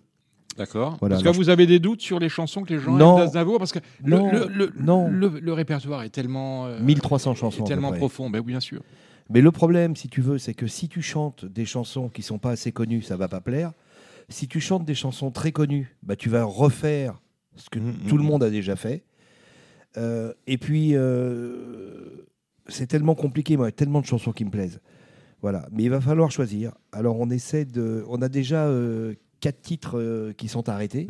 D'accord. Voilà, Parce que vous avez des doutes sur les chansons que les gens Non. aiment d'Aznavour? Parce que le- Non, le, le- non. le- le répertoire est tellement. euh, 1300 chansons. est tellement profond. Ben oui, bien sûr. Mais le problème, si tu veux, c'est que si tu chantes des chansons qui sont pas assez connues, ça va pas plaire. Si tu chantes des chansons très connues, bah, tu vas refaire ce que tout le monde a déjà fait. Euh, et puis, euh, c'est tellement compliqué, moi, il y a tellement de chansons qui me plaisent. Voilà. Mais il va falloir choisir. Alors, on essaie de. On a déjà euh, quatre titres qui sont arrêtés,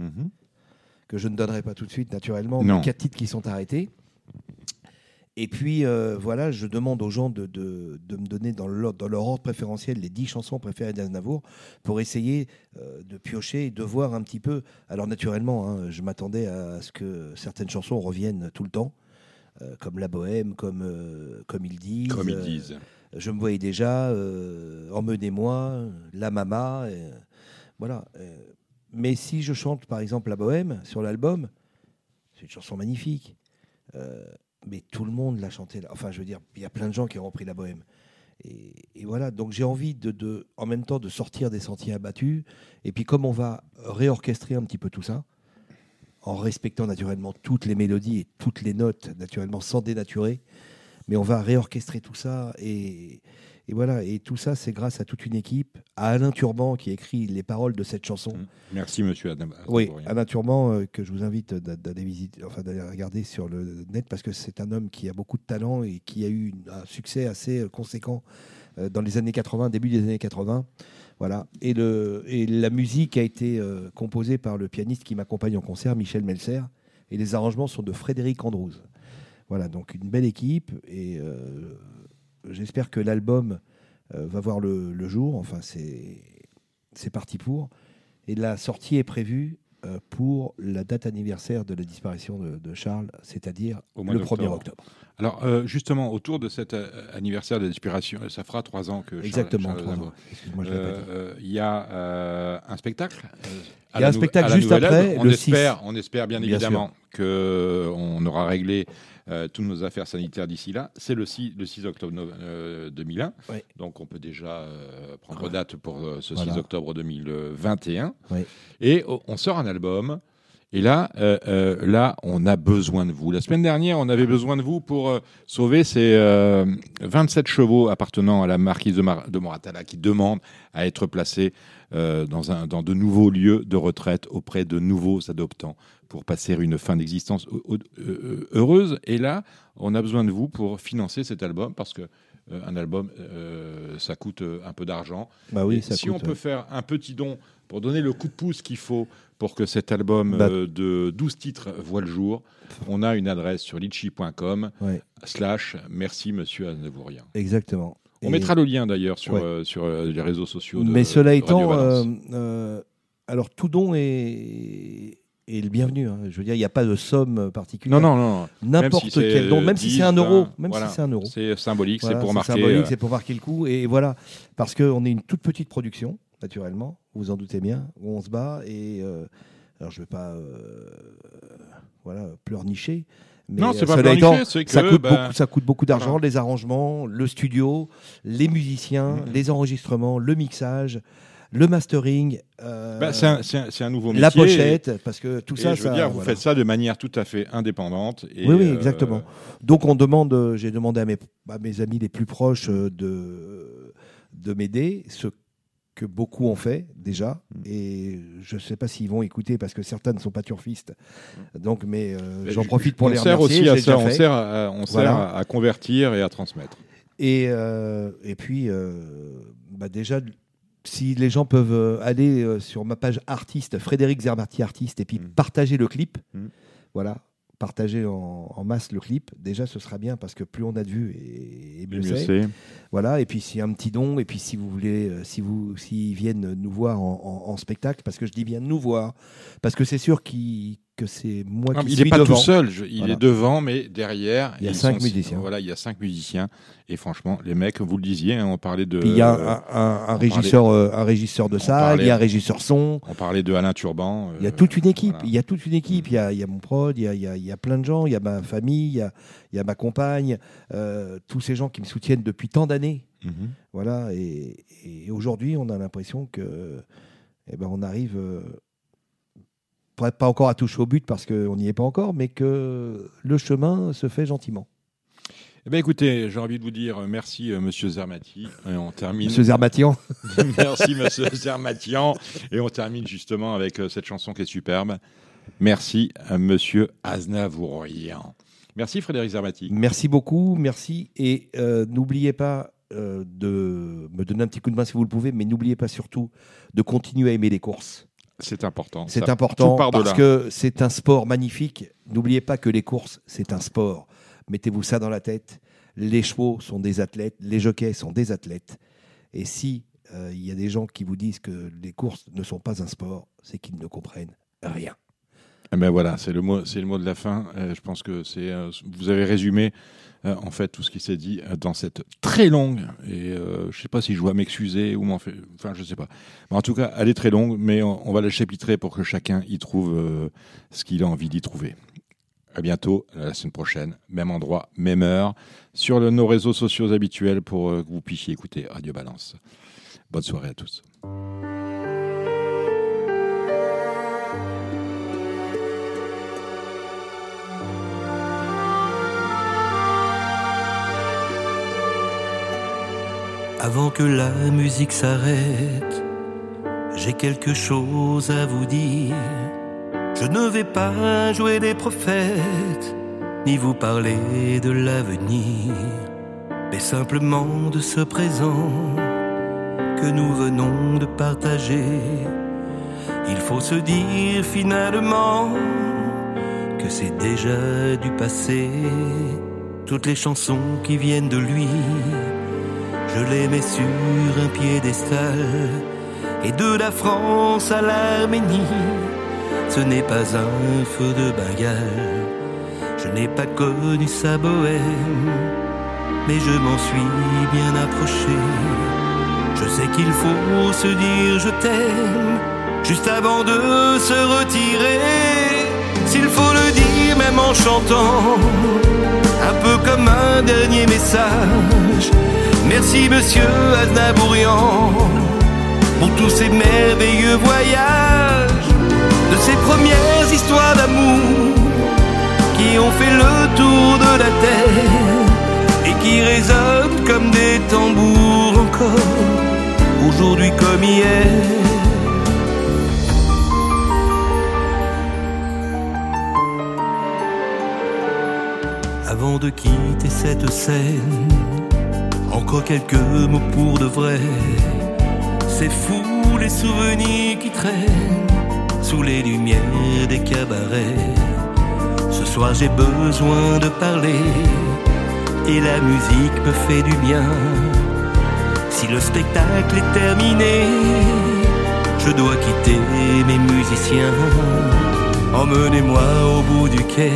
que je ne donnerai pas tout de suite, naturellement, Non. mais quatre titres qui sont arrêtés. Et puis, euh, voilà, je demande aux gens de, de, de me donner dans, leur ordre préférentiel les 10 chansons préférées d'Aznavour pour essayer euh, de piocher et de voir un petit peu. Alors, naturellement, hein, je m'attendais à ce que certaines chansons reviennent tout le temps, euh, comme La Bohème, comme, comme ils disent. Comme ils disent. je me voyais déjà, Emmenez-moi, La Mama. voilà. mais si je chante, par exemple, La Bohème sur l'album, c'est une chanson magnifique. Euh, mais tout le monde l'a chanté. Enfin, je veux dire, il y a plein de gens qui ont repris la bohème. Et, voilà, donc j'ai envie en même temps de sortir des sentiers abattus. Et puis comme on va réorchestrer un petit peu tout ça, en respectant naturellement toutes les mélodies et toutes les notes, naturellement sans dénaturer, mais on va réorchestrer tout ça. Et, et voilà, et tout ça, c'est grâce à toute une équipe, à Alain Turban qui écrit les paroles de cette chanson. Merci, monsieur Adam. Oui. Alain Turban, euh, que je vous invite d'a- d'aller visiter, enfin d'aller regarder sur le net parce que c'est un homme qui a beaucoup de talent et qui a eu un succès assez euh, conséquent euh, dans les années 80, début des années 80. Voilà. Et, le, et la musique a été euh, composée par le pianiste qui m'accompagne en concert, Michel Melser, et les arrangements sont de Frédéric Andrews. Voilà, donc une belle équipe et euh, j'espère que l'album euh, va voir le, le jour. Enfin, c'est parti pour. Et la sortie est prévue euh, pour la date anniversaire de la disparition de, de Charles, c'est-à-dire le d'octobre. 1er octobre. Alors, euh, justement, autour de cet anniversaire de l'inspiration, ça fera trois ans que Charles- Exactement, Charles ans. Euh, Il y a euh, un spectacle Il y a la un spectacle la juste après. On le espère, 6. on espère bien, Bien évidemment qu'on aura réglé euh, toutes nos affaires sanitaires d'ici là. C'est le 6, le 6 octobre euh, 2001. Oui. Donc on peut déjà euh, prendre date pour euh, ce Voilà. 6 octobre 2021. Oui. Et o- on sort un album. Et là, là, on a besoin de vous. La semaine dernière, on avait besoin de vous pour sauver ces euh, 27 chevaux appartenant à la marquise de, Mar- de Moratala qui demandent à être placés dans, un, dans de nouveaux lieux de retraite auprès de nouveaux adoptants pour passer une fin d'existence euh, heureuse. Et là, on a besoin de vous pour financer cet album parce que euh, un album, euh, ça coûte un peu d'argent. Bah oui, ça si coûte, on peut ouais. faire un petit don pour donner le coup de pouce qu'il faut pour que cet album Bah- euh, de 12 titres voit le jour, on a une adresse sur litchi.com Ouais. slash merci monsieur Aznavourien. Exactement. On Et- mettra le lien d'ailleurs sur, Ouais. sur les réseaux sociaux. De, Mais cela de étant, alors tout don est, est le bienvenu. hein. Je veux dire, il n'y a pas de somme particulière. Non, non, non. N'importe si c'est, quel don, même si 10, c'est un euro, 20, même voilà. si c'est un euro. C'est symbolique, c'est pour marquer, symbolique, euh, c'est pour marquer le coup. Et voilà, parce qu'on est une toute petite production, naturellement, vous vous en doutez bien, où on se bat. Et euh, alors, je ne vais pas, euh, voilà, pleurnicher. Mais Non, c'est euh, pas cela pleurnicher, étant, c'est ça que, coûte ben, beaucoup, ça coûte beaucoup d'argent, voilà. les arrangements, le studio, les musiciens, Mhm. les enregistrements, le mixage, le mastering. euh, Bah, c'est un, nouveau métier. La pochette, parce que tout Et ça, je veux ça, dire, vous voilà. faites ça de manière tout à fait indépendante. Et, oui, oui, euh, exactement. Donc on demande, euh, j'ai demandé à mes, à mes amis les plus proches de, de m'aider, ce que beaucoup ont fait déjà, Mm. et je ne sais pas s'ils vont écouter parce que certains ne sont pas turfistes. Donc, mais euh, j'en je- profite pour on les sert remercier. aussi à ça, on sert à, on sert Voilà. à, à convertir et à transmettre. Et, et puis, bah déjà, si les gens peuvent euh, aller euh, sur ma page artiste, Frédéric Zermati artiste, et puis Mm. partager le clip, voilà, partager en, en masse le clip, déjà ce sera bien parce que plus on a de vues et, et mieux, c'est. Voilà, et puis s'il y a un petit don, et puis si vous voulez, euh, si vous, s'ils viennent nous voir en, en- en spectacle, parce que je dis bien nous voir, parce que c'est sûr qu'il- que c'est moi Non, qui il n'est pas devant. tout seul, je- il Voilà. est devant, mais derrière, Il y a cinq sont- musiciens. Voilà, il y a cinq musiciens. Et franchement, les mecs, vous le disiez, hein, on parlait de. Il y a un, euh, un- régisseur, parlait- euh, un régisseur de salle, il y a un régisseur son. On parlait de Alain Turban. Il y a euh, toute une équipe. Il y a toute une équipe. Il y a, il y a mon prod, il y a, il y a- plein de gens. Il y a ma famille, il y a, il y a ma compagne, euh, tous ces gens qui me soutiennent depuis tant d'années. Mhm. Voilà. Et, et aujourd'hui, on a l'impression que, eh ben, on arrive. Euh, pas encore à toucher au but parce qu'on n'y est pas encore, mais que le chemin se fait gentiment. Eh ben, écoutez, j'ai envie de vous dire euh, merci, euh, monsieur Zermati. Et on termine. Monsieur Zermatian. merci, monsieur Zermatian. Et on termine justement avec euh, cette chanson qui est superbe. Merci, à monsieur Aznavourian. Merci, Frédéric Zermati. Merci beaucoup, merci. Et euh, n'oubliez pas euh, de me donner un petit coup de main si vous le pouvez, mais n'oubliez pas surtout de continuer à aimer les courses. C'est important. C'est important parce que c'est un sport magnifique. N'oubliez pas que les courses, c'est un sport. Mettez-vous ça dans la tête. Les chevaux sont des athlètes, les jockeys sont des athlètes. Et si euh, il y a des gens qui vous disent que les courses ne sont pas un sport, c'est qu'ils ne comprennent rien. Eh ben voilà, c'est le mot, c'est le mot de la fin. Euh, je pense que c'est, euh, vous avez résumé euh, en fait tout ce qui s'est dit dans cette très longue. Et je sais pas si je dois m'excuser ou m'en faire. Enfin, sais pas. Mais en tout cas, elle est très longue, mais on, va la chapitrer pour que chacun y trouve ce qu'il a envie d'y trouver. À bientôt, la semaine prochaine, même endroit, même heure, sur nos réseaux sociaux habituels pour que vous puissiez écouter Radio Balance. Bonne soirée à tous. Avant que la musique s'arrête, j'ai quelque chose à vous dire. Je ne vais pas jouer des prophètes, ni vous parler de l'avenir, mais simplement de ce présent que nous venons de partager. Il faut se dire finalement que c'est déjà du passé. Toutes les chansons qui viennent de lui, je les mets sur un piédestal. Et de la France à l'Arménie, ce n'est pas un feu de Bengale. Je n'ai pas connu sa bohème, mais je m'en suis bien approché. Je sais qu'il faut se dire je t'aime, juste avant de se retirer. S'il faut le dire, même en chantant, un peu comme un dernier message. Merci, monsieur Aznavourian, pour tous ces merveilleux voyages, de ces premières histoires d'amour qui ont fait le tour de la terre et qui résonnent comme des tambours encore, aujourd'hui comme hier. Avant de quitter cette scène, encore quelques mots pour de vrai. C'est fou les souvenirs qui traînent sous les lumières des cabarets. Ce soir j'ai besoin de parler et la musique me fait du bien. Si le spectacle est terminé, je dois quitter mes musiciens. Emmenez-moi au bout du quai,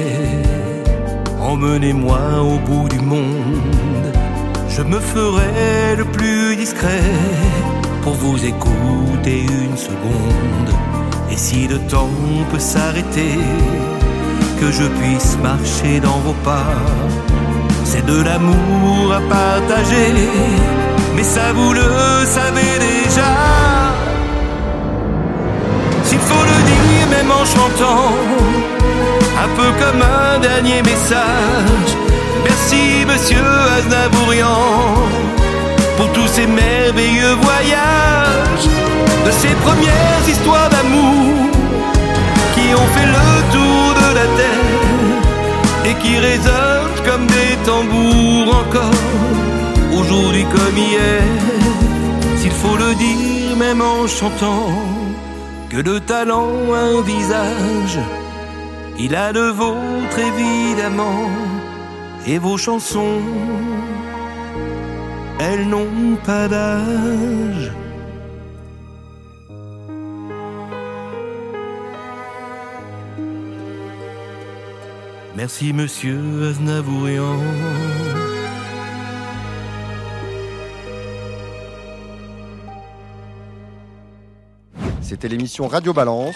emmenez-moi au bout du monde. Je me ferai le plus discret pour vous écouter une seconde. Et si le temps peut s'arrêter, que je puisse marcher dans vos pas c'est de l'amour à partager, mais ça vous le savez déjà. S'il faut le dire, même en chantant, un peu comme un dernier message. Monsieur Aznavourian, pour tous ces merveilleux voyages, de ces premières histoires d'amour qui ont fait le tour de la terre et qui résonnent comme des tambours encore, aujourd'hui comme hier. S'il faut le dire, même en chantant, que le talent a un visage, il a le vôtre évidemment, et vos chansons, elles n'ont pas d'âge. Merci, monsieur Aznavourian. C'était l'émission Radio Balance.